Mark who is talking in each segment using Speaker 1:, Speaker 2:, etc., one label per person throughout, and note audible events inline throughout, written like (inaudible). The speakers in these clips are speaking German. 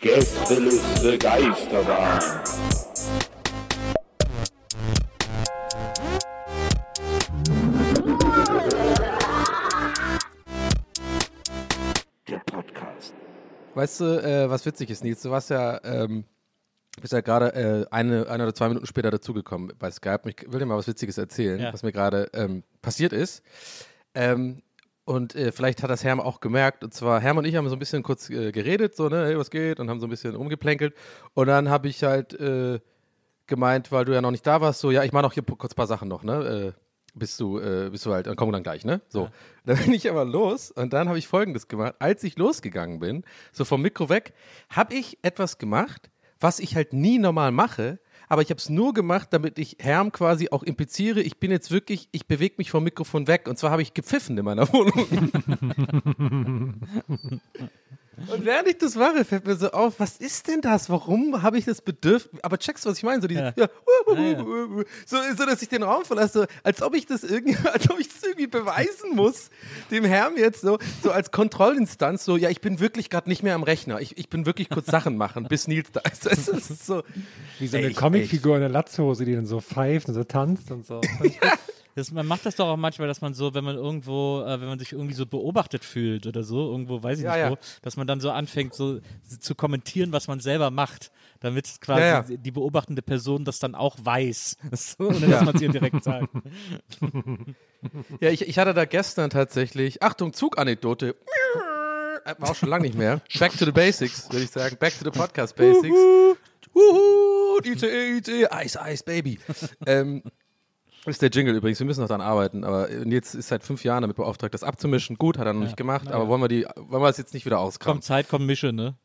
Speaker 1: Gästeliste Geisterbahn. Der Podcast.
Speaker 2: Weißt du, äh, was witzig ist, Nils? Du warst ja, ähm, bist ja gerade äh, eine, eine oder zwei Minuten später dazugekommen bei Skype. Ich will dir mal was Witziges erzählen,
Speaker 3: Ja.
Speaker 2: was mir gerade ähm, passiert ist. Ähm, und äh, vielleicht hat das Herm auch gemerkt. Und zwar, Herm und ich haben so ein bisschen kurz äh, geredet, so, ne, hey, was geht? Und haben so ein bisschen rumgeplänkelt. Und dann habe ich halt äh, gemeint, weil du ja noch nicht da warst, so, ja, ich mache noch hier kurz ein paar Sachen noch, ne? Äh, bist du, äh, bist du halt, dann kommen wir dann gleich, ne? So. (laughs) Dann bin ich aber los und dann habe ich folgendes gemacht. Als ich losgegangen bin, so vom Mikro weg, habe ich etwas gemacht, was ich halt nie normal mache, aber ich habe es nur gemacht, damit ich Herm quasi auch impliziere, ich bin jetzt wirklich, ich bewege mich vom Mikrofon weg und zwar habe ich gepfiffen in meiner Wohnung. (laughs) (laughs) Und während ich das mache, fällt mir so auf, was ist denn das? Warum habe ich das Bedürfnis? Aber checkst du, was ich meine? So, diese, ja.
Speaker 3: Ja.
Speaker 2: So, so, dass ich den Raum verlasse, als ob ich das irgendwie, (laughs) als ob ich das irgendwie beweisen muss, dem Herrn jetzt so, so als Kontrollinstanz, so, ja, ich bin wirklich gerade nicht mehr am Rechner. Ich, ich bin wirklich kurz Sachen machen, bis Nils da ist. Es ist so,
Speaker 4: Wie so eine Comicfigur in der Latzhose, die dann so pfeift und so tanzt und so. (laughs)
Speaker 3: Das, man macht das doch auch manchmal, dass man so, wenn man irgendwo, äh, wenn man sich irgendwie so beobachtet fühlt oder so, irgendwo, weiß ich
Speaker 2: Ja,
Speaker 3: nicht
Speaker 2: ja.
Speaker 3: wo, dass man dann so anfängt, so zu kommentieren, was man selber macht, damit quasi
Speaker 2: Ja,
Speaker 3: die beobachtende Person das dann auch weiß. (laughs) So, und dann dass man es ihr direkt sagt.
Speaker 2: Ja, ich, ich hatte da gestern tatsächlich, Achtung, Zuganekdote. Äh, War auch schon lange nicht mehr. Back to the Basics, würde ich sagen. Back to the Podcast Basics. Wuhu, ICE, ICE, Eis, Eis, Baby. ähm, ist der Jingle übrigens. Wir müssen noch daran arbeiten. Aber jetzt ist seit fünf Jahren damit beauftragt, das abzumischen. Gut, hat er noch nicht gemacht. Aber wollen wir, die, wollen wir das jetzt nicht wieder auskramen?
Speaker 3: Kommt Zeit, kommt Mische, ne?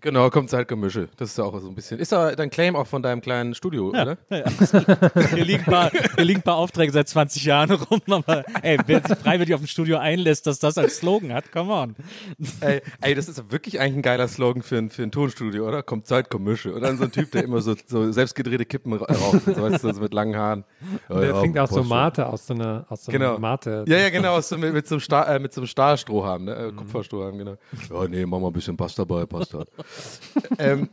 Speaker 2: Genau, kommt Zeitgemische. Das ist ja auch so ein bisschen. Ist da dein Claim auch von deinem kleinen Studio, oder?
Speaker 3: Hier liegen, ein paar, hier liegen ein paar Aufträge seit 20 Jahren rum, aber ey, wer sich freiwillig auf dem Studio einlässt, dass das als Slogan hat, come on.
Speaker 2: Ey, ey, das ist wirklich eigentlich ein geiler Slogan für ein, für ein Tonstudio, oder? Kommt Zeit, komm Mische. Und dann so ein Typ, der immer so, so selbstgedrehte Kippen ra- raucht, und so, weißt du, so mit langen Haaren. Ja,
Speaker 4: Der
Speaker 2: ja,
Speaker 4: trinkt auch so. Mate aus so einer, aus so einer
Speaker 2: Genau.
Speaker 4: Mate.
Speaker 2: Ja, ja, genau, so mit, mit, so einem Stahl, äh, mit so einem Stahlstrohhalm, ne? Äh, Kupferstrohhalm, genau. Ja, nee, mach mal ein bisschen Pass dabei, passt halt. Ähm,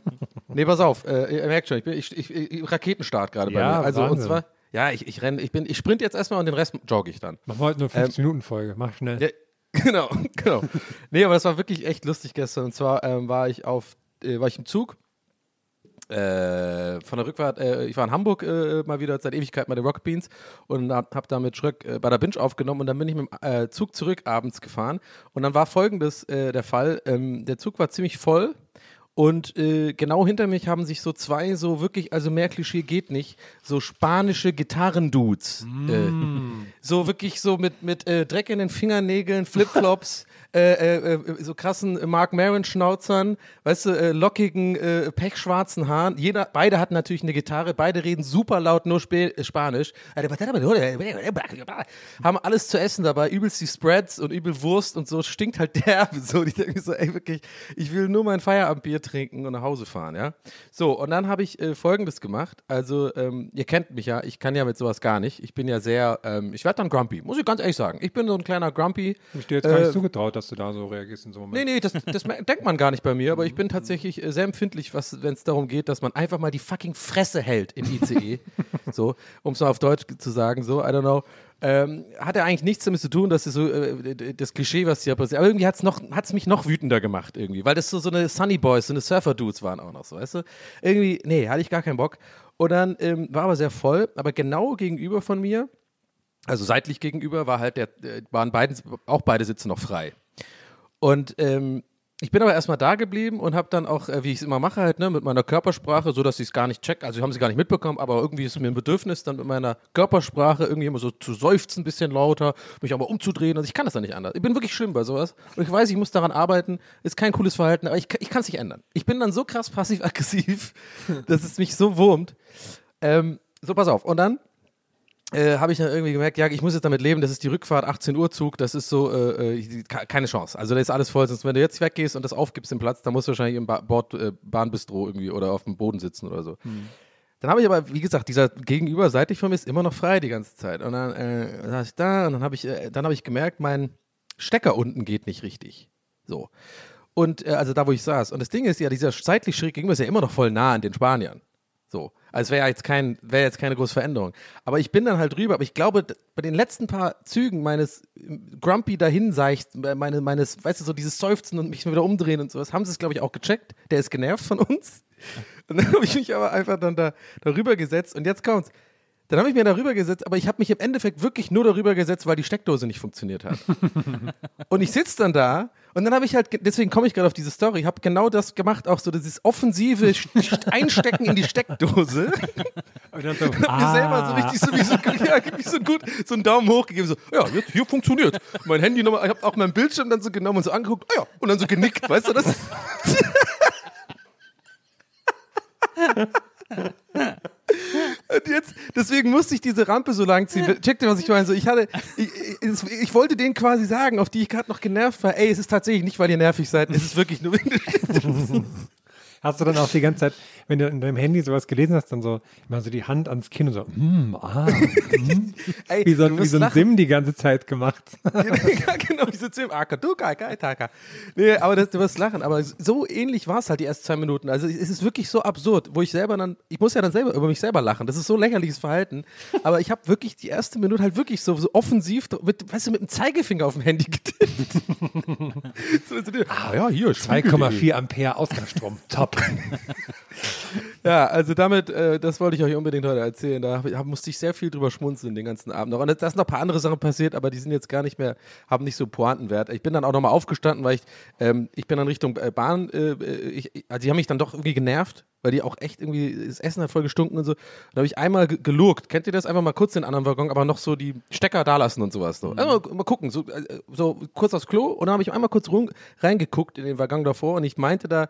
Speaker 2: nee, pass auf, äh, ihr merkt schon, ich bin ich, ich, ich, Raketenstart gerade bei
Speaker 4: Ja,
Speaker 2: mir. Also, und
Speaker 4: Wahnsinn.
Speaker 2: zwar, ja, ich, ich renne, ich bin, ich sprint jetzt erstmal und den Rest jogge ich dann.
Speaker 4: Machen wir heute nur 15-Minuten-Folge. Mach schnell.
Speaker 2: Ja, (laughs) genau, genau. Nee, aber das war wirklich echt lustig gestern. Und zwar ähm, war ich auf, äh, war ich im Zug. Äh, von der Rückfahrt, äh, ich war in Hamburg äh, mal wieder seit Ewigkeit bei den Rocket Beans und hab, hab da mit Schröck äh, bei der Binge aufgenommen und dann bin ich mit dem äh, Zug zurück abends gefahren und dann war folgendes äh, der Fall, ähm, der Zug war ziemlich voll und äh, genau hinter mich haben sich so zwei so wirklich, also mehr Klischee geht nicht, so spanische Gitarrendudes. Äh, so wirklich so mit, mit äh, Dreck in den Fingernägeln, Flipflops, (laughs) äh, äh, äh, so krassen Mark Maron-Schnauzern, weißt du, äh, lockigen, äh, pechschwarzen Haaren. Jeder, beide hatten natürlich eine Gitarre, beide reden super laut nur Sp äh, Spanisch. Haben alles zu essen dabei, übelst die Spreads und übel Wurst und so, stinkt halt (laughs) derbe. So, ich denke mir so, ey, wirklich, ich will nur mein Feierabendbier trinken und nach Hause fahren, ja. So, und dann habe ich folgendes gemacht. Also, ähm, ihr kennt mich ja, ich kann ja mit sowas gar nicht. Ich bin ja sehr, ähm, ich werde dann grumpy, muss ich ganz ehrlich sagen. Ich bin so ein kleiner Grumpy.
Speaker 4: Ich dir jetzt gar nicht zugetraut, dass dass du da so reagierst in so einem Moment.
Speaker 2: Nee, nee, das, das denkt man gar nicht bei mir, aber ich bin tatsächlich äh, sehr empfindlich, wenn es darum geht, dass man einfach mal die fucking Fresse hält im ICE. (laughs) so, um es mal auf Deutsch zu sagen, so, I don't know. Ähm, hat ja eigentlich nichts damit zu tun, dass so äh, das Klischee, was hier passiert. Aber irgendwie hat es noch, hat's mich noch wütender gemacht, irgendwie. Weil das so, so eine Sunny Boys, so eine Surfer-Dudes waren auch noch so, weißt du? Irgendwie, nee, hatte ich gar keinen Bock. Und dann ähm, war aber sehr voll, aber genau gegenüber von mir, also seitlich gegenüber, war halt der, äh, waren beiden, auch beide Sitze noch frei. Und ähm, ich bin aber erstmal da geblieben und habe dann auch, äh, wie ich es immer mache, halt, ne, mit meiner Körpersprache, so dass sie es gar nicht check. Also, haben sie gar nicht mitbekommen, aber irgendwie ist mir ein Bedürfnis, dann mit meiner Körpersprache irgendwie immer so zu seufzen, ein bisschen lauter, mich aber umzudrehen. Also, ich kann das dann nicht anders. Ich bin wirklich schlimm bei sowas. Und ich weiß, ich muss daran arbeiten. Ist kein cooles Verhalten, aber ich, ich kann es nicht ändern. Ich bin dann so krass passiv-aggressiv, (laughs) dass es mich so wurmt. Ähm, so, pass auf. Und dann äh, habe ich dann irgendwie gemerkt, ja, ich muss jetzt damit leben, das ist die Rückfahrt, 18 Uhr Zug, das ist so, äh, äh, ke- keine Chance. Also da ist alles voll, sonst wenn du jetzt weggehst und das aufgibst im Platz, dann musst du wahrscheinlich im ba Bord, äh, Bahnbistro irgendwie oder auf dem Boden sitzen oder so. Dann habe ich aber, wie gesagt, dieser Gegenüber seitlich von mir ist immer noch frei die ganze Zeit. Und dann äh, saß ich da und dann habe ich, äh, dann habe ich gemerkt, mein Stecker unten geht nicht richtig. So. Und äh, also da, wo ich saß. Und das Ding ist ja, dieser seitlich schräg gegenüber ist ja immer noch voll nah an den Spaniern. So. Also wäre ja jetzt kein, wäre jetzt keine große Veränderung. Aber ich bin dann halt drüber, aber ich glaube, bei den letzten paar Zügen meines ähm, Grumpy dahinseicht, meine, meines, weißt du, so dieses Seufzen und mich wieder umdrehen und sowas, haben sie es, glaube ich, auch gecheckt. Der ist genervt von uns. (laughs) Und dann habe ich mich aber einfach dann da darüber gesetzt und jetzt kommt's. Dann habe ich mir darüber gesetzt, aber ich habe mich im Endeffekt wirklich nur darüber gesetzt, weil die Steckdose nicht funktioniert hat. (laughs) und ich sitze dann da und dann habe ich halt, ge- deswegen komme ich gerade auf diese Story, ich habe genau das gemacht, auch so dieses offensive Einstecken in die Steckdose. (laughs)
Speaker 4: Aber dann so,
Speaker 2: hab mir selber so richtig so wie so, (laughs) ja, wie so gut so einen Daumen hoch gegeben, so, ja, jetzt hier funktioniert. Mein Handy nochmal, ich habe auch meinen Bildschirm dann so genommen und so angeguckt, ah ja, und dann so genickt, weißt du das? (laughs) Und jetzt, deswegen musste ich diese Rampe so lang ziehen. Check dir, was ich meine. So, ich hatte, ich, ich, ich wollte denen quasi sagen, auf die ich gerade noch genervt war, ey, es ist tatsächlich nicht, weil ihr nervig seid, es ist wirklich nur wegen.
Speaker 4: Hast du dann auch die ganze Zeit, wenn du in deinem Handy sowas gelesen hast, dann so immer so die Hand ans Kinn und so, hm, ah, hm. (laughs)
Speaker 2: Ey,
Speaker 4: wie so, wie so ein
Speaker 2: lachen.
Speaker 4: Sim die ganze Zeit gemacht.
Speaker 2: ja, (laughs) genau, ich sitze im Acker. Du, geil, geil, Taka. Nee, aber das, du wirst lachen. Aber so ähnlich war es halt die ersten zwei Minuten. Also es ist wirklich so absurd, wo ich selber dann, ich muss ja dann selber über mich selber lachen. Das ist so lächerliches Verhalten. Aber ich habe wirklich die erste Minute halt wirklich so, so offensiv, mit, weißt du, mit dem Zeigefinger auf dem Handy getippt. (laughs) so, so, ah ja, hier, Spiegel.de.
Speaker 4: 2,4 Ampere Ausgangsstrom, top. (laughs)
Speaker 2: Ja, also damit, äh, das wollte ich euch unbedingt heute erzählen. Da hab, musste ich sehr viel drüber schmunzeln den ganzen Abend noch. Und da sind noch ein paar andere Sachen passiert, aber die sind jetzt gar nicht mehr, haben nicht so Pointenwert. Ich bin dann auch nochmal aufgestanden, weil ich, ähm, ich bin dann Richtung äh, Bahn, äh, ich, ich- also die haben mich dann doch irgendwie genervt, weil die auch echt irgendwie, das Essen hat voll gestunken und so. Da habe ich einmal ge- gelugt. Kennt ihr das? Einfach mal kurz den anderen Waggon, aber noch so die Stecker da lassen und sowas. So. Also mal, mal gucken, so, äh, so kurz aufs Klo und dann habe ich einmal kurz rum, reingeguckt in den Waggon davor und ich meinte da,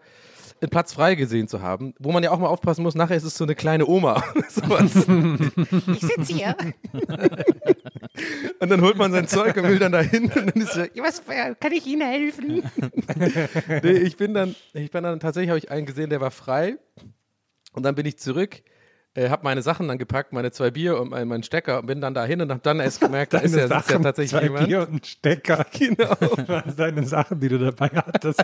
Speaker 2: einen Platz frei gesehen zu haben, wo man ja auch mal aufpassen muss, nachher ist es so eine kleine Oma. (laughs) Ich sitze hier. (laughs) (laughs) und dann holt man sein Zeug und will dann dahin und dann ist so, "Ja, was, äh, kann ich Ihnen helfen? (laughs) nee, ich bin dann, ich bin dann, tatsächlich habe ich einen gesehen, der war frei und dann bin ich zurück, äh, habe meine Sachen dann gepackt, meine zwei Bier und mein, meinen Stecker und bin dann dahin und habe dann erst gemerkt, da ist ja, sitzt ja tatsächlich
Speaker 4: zwei
Speaker 2: jemand.
Speaker 4: Bier und ein Stecker. (laughs)
Speaker 2: Genau.
Speaker 4: Deine Sachen, die du dabei hattest.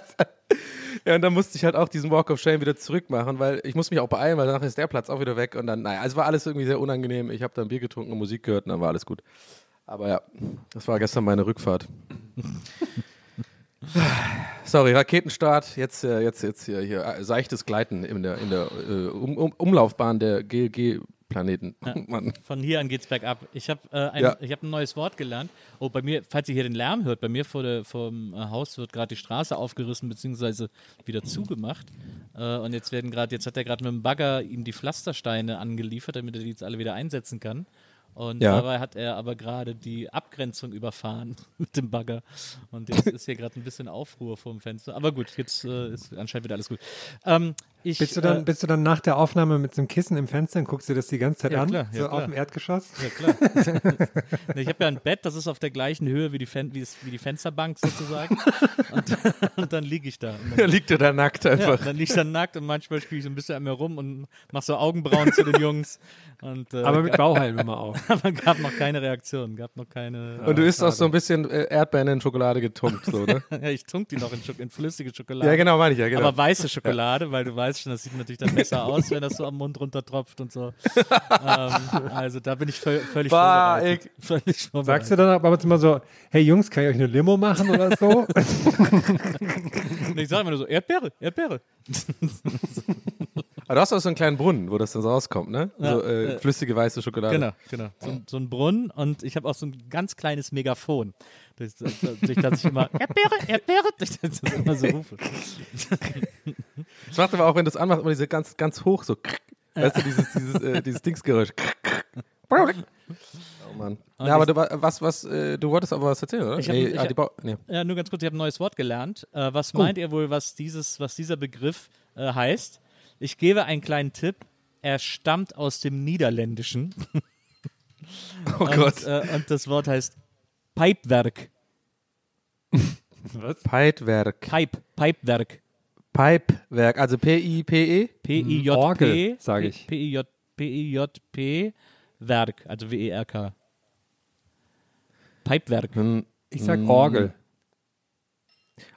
Speaker 2: Ja, und dann musste ich halt auch diesen Walk of Shame wieder zurückmachen, weil ich muss mich auch beeilen, weil danach ist der Platz auch wieder weg und dann, naja, also war alles irgendwie sehr unangenehm. Ich habe dann Bier getrunken und Musik gehört und dann war alles gut. Aber ja, das war gestern meine Rückfahrt. (laughs) Sorry, Raketenstart, jetzt, äh, jetzt, jetzt hier, hier äh, seichtes Gleiten in der, in der äh, um, um, Umlaufbahn der GLG-Planeten. (laughs) Mann.
Speaker 3: Von hier an geht's bergab. Ich habe äh, ein,
Speaker 2: Ja.
Speaker 3: ich hab ein neues Wort gelernt. Oh, bei mir, falls ihr hier den Lärm hört, bei mir vor der, vom äh, Haus wird gerade die Straße aufgerissen bzw. wieder zugemacht. Äh, und jetzt werden gerade, jetzt hat er gerade mit dem Bagger ihm die Pflastersteine angeliefert, damit er die jetzt alle wieder einsetzen kann. Und
Speaker 2: Ja.
Speaker 3: dabei hat er aber gerade die Abgrenzung überfahren (laughs) mit dem Bagger. Und jetzt ist hier gerade ein bisschen Aufruhr vorm Fenster. Aber gut, jetzt äh, ist anscheinend wieder alles gut. Ähm, Ich,
Speaker 4: Bist du, dann,
Speaker 3: äh,
Speaker 4: bist du dann nach der Aufnahme mit so einem Kissen im Fenster und guckst dir das die ganze Zeit
Speaker 3: Ja,
Speaker 4: an?
Speaker 3: klar, ja,
Speaker 4: so
Speaker 3: klar.
Speaker 4: auf dem Erdgeschoss?
Speaker 3: Ja, klar. (laughs) (laughs) Nee, ich habe ja ein Bett, das ist auf der gleichen Höhe wie die, Fen wie, es, wie die Fensterbank sozusagen. (laughs) Und, und dann liege ich da. Und
Speaker 2: Da
Speaker 3: dann,
Speaker 2: liegt er da nackt
Speaker 3: ja,
Speaker 2: einfach.
Speaker 3: dann liege ich dann nackt und manchmal spiele ich so ein bisschen an mir rum und mache so Augenbrauen zu den Jungs. Und, äh,
Speaker 4: Aber mit Bauhalm immer auf.
Speaker 3: aber gab noch keine Reaktion, gab noch keine.
Speaker 2: Und du isst auch so ein bisschen äh, Erdbeeren in Schokolade getunkt, so, ne?
Speaker 3: ja, ich tunk die noch in, in flüssige Schokolade.
Speaker 2: ja, genau, meine ich ja, genau.
Speaker 3: Aber weiße Schokolade, weil du weißt schon, das sieht natürlich dann besser aus, wenn das so am Mund runtertropft und so. ähm, also da bin ich völ völlig
Speaker 2: Bah,
Speaker 3: vorbereitet. Völlig vorbereitet.
Speaker 4: Sagst du dann aber immer so, hey Jungs, kann ich euch eine Limo machen oder so?
Speaker 3: Ich sage immer nur so, Erdbeere, Erdbeere.
Speaker 2: Aber du hast auch so einen kleinen Brunnen, wo das dann so rauskommt, ne?
Speaker 3: Ja,
Speaker 2: so äh,
Speaker 3: äh,
Speaker 2: flüssige weiße Schokolade.
Speaker 3: Genau, genau. So, ein- so ein Brunnen und ich habe auch so ein ganz kleines Megafon, durch, (laughs) durch, das ich immer Erdbeere, Erdbeere, durch das ich immer so rufe.
Speaker 2: Das macht aber auch, wenn du es anmachst, immer diese ganz, ganz hoch so. Weißt du, dieses, dieses, äh, dieses Dingsgeräusch. Oh Mann. Ja, aber du, wa- was, was, äh, du wolltest aber was erzählen, oder?
Speaker 3: Ich hab-
Speaker 2: nee,
Speaker 3: ich
Speaker 2: ah,
Speaker 3: hab-
Speaker 2: nee.
Speaker 3: Ja, nur ganz kurz, ich habe ein neues Wort gelernt. Äh, was
Speaker 2: Oh.
Speaker 3: meint ihr wohl, was, dieses, was dieser Begriff äh, heißt? Ich gebe einen kleinen Tipp. Er stammt aus dem Niederländischen.
Speaker 2: Oh (laughs)
Speaker 3: und,
Speaker 2: Gott.
Speaker 3: Äh, und das Wort heißt Pipewerk.
Speaker 2: Pipewerk.
Speaker 3: Pipe, Pipewerk.
Speaker 2: Pipewerk, also P-I-P-E?
Speaker 3: P-I-J-P.
Speaker 4: Orgel, sag ich.
Speaker 3: P-I-J- P-I-J-P. Werk, also W-E-R-K. Pipewerk.
Speaker 2: Hm.
Speaker 4: Ich sag Orgel.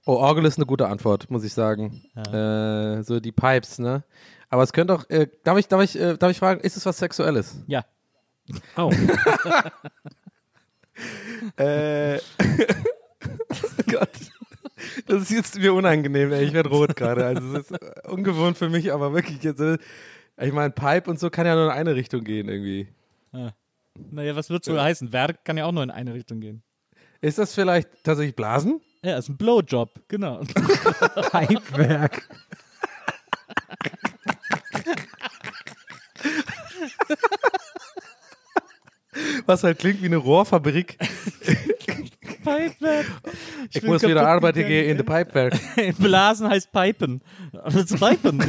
Speaker 2: Oh, Orgel ist eine gute Antwort, muss ich sagen. Äh, so die Pipes, ne? Aber es könnte auch, äh, darf ich, darf ich, äh, darf ich fragen, ist es was Sexuelles?
Speaker 3: Ja.
Speaker 4: Oh. (laughs) (laughs)
Speaker 2: Äh, oh (laughs) Gott. Das ist jetzt mir unangenehm, ey. Ich werde rot gerade. Also es ist ungewohnt für mich, aber wirklich jetzt. äh, Ich meine, Pipe und so kann ja nur in eine Richtung gehen irgendwie.
Speaker 3: Naja, was wird es wohl heißen? Werk kann ja auch nur in eine Richtung gehen.
Speaker 2: Ist das vielleicht tatsächlich Blasen?
Speaker 3: Ja, ist ein Blowjob, genau. (laughs)
Speaker 4: Pipewerk. (laughs)
Speaker 2: Was halt klingt wie eine Rohrfabrik.
Speaker 3: Pipewerk.
Speaker 2: Ich,
Speaker 3: bin
Speaker 2: muss wieder arbeiten gehen in der Pipewerk. (laughs)
Speaker 3: Blasen heißt Pipen. Was ist Pipen?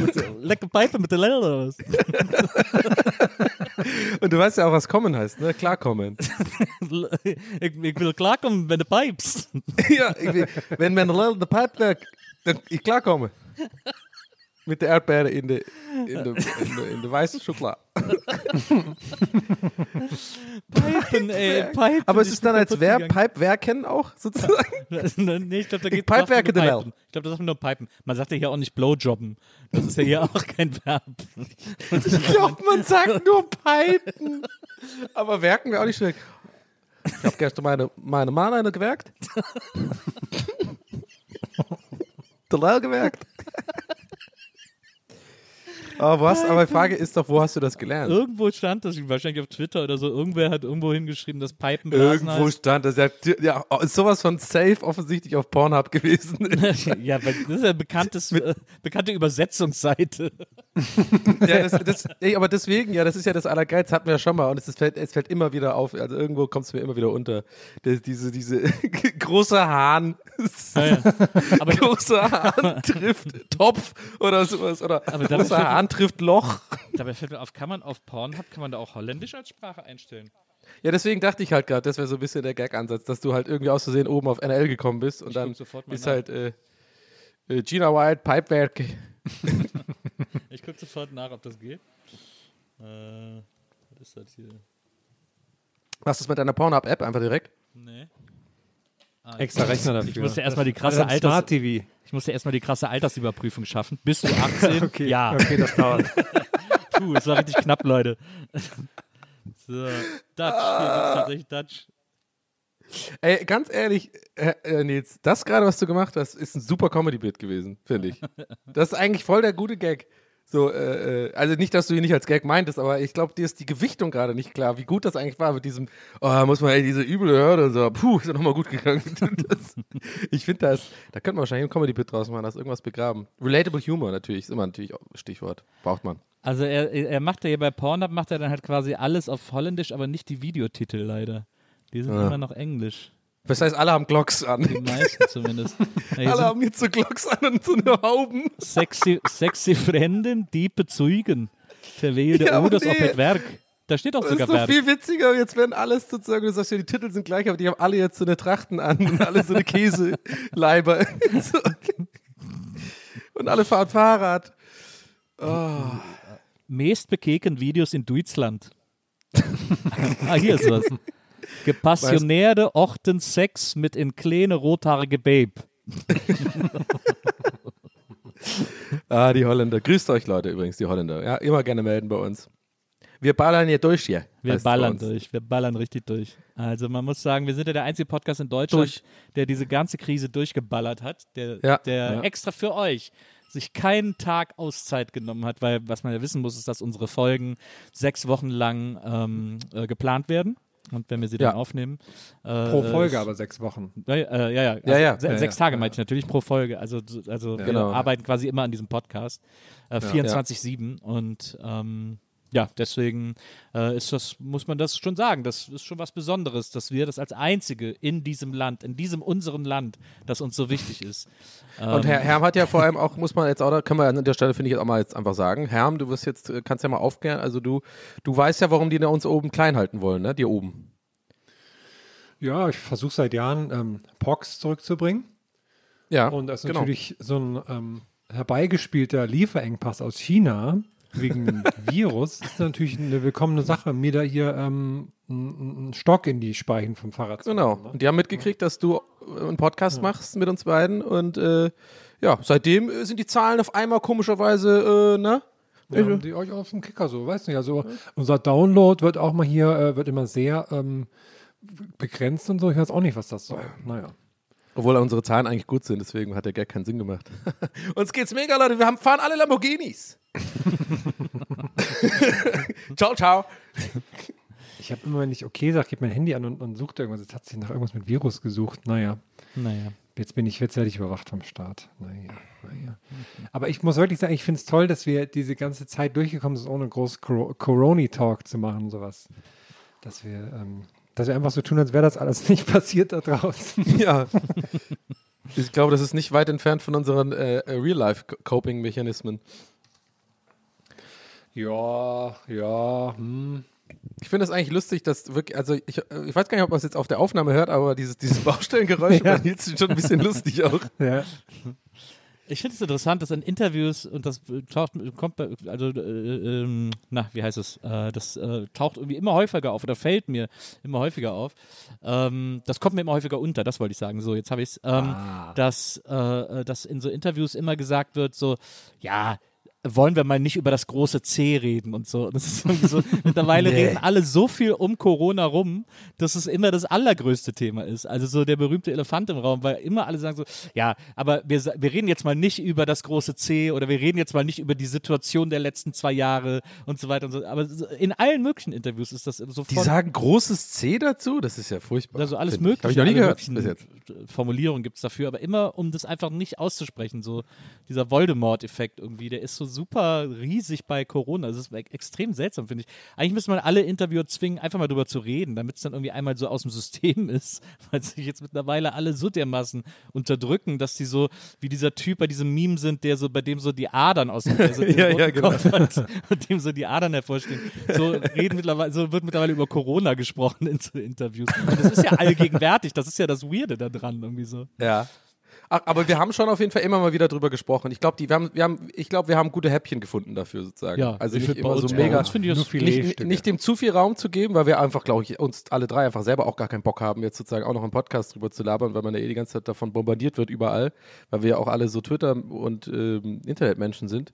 Speaker 3: Lecker Pipen mit der Lelle oder was? (laughs)
Speaker 2: Und du weißt ja auch, was kommen heißt, ne? Klarkommen.
Speaker 3: ich, ich will klarkommen, wenn du pipes. (laughs)
Speaker 2: ja, ich, will- wenn man in der Pipewerk, dann ich klarkomme. Mit der Erdbeere in der in der, in der, in der weißen Schokolade.
Speaker 3: Pipen, ey, Pipen.
Speaker 2: Aber es ist dann als
Speaker 3: gegangen.
Speaker 2: Pipewerken auch sozusagen. (laughs)
Speaker 3: nee, ich glaube, da geht
Speaker 2: pipewerke den L.
Speaker 3: Ich glaube, das ist nur Pipen. Man sagt ja hier auch nicht Blowjobben. Das ist ja hier auch kein Verb.
Speaker 2: Ich glaube, man sagt nur Pipen. Aber werken wäre auch nicht schlecht. Ich habe gestern meine, meine Mann eine gewerkt. (laughs) Der Lel gewerkt. Aber, wo hast, aber die Frage ist doch, wo hast du das gelernt?
Speaker 3: Irgendwo stand das, wahrscheinlich auf Twitter oder so, irgendwer hat irgendwo hingeschrieben, dass Pipenblasen
Speaker 2: Irgendwo
Speaker 3: heißt.
Speaker 2: stand das. Ja, ja, ist sowas von safe offensichtlich auf Pornhub gewesen. (laughs)
Speaker 3: ja, das ist ja bekanntes, äh, bekannte Übersetzungsseite. (laughs)
Speaker 2: ja, das, das, ey, aber deswegen, ja, das ist ja das Allergeiz, hatten wir ja schon mal und es, ist, fällt, es fällt immer wieder auf, also irgendwo kommt es mir immer wieder unter. Das, diese, diese (laughs) große Hahn,
Speaker 3: Ja, ja. Aber (laughs)
Speaker 2: großer Hahn trifft Topf oder sowas oder
Speaker 3: Aber
Speaker 2: großer Hahn trifft Loch.
Speaker 3: dabei fällt mir auf, kann man auf Pornhub, kann man da auch Holländisch als Sprache einstellen?
Speaker 2: Ja, deswegen dachte ich halt gerade, das wäre so ein bisschen der Gag-Ansatz, dass du halt irgendwie aus Versehen oben auf NL gekommen bist und
Speaker 3: Ich
Speaker 2: dann ist
Speaker 3: nach.
Speaker 2: halt äh, äh, Gina White, Pipewerke. (laughs)
Speaker 3: Ich gucke sofort nach, ob das geht. Äh, was ist das hier?
Speaker 2: Machst du es mit deiner Pornhub-App einfach direkt?
Speaker 3: Nee. Ah,
Speaker 4: Extra Rechner dafür.
Speaker 3: Ich musste erstmal die krasse Alters
Speaker 4: Smart TV.
Speaker 3: ich musste erstmal die krasse Altersüberprüfung schaffen. Bist du 18? (laughs)
Speaker 4: Okay,
Speaker 3: Ja.
Speaker 4: okay, das dauert. (laughs)
Speaker 3: Puh, das war richtig knapp, Leute. (laughs) So, Dutch, hier gibt's tatsächlich Dutch.
Speaker 2: Ey, ganz ehrlich, äh, Nils, das gerade, was du gemacht hast, ist ein super Comedy-Bit gewesen, finde ich. Das ist eigentlich voll der gute Gag. So, äh, äh, also nicht, dass du ihn nicht als Gag meintest, aber ich glaube, dir ist die Gewichtung gerade nicht klar, wie gut das eigentlich war mit diesem, oh, muss man ey, diese üble Hürde und so, puh, ist ja nochmal gut gegangen. (laughs) Das, ich finde das, da könnte man wahrscheinlich ein Comedy-Bit draus machen, da ist irgendwas begraben. Relatable Humor natürlich, ist immer natürlich Stichwort, braucht man.
Speaker 3: Also er, er macht ja hier bei Pornhub, macht er dann halt quasi alles auf Holländisch, aber nicht die Videotitel leider. Die sind
Speaker 2: Ah.
Speaker 3: immer noch Englisch.
Speaker 2: Das heißt, alle haben Glocks an.
Speaker 3: Die meisten zumindest. Ja, (laughs) hier
Speaker 2: Alle haben jetzt so Glocks an und so eine Hauben.
Speaker 3: sexy, sexy Fremden, die bezeugen. Verwählte
Speaker 2: Ja,
Speaker 3: Oders
Speaker 2: nee.
Speaker 3: ob mit Werk. Da steht auch
Speaker 2: Das
Speaker 3: sogar
Speaker 2: ist doch
Speaker 3: Werk.
Speaker 2: viel witziger. Jetzt werden alles sozusagen, du sagst ja, die Titel sind gleich, aber die haben alle jetzt so eine Trachten an und alle so eine (laughs) Käseleiber. (laughs) so. Und alle fahren Fahrrad.
Speaker 3: Meist bekeken Videos in Deutschland. ah, hier ist was. Gepassionäre Orten Sex mit in kleine rothaarige Babe. (laughs)
Speaker 2: Ah, die Holländer. Grüßt euch, Leute, übrigens, die Holländer. Ja, immer gerne melden bei uns. Wir ballern hier durch hier.
Speaker 3: Wir ballern durch, wir ballern richtig durch. Also man muss sagen, wir sind ja der einzige Podcast in Deutschland,
Speaker 2: Durch.
Speaker 3: der diese ganze Krise durchgeballert hat, der,
Speaker 2: Ja.
Speaker 3: der
Speaker 4: Ja.
Speaker 3: extra für euch sich keinen Tag Auszeit genommen hat, weil was man ja wissen muss, ist, dass unsere Folgen sechs Wochen lang ähm, äh, geplant werden. Und wenn wir sie
Speaker 2: Ja.
Speaker 3: dann aufnehmen. Äh,
Speaker 4: Pro Folge aber sechs Wochen.
Speaker 3: Ja, ja, äh, ja, ja. Also
Speaker 2: Ja, ja.
Speaker 3: se-
Speaker 4: Ja,
Speaker 3: sechs
Speaker 4: ja.
Speaker 3: Tage meinte ich natürlich pro Folge. Also, also wir
Speaker 2: Genau.
Speaker 3: arbeiten quasi immer an diesem Podcast. Äh, 24-7. Und ähm, ja, deswegen äh, ist das, muss man das schon sagen. Das ist schon was Besonderes, dass wir das als einzige in diesem Land, in diesem unserem Land, das uns so wichtig ist.
Speaker 2: Und Herr Herm hat ja vor allem auch, muss man jetzt auch, da können wir an der Stelle, finde ich jetzt auch mal jetzt einfach sagen, Herm, du wirst jetzt, äh, kannst ja mal aufklären, also du, du weißt ja, warum die da uns oben klein halten wollen, ne, die oben.
Speaker 4: Ja, ich versuche seit Jahren ähm, Pox zurückzubringen.
Speaker 2: Ja,
Speaker 4: Und das ist
Speaker 2: genau.
Speaker 4: natürlich so ein ähm, herbeigespielter Lieferengpass aus China wegen Virus ist natürlich eine willkommene Sache, mir da hier ähm, einen Stock in die Speichen vom Fahrrad zu
Speaker 2: Genau.
Speaker 4: machen, ne?
Speaker 2: Und die haben mitgekriegt, dass du äh, einen Podcast machst mit uns beiden und äh, ja, seitdem äh, sind die Zahlen auf einmal komischerweise, äh, ne?
Speaker 4: Ja, haben die euch auf dem Kicker so, weißt du, ja, so unser Download wird auch mal hier, äh, wird immer sehr ähm, begrenzt und so. Ich weiß auch nicht, was das soll. Naja.
Speaker 2: Obwohl unsere Zahlen eigentlich gut sind, deswegen hat der Gag keinen Sinn gemacht. (laughs) Uns geht's mega, Leute. Wir haben, fahren alle Lamborghinis. (laughs) ciao, ciao.
Speaker 4: Ich habe immer, wenn ich okay sage, gebe mein Handy an und, und sucht irgendwas. Jetzt hat sich nach irgendwas mit Virus gesucht. Naja.
Speaker 3: Naja.
Speaker 4: Jetzt bin ich, jetzt werde ich überwacht vom Staat. Naja, naja. Aber ich muss wirklich sagen, ich finde es toll, dass wir diese ganze Zeit durchgekommen sind, ohne groß Cor- Corona-Talk zu machen, sowas. Dass wir, ähm, dass wir einfach so tun, als wäre das alles (laughs) nicht passiert da draußen. (laughs)
Speaker 2: Ja. Ich glaube, das ist nicht weit entfernt von unseren äh, äh, Real-Life-Coping-Mechanismen.
Speaker 4: ja, ja, hm.
Speaker 2: Ich finde es eigentlich lustig, dass wirklich, also ich, äh, ich weiß gar nicht, ob man es jetzt auf der Aufnahme hört, aber dieses, dieses Baustellengeräusch (laughs)
Speaker 4: Ja.
Speaker 2: bei Nils ist schon ein bisschen lustig auch.
Speaker 4: ja.
Speaker 3: Ich finde es interessant, dass in Interviews, und das taucht, kommt bei, also, äh, ähm, na, wie heißt es, äh, das äh, taucht irgendwie immer häufiger auf oder fällt mir immer häufiger auf. Ähm, das kommt mir immer häufiger unter, das wollte ich sagen. So, jetzt habe ich es, ähm, dass, äh, äh, dass in so Interviews immer gesagt wird, so, ja, wollen wir mal nicht über das große C reden und so. Das ist irgendwie so, (laughs) mittlerweile reden alle so viel um Corona rum, dass es immer das allergrößte Thema ist. Also so der berühmte Elefant im Raum, weil immer alle sagen so, ja, aber wir, wir reden jetzt mal nicht über das große C oder wir reden jetzt mal nicht über die Situation der letzten zwei Jahre und so weiter und so. Aber in allen möglichen Interviews ist das
Speaker 2: Die
Speaker 3: sofort.
Speaker 2: sagen großes C dazu? Das ist ja furchtbar.
Speaker 3: Also alles mögliche.
Speaker 2: Habe ich noch nie gehört bis
Speaker 3: möglichen
Speaker 2: jetzt.
Speaker 3: Formulierungen gibt es dafür, aber immer, um das einfach nicht auszusprechen. So dieser Voldemort-Effekt irgendwie, der ist so super riesig bei Corona. Das ist e- extrem seltsam, finde ich. Eigentlich müsste man alle Interviewer zwingen, einfach mal drüber zu reden, damit es dann irgendwie einmal so aus dem System (laughs) ist, weil sich jetzt mittlerweile alle so dermaßen unterdrücken, dass die so wie dieser Typ bei diesem Meme sind, der so, bei dem so die Adern aus dem, (laughs) so
Speaker 2: Ja, ja, genau.
Speaker 3: Hat (laughs) und dem so die Adern hervorstehen. So reden mittlerweile, so wird mittlerweile über Corona gesprochen in so Interviews. Und das ist ja allgegenwärtig, das ist ja das Weirde da dran, irgendwie so.
Speaker 2: Ja. Ach, aber wir haben schon auf jeden Fall immer mal wieder drüber gesprochen. Ich glaube, wir haben, wir haben, ich glaube, wir haben gute Häppchen gefunden dafür sozusagen.
Speaker 3: Ja,
Speaker 2: also
Speaker 3: ich
Speaker 2: nicht immer so mega. nicht, nicht dem zu viel Raum zu geben, weil wir einfach, glaube ich, uns alle drei einfach selber auch gar keinen Bock haben, jetzt sozusagen auch noch einen Podcast drüber zu labern, weil man ja eh die ganze Zeit davon bombardiert wird überall, weil wir ja auch alle so Twitter- und ähm, Internetmenschen sind.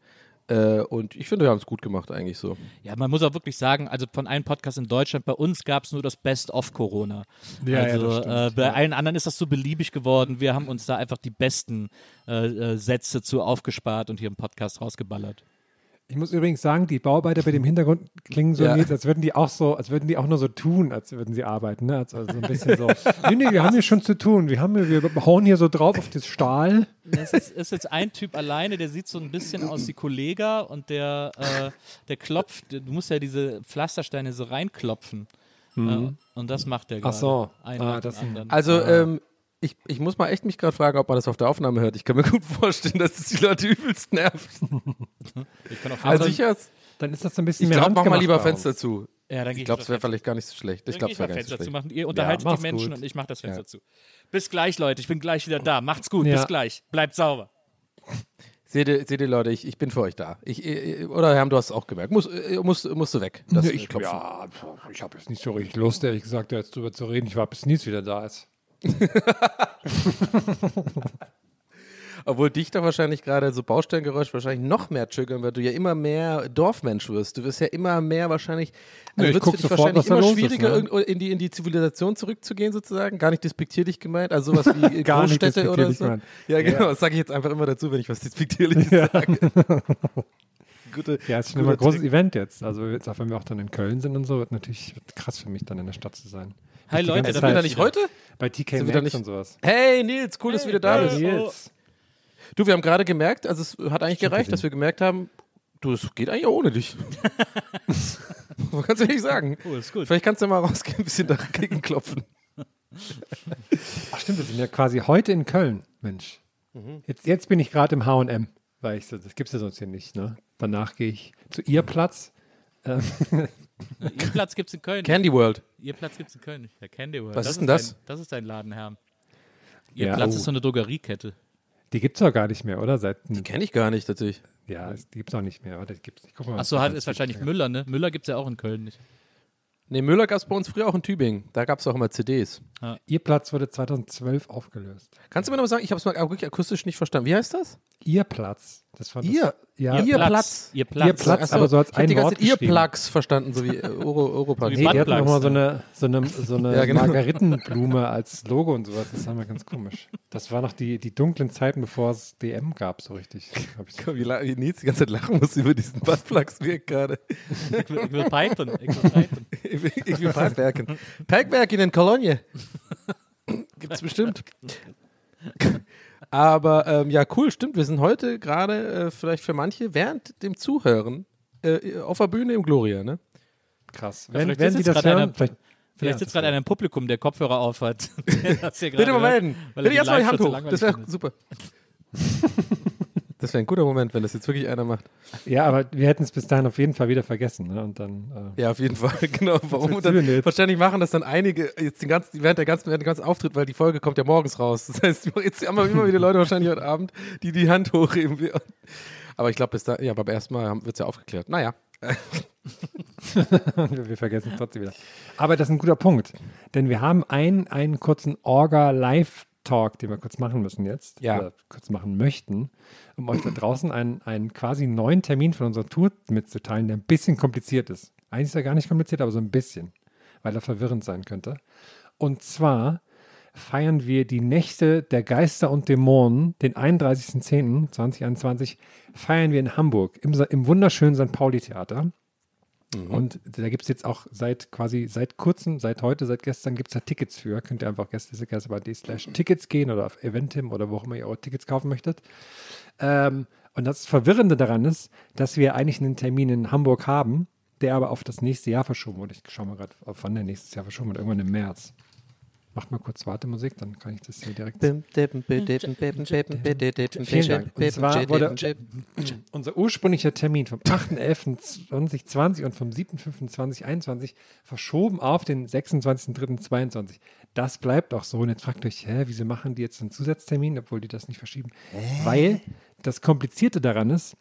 Speaker 2: Äh, und ich finde, wir haben es gut gemacht eigentlich so.
Speaker 3: Ja, man muss auch wirklich sagen, also von allen Podcasts in Deutschland, bei uns gab es nur das Best of Corona.
Speaker 4: Ja, ja,
Speaker 3: also
Speaker 4: das stimmt.
Speaker 3: äh, bei allen anderen ist das so beliebig geworden. Wir haben uns da einfach die besten äh, äh, Sätze zu aufgespart und hier im Podcast rausgeballert.
Speaker 4: Ich muss übrigens sagen, die Bauarbeiter bei dem Hintergrund klingen so,
Speaker 2: Ja.
Speaker 4: Nils, als würden die auch so, als würden die auch nur so tun, als würden sie arbeiten, ne? Als, also so ein bisschen so. (laughs) nee, nee, wir haben hier schon zu tun. Wir haben hier, wir hauen hier so drauf auf das Stahl.
Speaker 3: Das ist, ist jetzt ein Typ alleine, der sieht so ein bisschen aus wie Kollega und der, äh, der klopft, du musst ja diese Pflastersteine so reinklopfen. Äh, und das macht der
Speaker 4: Mhm. Ach
Speaker 3: gerade.
Speaker 4: so. Ah.
Speaker 2: Also, ähm, ich, ich muss mal echt mich gerade fragen, ob man das auf der Aufnahme hört. Ich kann mir gut (laughs) vorstellen, dass es die Leute übelst nervt.
Speaker 3: ich kann auch
Speaker 2: Also ich,
Speaker 4: Dann ist das so ein bisschen
Speaker 2: ich
Speaker 4: mehr
Speaker 2: glaube, mach mal lieber Fenster zu.
Speaker 3: ja, dann
Speaker 2: Ich glaube, es wäre
Speaker 3: das
Speaker 2: vielleicht gar nicht so schlecht. Ich glaube, es wäre gar nicht so schlecht.
Speaker 3: machen. Ihr unterhaltet die
Speaker 4: mach's
Speaker 3: Menschen
Speaker 4: gut.
Speaker 3: und ich mache das Fenster zu. Bis gleich, Leute. Ich bin gleich wieder da. Macht's gut.
Speaker 4: Ja.
Speaker 3: Bis gleich. Bleibt sauber.
Speaker 2: Seht ihr, seht ihr Leute, ich, ich bin für euch da. Ich, äh, oder Herm, du hast es auch gemerkt. Muss, äh, musst, musst du weg. Das
Speaker 4: Ja,
Speaker 2: äh,
Speaker 4: ich,
Speaker 2: Klopfen.
Speaker 4: ja, ich habe jetzt nicht so richtig Lust, ehrlich gesagt, jetzt drüber zu reden. Ich war bis Nils wieder da ist. (laughs)
Speaker 2: Obwohl dich doch wahrscheinlich gerade so Baustellengeräusch wahrscheinlich noch mehr triggern, weil du ja immer mehr Dorfmensch wirst. Du wirst ja immer mehr wahrscheinlich,
Speaker 4: Ja,
Speaker 2: also
Speaker 4: ich
Speaker 2: wird es für dich
Speaker 4: sofort,
Speaker 2: wahrscheinlich immer
Speaker 4: los ist,
Speaker 2: schwieriger,
Speaker 4: ne?
Speaker 2: in, die, in die Zivilisation zurückzugehen sozusagen. Gar nicht despektierlich gemeint, also sowas wie (laughs) Großstädte oder so.
Speaker 4: gemeint.
Speaker 2: Ja, genau, das sage ich jetzt einfach immer dazu, wenn ich was (laughs) despektierliches sage. Gute,
Speaker 4: Ja, es ist ein
Speaker 2: guter
Speaker 4: immer großes
Speaker 2: Trick.
Speaker 4: Event jetzt. Also jetzt auch wenn wir auch dann in Köln sind und so, wird natürlich krass für mich dann in der Stadt zu sein.
Speaker 3: Hi Leute,
Speaker 4: ganze
Speaker 3: da
Speaker 2: Sind wir
Speaker 3: bin
Speaker 2: da
Speaker 3: ich
Speaker 2: nicht heute?
Speaker 4: Bei TK
Speaker 2: Sind wir da
Speaker 4: Maxx
Speaker 2: nicht-
Speaker 4: und sowas.
Speaker 2: Hey Nils, cool, dass du wieder da
Speaker 3: Hey.
Speaker 2: bist.
Speaker 4: Nils.
Speaker 2: Du, wir haben gerade gemerkt, also es hat eigentlich gereicht, dass wir gemerkt haben, du, es geht eigentlich auch ohne dich. (laughs) Man kann es ehrlich sagen.
Speaker 3: Oh, ist gut.
Speaker 2: Vielleicht kannst du mal rausgehen, ein bisschen dagegen klopfen.
Speaker 4: Ach stimmt, wir sind ja quasi heute in Köln, Mensch.
Speaker 2: Mhm.
Speaker 4: Jetzt, jetzt bin ich gerade im H&M, weil ich so, das gibt es ja sonst hier nicht, ne? Danach gehe ich zu ihr Platz. Ähm,
Speaker 3: Ihr (laughs) Platz gibt's in Köln.
Speaker 2: Candy World.
Speaker 3: Ihr Platz gibt's in Köln. Ja, Candy World.
Speaker 2: Was ist denn das?
Speaker 3: Dein, das ist dein Laden, Herr. Ihr
Speaker 4: Ja,
Speaker 3: Platz
Speaker 4: oh.
Speaker 3: ist so eine Drogeriekette.
Speaker 4: die gibt es doch gar nicht mehr, oder? Seit,
Speaker 2: Die kenne ich gar nicht tatsächlich.
Speaker 4: ja, die gibt es auch nicht mehr. Warte, die gibt's, ich guck mal,
Speaker 3: Achso, halt
Speaker 4: es
Speaker 3: ist wahrscheinlich Müller, ne? Müller gibt's ja auch in Köln nicht.
Speaker 2: Nee, Müller gab es bei uns früher auch in Tübingen. Da gab es auch immer CDs.
Speaker 4: Ihr Platz wurde 2012 aufgelöst.
Speaker 2: Kannst du mir noch mal sagen, ich habe es mal wirklich akustisch nicht verstanden. Wie heißt das?
Speaker 4: Ihr Platz. Das war das,
Speaker 2: Ihr?
Speaker 4: Ja,
Speaker 2: Ihr
Speaker 3: Platz.
Speaker 2: Platz.
Speaker 3: Ihr Platz.
Speaker 4: Ihr Platz.
Speaker 2: Achso,
Speaker 4: aber so als
Speaker 2: ich hab
Speaker 4: ein
Speaker 2: die ganze
Speaker 4: Wort
Speaker 2: Zeit ihr. Plugs verstanden, so wie Euro, Europlugs.
Speaker 4: Nee, die hatten nochmal so
Speaker 3: ne?
Speaker 4: eine, so eine, so eine (laughs)
Speaker 2: Ja, genau.
Speaker 4: Margaritenblume als Logo und sowas. Das war mal ganz komisch. Das war noch die, die dunklen Zeiten, bevor es DM gab, so richtig. Ich so.
Speaker 2: Wie, wie Nils die ganze Zeit lachen muss über diesen Buttplugs wirkt gerade.
Speaker 3: Ich will, ich will pipen. Ich will pipen. (laughs)
Speaker 2: Ich will, ich will Parkwerken. Parkwerken in Cologne. Gibt's bestimmt. (laughs) Aber ähm, ja, cool, stimmt. Wir sind heute gerade äh, vielleicht für manche während dem Zuhören äh, auf der Bühne im Gloria, ne?
Speaker 4: Krass.
Speaker 3: Ja,
Speaker 4: Wenn,
Speaker 3: vielleicht
Speaker 4: wenn
Speaker 3: sitzt
Speaker 4: Sie das hören,
Speaker 3: einer-
Speaker 4: vielleicht,
Speaker 3: Vielleicht
Speaker 4: Ja,
Speaker 3: sitzt gerade einer im Publikum, der Kopfhörer (laughs) das hier
Speaker 2: Bitte mal melden. Bitte jetzt mal die Hand hoch. Das wäre super. (laughs) Das wäre ein guter Moment, wenn das jetzt wirklich einer macht.
Speaker 4: ja, aber wir hätten es bis dahin auf jeden Fall wieder vergessen. Ne? Und dann, äh,
Speaker 2: Ja, auf jeden Fall. (laughs) Genau. Warum? Dann, wahrscheinlich machen das dann einige jetzt den ganzen, während der ganzen, während der ganzen Auftritt, weil die Folge kommt ja morgens raus. (laughs) Das heißt, jetzt haben wir immer wieder Leute wahrscheinlich heute Abend, die die Hand hochheben. Aber ich glaube, bis da, ja, beim ersten Mal wird es ja aufgeklärt. Naja. (laughs)
Speaker 4: wir vergessen es trotzdem wieder. Aber das ist ein guter Punkt. Denn wir haben einen, einen kurzen Orga-Live-Talk, den wir kurz machen müssen jetzt.
Speaker 2: Ja.
Speaker 4: Oder kurz machen möchten, um euch da draußen einen, einen quasi neuen Termin von unserer Tour mitzuteilen, der ein bisschen kompliziert ist. Eigentlich ist er gar nicht kompliziert, aber so ein bisschen, weil er verwirrend sein könnte. Und zwar feiern wir die Nächte der Geister und Dämonen, den 31.10.2021, feiern wir in Hamburg im, im wunderschönen St. Pauli-Theater. Und da gibt es jetzt auch seit quasi seit kurzem, seit heute, seit gestern gibt es da Tickets für. Könnt ihr einfach gästeliste.de slash Tickets gehen oder auf Eventim oder wo auch immer ihr eure Tickets kaufen möchtet. Ähm, und das Verwirrende daran ist, dass wir eigentlich einen Termin in Hamburg haben, der aber auf das nächste Jahr verschoben wurde. Ich schaue mal gerade, wann der nächstes Jahr verschoben wird. Irgendwann im März. Macht mal kurz Wartemusik, dann kann ich das hier direkt. Vielen Dank. Und zwar wurde unser ursprünglicher Termin vom 8.11.2020 und vom 7.5.2021 verschoben auf den 26.03.2022. Das bleibt auch so. Und jetzt fragt euch, hä, wieso machen die jetzt einen Zusatztermin, obwohl die das nicht verschieben? Weil das Komplizierte daran ist,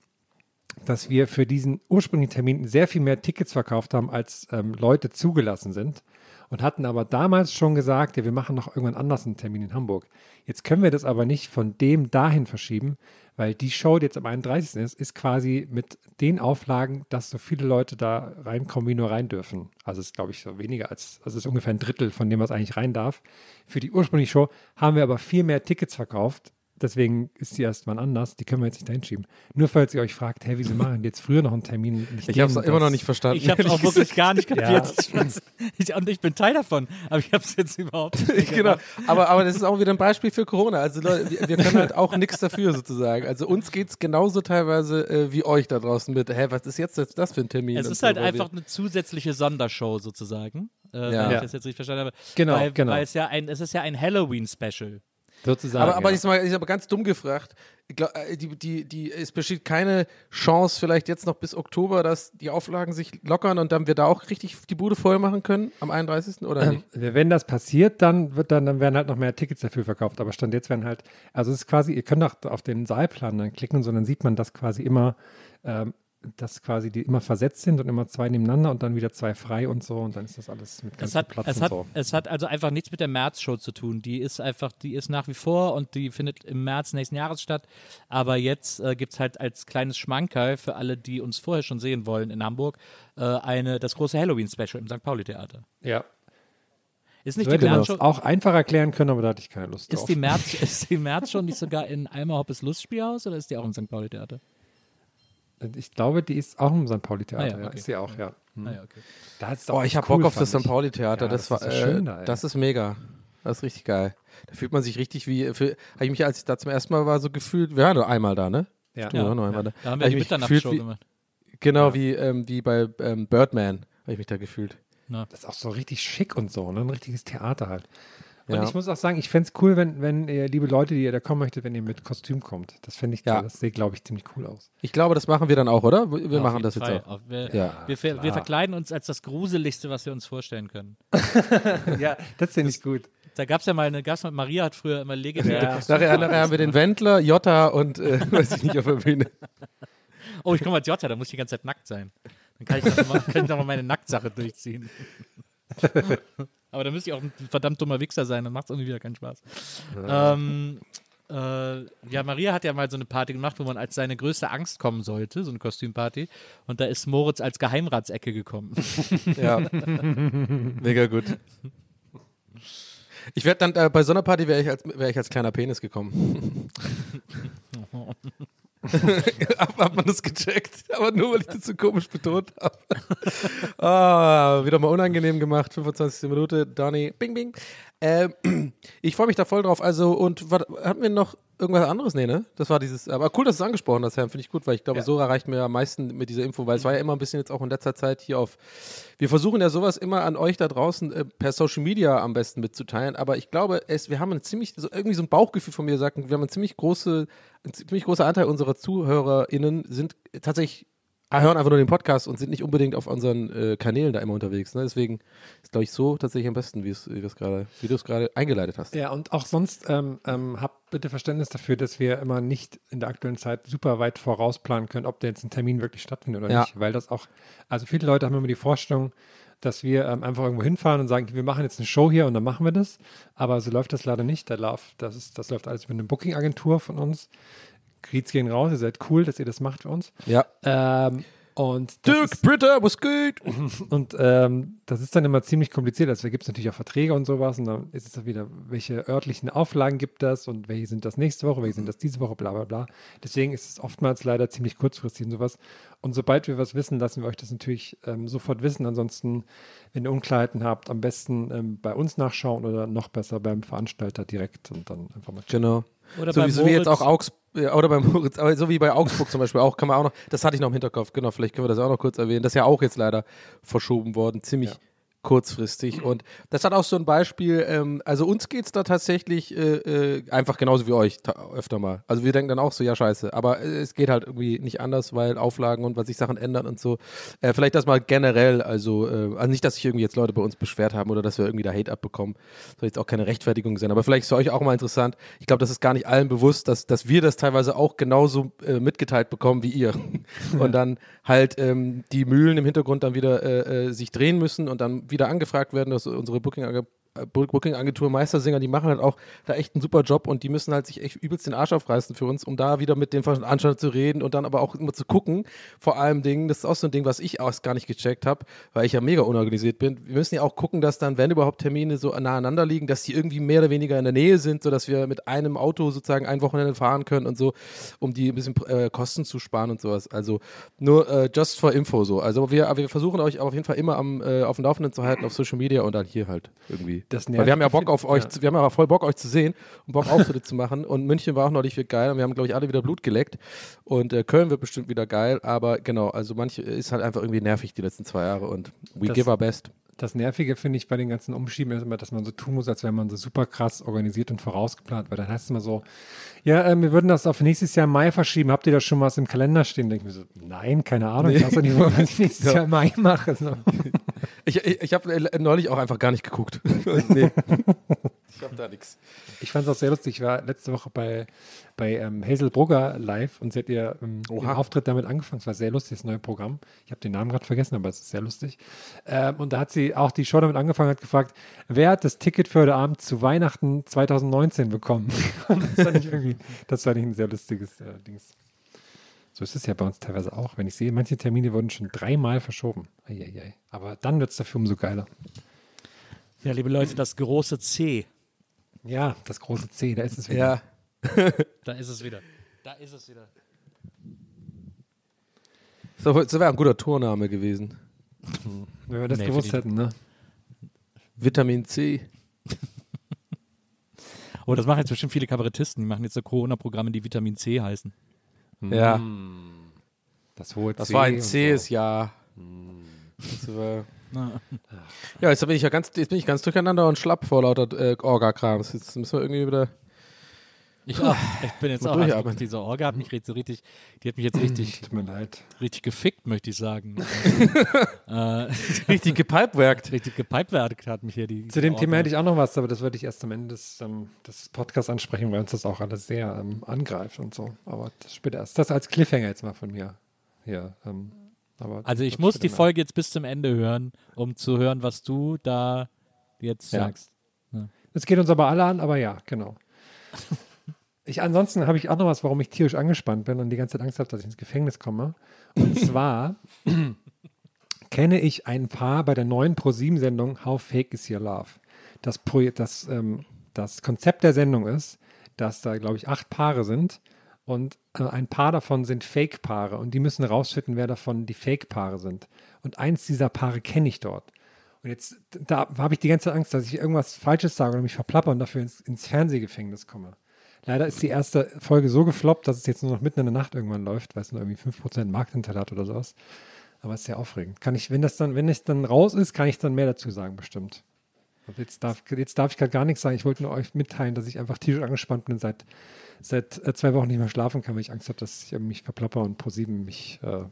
Speaker 4: dass wir für diesen ursprünglichen Termin sehr viel mehr Tickets verkauft haben, als ähm, Leute zugelassen sind. Und hatten aber damals schon gesagt, ja, wir machen noch irgendwann anders einen Termin in Hamburg. Jetzt können wir das aber nicht von dem dahin verschieben, weil die Show, die jetzt am 31. ist, ist quasi mit den Auflagen, dass so viele Leute da reinkommen, wie nur rein dürfen. Also es ist, glaube ich, so weniger als, also ist ungefähr ein Drittel von dem, was eigentlich rein darf. Für die ursprüngliche Show haben wir aber viel mehr Tickets verkauft. Deswegen ist die erstmal anders. Die können wir jetzt nicht dahin schieben. Nur falls ihr euch fragt, hey, wieso machen die jetzt früher noch einen Termin? Nicht
Speaker 2: Ich habe es immer noch nicht verstanden.
Speaker 3: Ich habe es auch wirklich gar nicht kapiert.
Speaker 4: Ja.
Speaker 3: Ich, und ich bin Teil davon, aber ich habe es jetzt überhaupt nicht. (laughs)
Speaker 2: Genau, aber, aber das ist auch wieder ein Beispiel für Corona. Also Leute, wir, wir können halt auch nichts dafür sozusagen. Also uns geht es genauso teilweise äh, wie euch da draußen mit, hä, was ist jetzt das, für ein Termin?
Speaker 3: Es ist
Speaker 2: so,
Speaker 3: halt
Speaker 2: weil
Speaker 3: einfach eine zusätzliche Sondershow sozusagen. Äh,
Speaker 2: Ja.
Speaker 3: Wenn ich das jetzt richtig verstanden habe.
Speaker 4: Genau,
Speaker 3: weil,
Speaker 4: genau.
Speaker 3: Weil es ja ein, es ist ja ein Halloween-Special.
Speaker 4: Sozusagen.
Speaker 2: Aber, aber
Speaker 4: ja.
Speaker 2: ich, sag mal, ich habe ganz dumm gefragt. Glaub, äh, die, die, die, es besteht keine Chance, vielleicht jetzt noch bis Oktober, dass die Auflagen sich lockern und dann wir da auch richtig die Bude voll machen können am 31. oder nicht?
Speaker 4: Ähm, Wenn das passiert, dann wird dann, dann werden halt noch mehr Tickets dafür verkauft. Aber Stand jetzt werden halt, also es ist quasi, ihr könnt auch auf den Saalplan dann klicken und so, dann sieht man, dass quasi immer, ähm, dass quasi die immer versetzt sind und immer zwei nebeneinander und dann wieder zwei frei und so und dann ist das alles mit
Speaker 3: Es
Speaker 4: ganz
Speaker 3: hat,
Speaker 4: Platz
Speaker 3: es,
Speaker 4: und
Speaker 3: hat,
Speaker 4: so.
Speaker 3: es hat also einfach nichts mit der März-Show zu tun. Die ist einfach, die ist nach wie vor und die findet im März nächsten Jahres statt. Aber jetzt äh, gibt es halt als kleines Schmankerl für alle, die uns vorher schon sehen wollen in Hamburg, äh, eine, das große Halloween-Special im St. Pauli-Theater.
Speaker 4: Ja.
Speaker 3: Ist nicht
Speaker 4: Ich hätte
Speaker 3: die März schon,
Speaker 4: auch einfach erklären können, aber da hatte ich keine Lust
Speaker 3: ist
Speaker 4: drauf.
Speaker 3: die März, (laughs) ist die März schon nicht sogar in Eimer Hoppes Lustspielhaus oder ist die auch im St. Pauli-Theater?
Speaker 4: Ich glaube, die ist auch im St. Pauli-Theater.
Speaker 3: Ah ja,
Speaker 4: ja,
Speaker 3: okay.
Speaker 4: Ist sie auch, ja. Hm.
Speaker 3: Ah, ja, okay.
Speaker 4: Da ist
Speaker 2: Oh, ich habe
Speaker 4: cool,
Speaker 2: Bock auf das St. Pauli-Theater.
Speaker 4: Ja,
Speaker 2: das,
Speaker 4: das
Speaker 2: war,
Speaker 4: ist so schön
Speaker 2: äh,
Speaker 4: da,
Speaker 2: das ist mega. Das ist richtig geil. Da fühlt man sich richtig wie, habe ich mich, als ich da zum ersten Mal war, so gefühlt, wir waren nur einmal da, ne?
Speaker 4: Ja.
Speaker 2: War nur einmal da.
Speaker 3: Da haben
Speaker 2: Hab
Speaker 3: wir
Speaker 2: ich
Speaker 3: die Mitternachtsshow
Speaker 2: wie-
Speaker 3: gemacht.
Speaker 2: Genau wie, ähm, wie bei ähm, Birdman, habe ich mich da gefühlt.
Speaker 4: Das ist auch so richtig schick und so, ne? ein richtiges Theater halt. Und
Speaker 2: Ja.
Speaker 4: ich muss auch sagen, ich fände es cool, wenn, wenn ihr, liebe Leute, die ihr da kommen möchtet, wenn ihr mit Kostüm kommt. Das fände ich,
Speaker 2: Ja.
Speaker 4: das sieht, glaube ich, ziemlich cool aus.
Speaker 2: Ich glaube, das machen wir dann auch, oder? Wir
Speaker 3: Auf
Speaker 2: machen das jetzt
Speaker 3: Fall.
Speaker 2: auch.
Speaker 3: Auf- Wir,
Speaker 2: Ja,
Speaker 3: wir, ver- wir verkleiden uns als das Gruseligste, was wir uns vorstellen können. (laughs)
Speaker 4: ja, das finde ich gut.
Speaker 3: Da gab es ja mal eine Gast, Maria hat früher immer (laughs) legendäre
Speaker 4: Ja.
Speaker 3: Kostüme.
Speaker 2: Nachher, nachher haben wir den Wendler, Jota und äh, (laughs) weiß ich nicht auf der Bühne.
Speaker 3: Oh, ich komme als Jota, da muss ich die ganze Zeit nackt sein. Dann kann ich doch mal, kann ich doch mal meine Nacktsache durchziehen. Aber da müsste ich auch ein verdammt dummer Wichser sein, dann macht es irgendwie wieder keinen Spaß. Ähm, äh, ja, Maria hat ja mal so eine Party gemacht, wo man als seine größte Angst kommen sollte, so eine Kostümparty. Und da ist Moritz als Geheimratsecke gekommen. (laughs)
Speaker 2: Ja. Mega gut. Ich werde dann, äh, bei so einer Party wäre ich, als- wär ich als kleiner Penis gekommen. (laughs) (laughs) Hat man das gecheckt? Aber nur, weil ich das so komisch betont habe. (laughs) ah, wieder mal unangenehm gemacht. 25. Minute. Donny. Bing, bing. Ähm, (clears throat) ich freue mich da voll drauf. Also, und wat, hatten wir noch irgendwas anderes? Nee, ne? Das war dieses. Aber cool, dass du es angesprochen hast, Herr. Finde ich gut, weil ich glaube,
Speaker 4: Ja.
Speaker 2: so erreicht mir am meisten mit dieser Info, weil es war ja immer ein bisschen jetzt auch in letzter Zeit hier auf. Wir versuchen ja sowas immer an euch da draußen äh, per Social Media am besten mitzuteilen, aber ich glaube, es, wir haben ein ziemlich, so irgendwie so ein Bauchgefühl von mir sagt, wir haben ein ziemlich große, ein ziemlich großer Anteil unserer ZuhörerInnen sind tatsächlich hören einfach nur den Podcast und sind nicht unbedingt auf unseren äh, Kanälen da immer unterwegs. Ne? Deswegen ist, glaube ich, so tatsächlich am besten, wie wie du es gerade eingeleitet hast.
Speaker 4: Ja, und auch sonst ähm, ähm, habt bitte Verständnis dafür, dass wir immer nicht in der aktuellen Zeit super weit vorausplanen können, ob der jetzt ein Termin wirklich stattfindet oder
Speaker 2: Ja.
Speaker 4: nicht. Weil das auch, also viele Leute haben immer die Vorstellung, dass wir ähm, einfach irgendwo hinfahren und sagen, wir machen jetzt eine Show hier und dann machen wir das. Aber so läuft das leider nicht. Da lauf, das, ist, das läuft alles über eine Booking-Agentur von uns. Greets gehen raus, ihr seid cool, dass ihr das macht für uns.
Speaker 2: Ja.
Speaker 4: Ähm, und das
Speaker 2: Dirk
Speaker 4: ist-
Speaker 2: Britta, was geht? (laughs)
Speaker 4: und ähm, das ist dann immer ziemlich kompliziert. Also da gibt es natürlich auch Verträge und sowas. Und dann ist es dann wieder, welche örtlichen Auflagen gibt das und welche sind das nächste Woche, welche sind das diese Woche, bla bla bla. Deswegen ist es oftmals leider ziemlich kurzfristig und sowas. Und sobald wir was wissen, lassen wir euch das natürlich ähm, sofort wissen. Ansonsten, wenn ihr Unklarheiten habt, am besten ähm, bei uns nachschauen oder noch besser beim Veranstalter direkt und dann einfach mal.
Speaker 2: Genau.
Speaker 3: Oder
Speaker 2: so
Speaker 3: bei
Speaker 2: wie, so wie jetzt
Speaker 3: Moritz.
Speaker 2: auch Augsburg, oder bei Moritz, aber so wie bei Augsburg zum Beispiel auch, kann man auch noch, das hatte ich noch im Hinterkopf, genau, vielleicht können wir das auch noch kurz erwähnen. Das ist ja auch jetzt leider verschoben worden, ziemlich
Speaker 4: Ja.
Speaker 2: Kurzfristig. Und das hat auch so ein Beispiel, ähm, also uns geht es da tatsächlich äh, äh, einfach genauso wie euch öfter mal. Also wir denken dann auch so, ja scheiße, aber äh, es geht halt irgendwie nicht anders, weil Auflagen und weil sich Sachen ändern und so. Äh, vielleicht das mal generell, also, äh, also nicht, dass sich irgendwie jetzt Leute bei uns beschwert haben oder dass wir irgendwie da Hate abbekommen. Soll jetzt auch keine Rechtfertigung sein, aber vielleicht ist für euch auch mal interessant. Ich glaube, das ist gar nicht allen bewusst, dass, dass wir das teilweise auch genauso äh, mitgeteilt bekommen wie ihr. (laughs) und dann halt ähm, die Mühlen im Hintergrund dann wieder sich drehen müssen und dann wieder angefragt werden, dass unsere Booking äh, Booking-Agentur Meistersinger, die machen halt auch da echt einen super Job und die müssen halt sich echt übelst den Arsch aufreißen für uns, um da wieder mit den Veranstaltern zu reden und dann aber auch immer zu gucken. Vor allem Dingen, das ist auch so ein Ding, was ich auch gar nicht gecheckt habe, weil ich ja mega unorganisiert bin. Wir müssen ja auch gucken, dass dann, wenn überhaupt Termine so nah aneinander liegen, dass die irgendwie mehr oder weniger in der Nähe sind, sodass wir mit einem Auto sozusagen ein Wochenende fahren können und so, um die ein bisschen äh, Kosten zu sparen und sowas. Also nur äh, just for info so. Also wir, wir versuchen euch auf jeden Fall immer am, äh, auf dem Laufenden zu halten auf Social Media und dann hier halt irgendwie.
Speaker 4: Das
Speaker 2: Weil wir haben ja
Speaker 4: nervt
Speaker 2: Bock auf euch,
Speaker 4: ja.
Speaker 2: zu- wir haben ja voll Bock euch zu sehen und Bock Auftritte zu machen. Und München war auch neulich wieder geil und wir haben, glaube ich, alle wieder Blut geleckt. Und äh, Köln wird bestimmt wieder geil, aber genau, also manche ist halt einfach irgendwie nervig die letzten zwei Jahre und we
Speaker 4: Das-
Speaker 2: give our best.
Speaker 4: Das Nervige finde ich bei den ganzen Umschieben ist immer, dass man so tun muss, als wäre man so super krass organisiert und vorausgeplant, weil dann heißt es immer so, ja, äh, wir würden das auf nächstes Jahr im Mai verschieben. Habt ihr da schon was im Kalender stehen? Denke ich mir so, nein, keine Ahnung. Ich weiß nicht, was ich nächstes (laughs) Jahr im Mai mache. So. (laughs)
Speaker 2: Ich, ich, ich habe neulich auch einfach gar nicht geguckt. (laughs) nee. Ich habe da nichts.
Speaker 4: Ich fand es auch sehr lustig. Ich war letzte Woche bei, bei ähm, Hazel Brugger live und sie hat ihr ähm. Auftritt damit angefangen. Es war sehr lustig, das neue Programm. Ich habe den Namen gerade vergessen, aber es ist sehr lustig. Ähm, und da hat sie auch die Show damit angefangen, hat gefragt, wer hat das Ticket für heute Abend zu Weihnachten 2019 bekommen? (laughs) Das fand ich irgendwie, das fand ich ein sehr lustiges äh, Dings. So ist es ja bei uns teilweise auch. Wenn ich sehe, manche Termine wurden schon dreimal verschoben. Eieiei. Aber dann wird es dafür umso geiler.
Speaker 3: Ja, liebe Leute, das große C.
Speaker 4: Ja, das große C, da ist es wieder.
Speaker 2: Ja. (laughs)
Speaker 3: Da ist es wieder. Da ist es wieder.
Speaker 2: So, das wäre ein guter Tourname gewesen.
Speaker 4: Wenn wir das
Speaker 3: Nee,
Speaker 4: gewusst hätten, ne?
Speaker 2: Vitamin C.
Speaker 3: Oh, das machen jetzt bestimmt viele Kabarettisten. Die machen jetzt so Corona-Programme, die Vitamin C heißen.
Speaker 2: Ja,
Speaker 4: Das hohe
Speaker 2: das
Speaker 4: C
Speaker 2: war ein zähes
Speaker 4: so.
Speaker 2: Jahr. Das war (laughs) ja, jetzt bin ich ja ganz, jetzt bin ich ganz durcheinander und schlapp vor lauter äh, Orga-Krams. Jetzt müssen wir irgendwie wieder.
Speaker 3: Ich, auch. ich bin jetzt
Speaker 2: Mal
Speaker 3: auch. Also,
Speaker 2: durchatmen.
Speaker 3: diese Orga hat mich so richtig, die hat mich jetzt richtig,
Speaker 4: Tut mir leid.
Speaker 3: richtig gefickt, möchte ich sagen. (laughs) äh,
Speaker 2: Richtig gepipewirkt. (laughs)
Speaker 3: richtig gepipewert hat mich hier die.
Speaker 4: Zu dem
Speaker 3: Orga.
Speaker 4: Thema hätte ich auch noch was, aber das würde ich erst am Ende des, ähm, des Podcasts ansprechen, weil uns das auch alles sehr ähm, angreift und so. Aber das später erst. Das als Cliffhanger jetzt mal von mir. Hier. Ähm, aber
Speaker 3: Also ich muss die. Folge jetzt bis zum Ende hören, um zu hören, was du da jetzt
Speaker 4: Ja.
Speaker 3: sagst.
Speaker 4: Das geht uns aber alle an, aber ja, genau. Ich, ansonsten habe ich auch noch was, warum ich tierisch angespannt bin und die ganze Zeit Angst habe, dass ich ins Gefängnis komme. Und (laughs) zwar kenne ich ein Paar bei der neuen ProSieben-Sendung How Fake Is Your Love. Das, Pro das, ähm, das Konzept der Sendung ist, dass da, glaube ich, acht Paare sind und äh, ein paar davon sind Fake-Paare und die müssen rausfinden, wer davon die Fake-Paare sind. Und eins dieser Paare kenne ich dort. Und jetzt, da habe ich die ganze Zeit Angst, dass ich irgendwas Falsches sage oder mich verplapper und dafür ins, ins Fernsehgefängnis komme. Leider ist die erste Folge so gefloppt, dass es jetzt nur noch mitten in der Nacht irgendwann läuft, weil es nur irgendwie 5% Marktanteil hat oder sowas. Aber es ist sehr aufregend. Kann ich, wenn das dann, wenn es dann raus ist, kann ich dann mehr dazu sagen, bestimmt. Und jetzt darf, jetzt darf ich gerade gar nichts sagen. Ich wollte nur euch mitteilen, dass ich einfach tierisch angespannt bin und seit, seit äh, zwei Wochen nicht mehr schlafen kann, weil ich Angst habe, dass ich mich verplapper und ProSieben mich äh,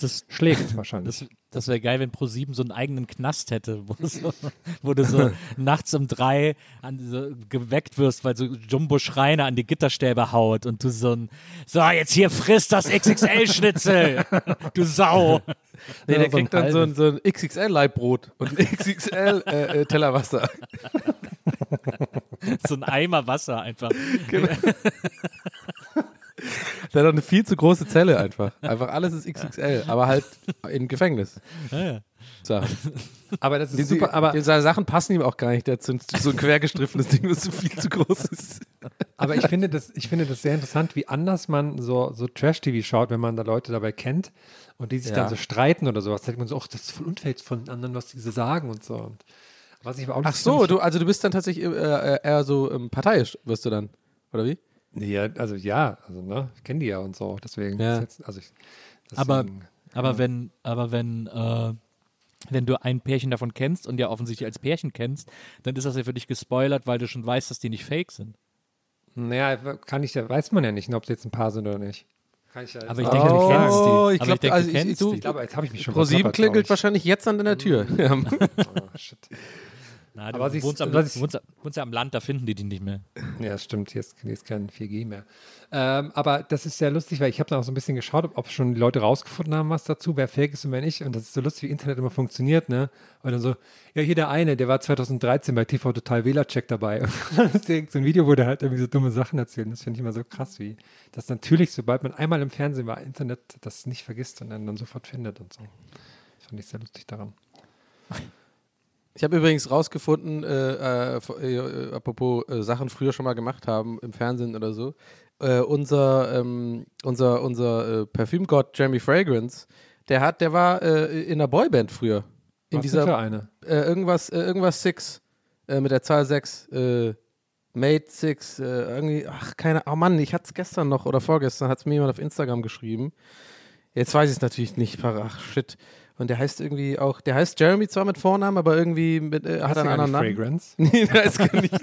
Speaker 3: Das,
Speaker 4: schlägt (laughs) wahrscheinlich.
Speaker 3: das, das wäre geil, wenn Pro7 so einen eigenen Knast hätte, wo, du so, (laughs) wo du so (laughs) nachts um drei an, so geweckt wirst, weil so Jumbo Schreiner an die Gitterstäbe haut und du so ein, so jetzt hier frisst das XXL-Schnitzel, du Sau.
Speaker 2: Nee, der
Speaker 4: so
Speaker 2: kriegt dann so ein, so ein XXL-Leibbrot und ein XXL äh, äh, Wasser.
Speaker 3: So ein Eimer Wasser einfach. (laughs)
Speaker 2: Der hat doch eine viel zu große Zelle einfach. Einfach alles ist XXL, aber halt im Gefängnis.
Speaker 3: Ja, ja.
Speaker 2: Sachen.
Speaker 4: aber das
Speaker 2: Die,
Speaker 4: ist super, aber
Speaker 2: die, seine Sachen passen ihm auch gar nicht. Der hat so ein, so ein quergestriffenes Ding, das so viel zu groß ist.
Speaker 4: Aber ich finde das, ich finde das sehr interessant, wie anders man so, so Trash-TV schaut, wenn man da Leute dabei kennt und die sich
Speaker 2: Ja.
Speaker 4: dann so streiten oder sowas. Da denkt man so, ach, das ist voll unfair von anderen, was diese sagen und so. Und was ich aber auch
Speaker 2: Ach so, du, also du bist dann tatsächlich äh, äh, eher so ähm, parteiisch, wirst du dann, oder wie?
Speaker 4: Nee, ja, also ja, also ne, ich kenne die ja und so. Deswegen.
Speaker 2: Ja.
Speaker 4: ist Jetzt, also ich,
Speaker 3: Aber,
Speaker 4: deswegen-
Speaker 3: aber wenn, aber wenn, äh, wenn du ein Pärchen davon kennst und ja offensichtlich als Pärchen kennst, dann ist das ja für dich gespoilert, weil du schon weißt, dass die nicht fake sind.
Speaker 4: Naja, kann ich ja, weiß man ja nicht, ob sie jetzt ein Paar sind oder nicht. Kann ich ja
Speaker 3: Aber ich denke,
Speaker 4: auch
Speaker 3: du kennst die.
Speaker 2: Oh, ich
Speaker 3: Aber
Speaker 2: glaub,
Speaker 3: ich denke,
Speaker 2: also ich-
Speaker 3: die.
Speaker 4: Ich glaube, jetzt habe ich mich schon
Speaker 2: Pro 7
Speaker 4: verplappert,
Speaker 2: klingelt
Speaker 4: ich.
Speaker 2: wahrscheinlich jetzt an deiner Tür. Ja. (laughs)
Speaker 4: Oh, shit. (laughs)
Speaker 3: Na, du
Speaker 4: Aber
Speaker 3: wohnst, am,
Speaker 4: was ich-
Speaker 3: wohnst, wohnst ja am Land, da finden die die nicht mehr.
Speaker 4: Ja, stimmt, hier ist, ist kein 4G mehr. Ähm, aber das ist sehr lustig, weil ich habe dann auch so ein bisschen geschaut, ob, schon die Leute rausgefunden haben, was dazu, wer fake ist und wer nicht. Und das ist so lustig, wie Internet immer funktioniert, ne? Und dann so, ja, hier der eine, der war 2013 bei TV Total Wählercheck dabei. (laughs) Und dann ist so ein Video, wo der halt irgendwie so dumme Sachen erzählt. Das finde ich immer so krass, wie das natürlich, sobald man einmal im Fernsehen war, Internet das nicht vergisst und dann, dann sofort findet und so. Das fand ich sehr lustig daran.
Speaker 2: Ich habe übrigens rausgefunden, äh, äh, äh, apropos äh, Sachen früher schon mal gemacht haben im Fernsehen oder so. Äh, unser ähm, unser, unser äh, Parfümgott Jeremy Fragrance, der hat, der war in einer Boyband früher. In
Speaker 4: Was
Speaker 2: dieser
Speaker 4: für eine?
Speaker 2: irgendwas, irgendwas Six mit der Zahl 6. Äh, Mate Six, äh, irgendwie, ach, keine, oh Mann, ich hatte es gestern noch oder vorgestern, hat es mir jemand auf Instagram geschrieben. Jetzt weiß ich es natürlich nicht, ach shit. Und der heißt irgendwie auch, der heißt Jeremy zwar mit Vornamen, aber irgendwie mit, äh, hat er einen
Speaker 4: gar
Speaker 2: anderen
Speaker 4: nicht
Speaker 2: Namen.
Speaker 4: Fragrance? (laughs)
Speaker 2: Nee, da ist gar nicht.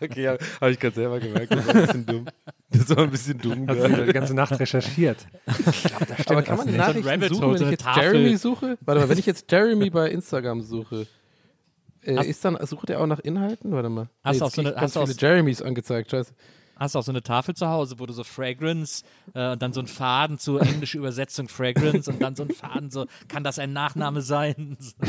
Speaker 2: Okay, ja, habe ich gerade selber gemerkt. Das war ein bisschen dumm. Das war ein bisschen dumm.
Speaker 4: Hast du die ganze Nacht recherchiert? (laughs)
Speaker 2: Aber kann man die
Speaker 3: nicht.
Speaker 2: Nachrichten suchen, wenn ich jetzt
Speaker 3: Tafel.
Speaker 2: Jeremy suche? Warte mal, wenn ich jetzt Jeremy bei Instagram suche, äh, ist dann, sucht er auch nach Inhalten? Warte mal.
Speaker 3: Hast du auch so eine-
Speaker 2: ich
Speaker 3: hast du auch
Speaker 2: viele
Speaker 3: so-
Speaker 2: Jeremys angezeigt, scheiße.
Speaker 3: Hast du auch so eine Tafel zu Hause, wo du so Fragrance äh, und dann so einen Faden zur englischen Übersetzung Fragrance und dann so einen Faden so, kann das ein Nachname sein? (laughs)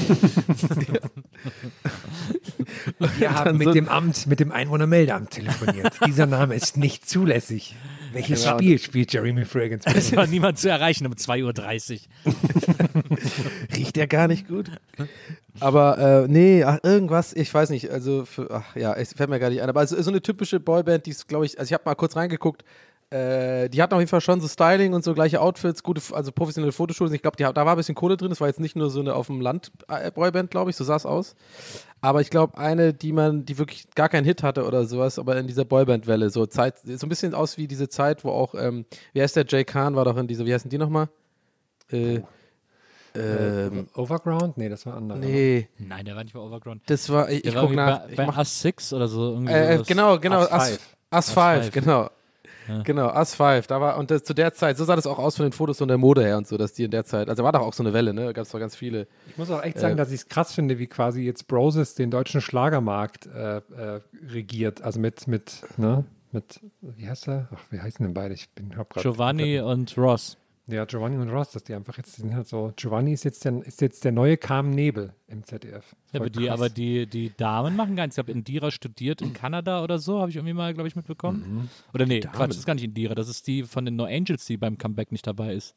Speaker 4: Wir haben mit dem Amt, mit dem Einwohnermeldeamt telefoniert. Dieser Name ist nicht zulässig. Welches
Speaker 2: Genau.
Speaker 4: Spiel spielt Jeremy Fragrance?
Speaker 3: Es war niemand zu erreichen um 2.30 Uhr. (laughs)
Speaker 2: Riecht ja gar nicht gut. Aber äh, nee, ach, irgendwas, ich weiß nicht, also für, ach ja, es fällt mir gar nicht ein. Aber also, so eine typische Boyband, die ist, glaube ich, also ich habe mal kurz reingeguckt, äh, die hatten auf jeden Fall schon so Styling und so gleiche Outfits, gute, also professionelle Fotoshoots. Ich glaube, da war ein bisschen Kohle drin. Das war jetzt nicht nur so eine auf dem Land äh, Boyband, glaube ich, so sah es aus. Aber ich glaube, eine, die man, die wirklich gar keinen Hit hatte oder sowas, aber in dieser Boyband-Welle, so Zeit, so ein bisschen aus wie diese Zeit, wo auch, ähm, wie heißt der, Jay Khan war doch in dieser, wie heißen die nochmal? Äh, ähm,
Speaker 4: Overground? Nee, das war anders.
Speaker 2: nee,
Speaker 3: Nein, der war nicht bei Overground.
Speaker 2: das war, ich,
Speaker 3: Der
Speaker 2: ich
Speaker 3: war
Speaker 2: guck nach.
Speaker 3: bei,
Speaker 2: Ich mach,
Speaker 3: Us 6 oder so. Irgendwie
Speaker 2: äh, genau, genau,
Speaker 4: Us
Speaker 2: Us,
Speaker 4: Five.
Speaker 2: Us
Speaker 3: Us
Speaker 2: 5,
Speaker 3: Five.
Speaker 2: genau. Us 5, da war, und das, zu der Zeit, so sah das auch aus von den Fotos und der Mode her und so, dass die in der Zeit, also war doch auch so eine Welle, ne? Da gab es doch ganz viele.
Speaker 4: Ich muss auch echt
Speaker 2: Äh,
Speaker 4: sagen, dass ich es krass finde, wie quasi jetzt Broses den deutschen Schlagermarkt äh, äh, regiert. Also mit, mit, ne, mit, wie heißt er? Ach, wie heißen denn beide? Ich bin hab grad-
Speaker 3: Giovanni und Ross.
Speaker 4: Ja, Giovanni und Ross, dass die einfach jetzt, die sind halt so, Giovanni ist jetzt der, ist jetzt der neue Carmen Nebel im ZDF.
Speaker 3: Ja, aber die,
Speaker 4: krass.
Speaker 3: aber die, die Damen machen gar nichts. Ich glaube, Indira studiert in Kanada oder so, habe ich irgendwie mal, glaube ich, mitbekommen. Oder nee, Quatsch, das ist gar nicht Indira. Das ist die von den No Angels, die beim Comeback nicht dabei ist.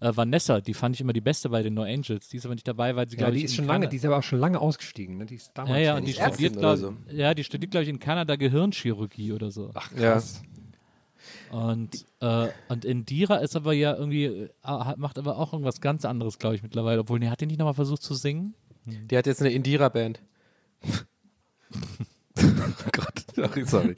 Speaker 3: Äh, Vanessa, die fand ich immer die beste bei den No Angels. Die ist aber nicht dabei, weil sie,
Speaker 4: ja,
Speaker 3: glaube
Speaker 4: die
Speaker 3: ich,
Speaker 4: ist
Speaker 3: in
Speaker 4: schon lange, die ist aber auch schon lange ausgestiegen. Ne? Die ist damals
Speaker 3: Ja, ja, und die studiert,
Speaker 2: oder
Speaker 3: glaube ja, die studiert, glaube ich, in Kanada Gehirnchirurgie oder so.
Speaker 4: Ach,
Speaker 2: Ja.
Speaker 3: Und, äh, und Indira ist aber ja irgendwie, äh, macht aber auch irgendwas ganz anderes, glaube ich, mittlerweile. Obwohl, nee, hat die nicht nochmal versucht zu singen?
Speaker 2: Die hat jetzt eine Indira-Band. (laughs) oh Gott, sorry, sorry.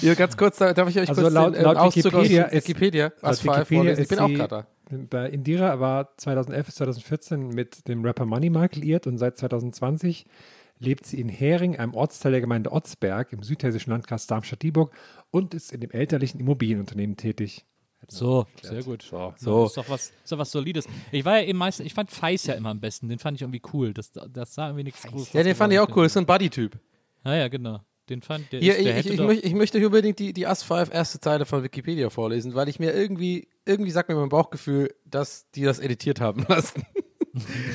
Speaker 2: Hier ganz kurz, da- darf ich euch
Speaker 4: Also
Speaker 2: kurz
Speaker 4: laut-
Speaker 2: den, äh,
Speaker 4: laut
Speaker 2: Auszug
Speaker 4: Wikipedia
Speaker 2: aus
Speaker 4: ist-
Speaker 2: Wikipedia,
Speaker 4: Laut
Speaker 2: Us 5
Speaker 4: Wikipedia
Speaker 2: vorlesen. Ich
Speaker 4: ist
Speaker 2: bin auch gerade da.
Speaker 4: Bei Indira war 2011 bis 2014 mit dem Rapper Money Mark liiert und seit 2020 lebt sie in Hering, einem Ortsteil der Gemeinde Otzberg im südhessischen Landkreis Darmstadt-Dieburg und ist in dem elterlichen Immobilienunternehmen tätig.
Speaker 3: So, sehr gut.
Speaker 4: So.
Speaker 2: So.
Speaker 3: Ist doch was, ist doch was Solides. Ich war ja eben meistens, ich fand Feis ja immer am besten. Den fand ich irgendwie cool. Das, das sah irgendwie nichts Großes.
Speaker 2: Ja, den fand ich auch cool. Das ist so ein Buddy-Typ.
Speaker 3: Ja, ja, genau. Den fand der,
Speaker 2: Hier,
Speaker 3: ist, der
Speaker 2: ich,
Speaker 3: hätte
Speaker 2: ich,
Speaker 3: doch,
Speaker 2: möcht, ich möchte hier unbedingt die, die Us 5 erste Zeile von Wikipedia vorlesen, weil ich mir irgendwie, irgendwie sagt mir mein Bauchgefühl, dass die das editiert haben (laughs) lassen.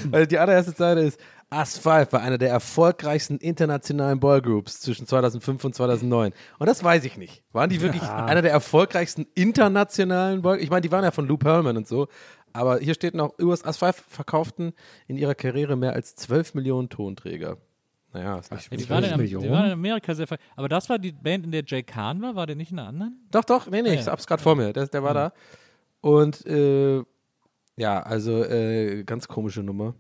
Speaker 2: weil (laughs) die allererste Zeile ist, Us 5 war einer der erfolgreichsten internationalen Boygroups zwischen 2005 und 2009. Und das weiß ich nicht. Waren die wirklich einer der erfolgreichsten internationalen Boygroups? Ich meine, die waren ja von Lou Pearlman und so. Aber hier steht noch, US Us 5 verkauften in ihrer Karriere mehr als 12 Millionen Tonträger. Naja, ist nicht
Speaker 3: ja, die,
Speaker 4: zwölf
Speaker 3: waren in, die waren in Amerika sehr ver- Aber das war die Band, in der Jay Khan war. War der nicht in einer anderen?
Speaker 2: Doch, doch, nee, nee,
Speaker 3: Ah,
Speaker 2: ich
Speaker 3: ja.
Speaker 2: hab's gerade vor mir. Der, der war da. Und äh, ja, also äh, ganz komische Nummer.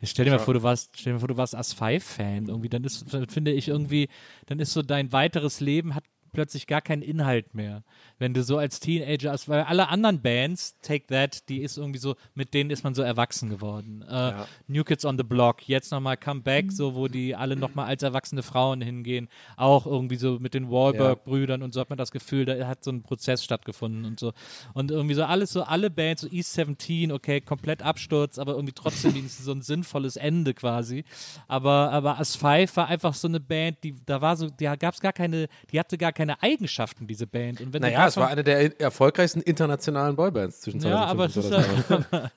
Speaker 3: Jetzt (laughs) Stell dir mal vor, du warst, stell dir mal vor, du warst As 5 Fan irgendwie, dann ist, finde ich irgendwie, dann ist so dein weiteres Leben hat plötzlich gar keinen Inhalt mehr. Wenn du so als Teenager, als, weil alle anderen Bands, Take That, die ist irgendwie so, mit denen ist man so erwachsen geworden. Äh, New Kids on the Block, jetzt nochmal Comeback, so wo die alle nochmal als erwachsene Frauen hingehen, auch irgendwie so mit den Wahlberg-Brüdern und so hat man das Gefühl, da hat so ein Prozess stattgefunden und so. Und irgendwie so alles, so alle Bands, so East 17, okay, komplett Absturz, aber irgendwie trotzdem wenigstens so ein sinnvolles Ende quasi. Aber, aber As Five war einfach so eine Band, die, da war so, da gab es gar keine, die hatte gar keine Eigenschaften, diese Band. Und wenn
Speaker 2: Naja, es war eine der erfolgreichsten internationalen Boybands zwischen 2005
Speaker 3: ja, aber
Speaker 2: und
Speaker 3: es ist
Speaker 2: 2009.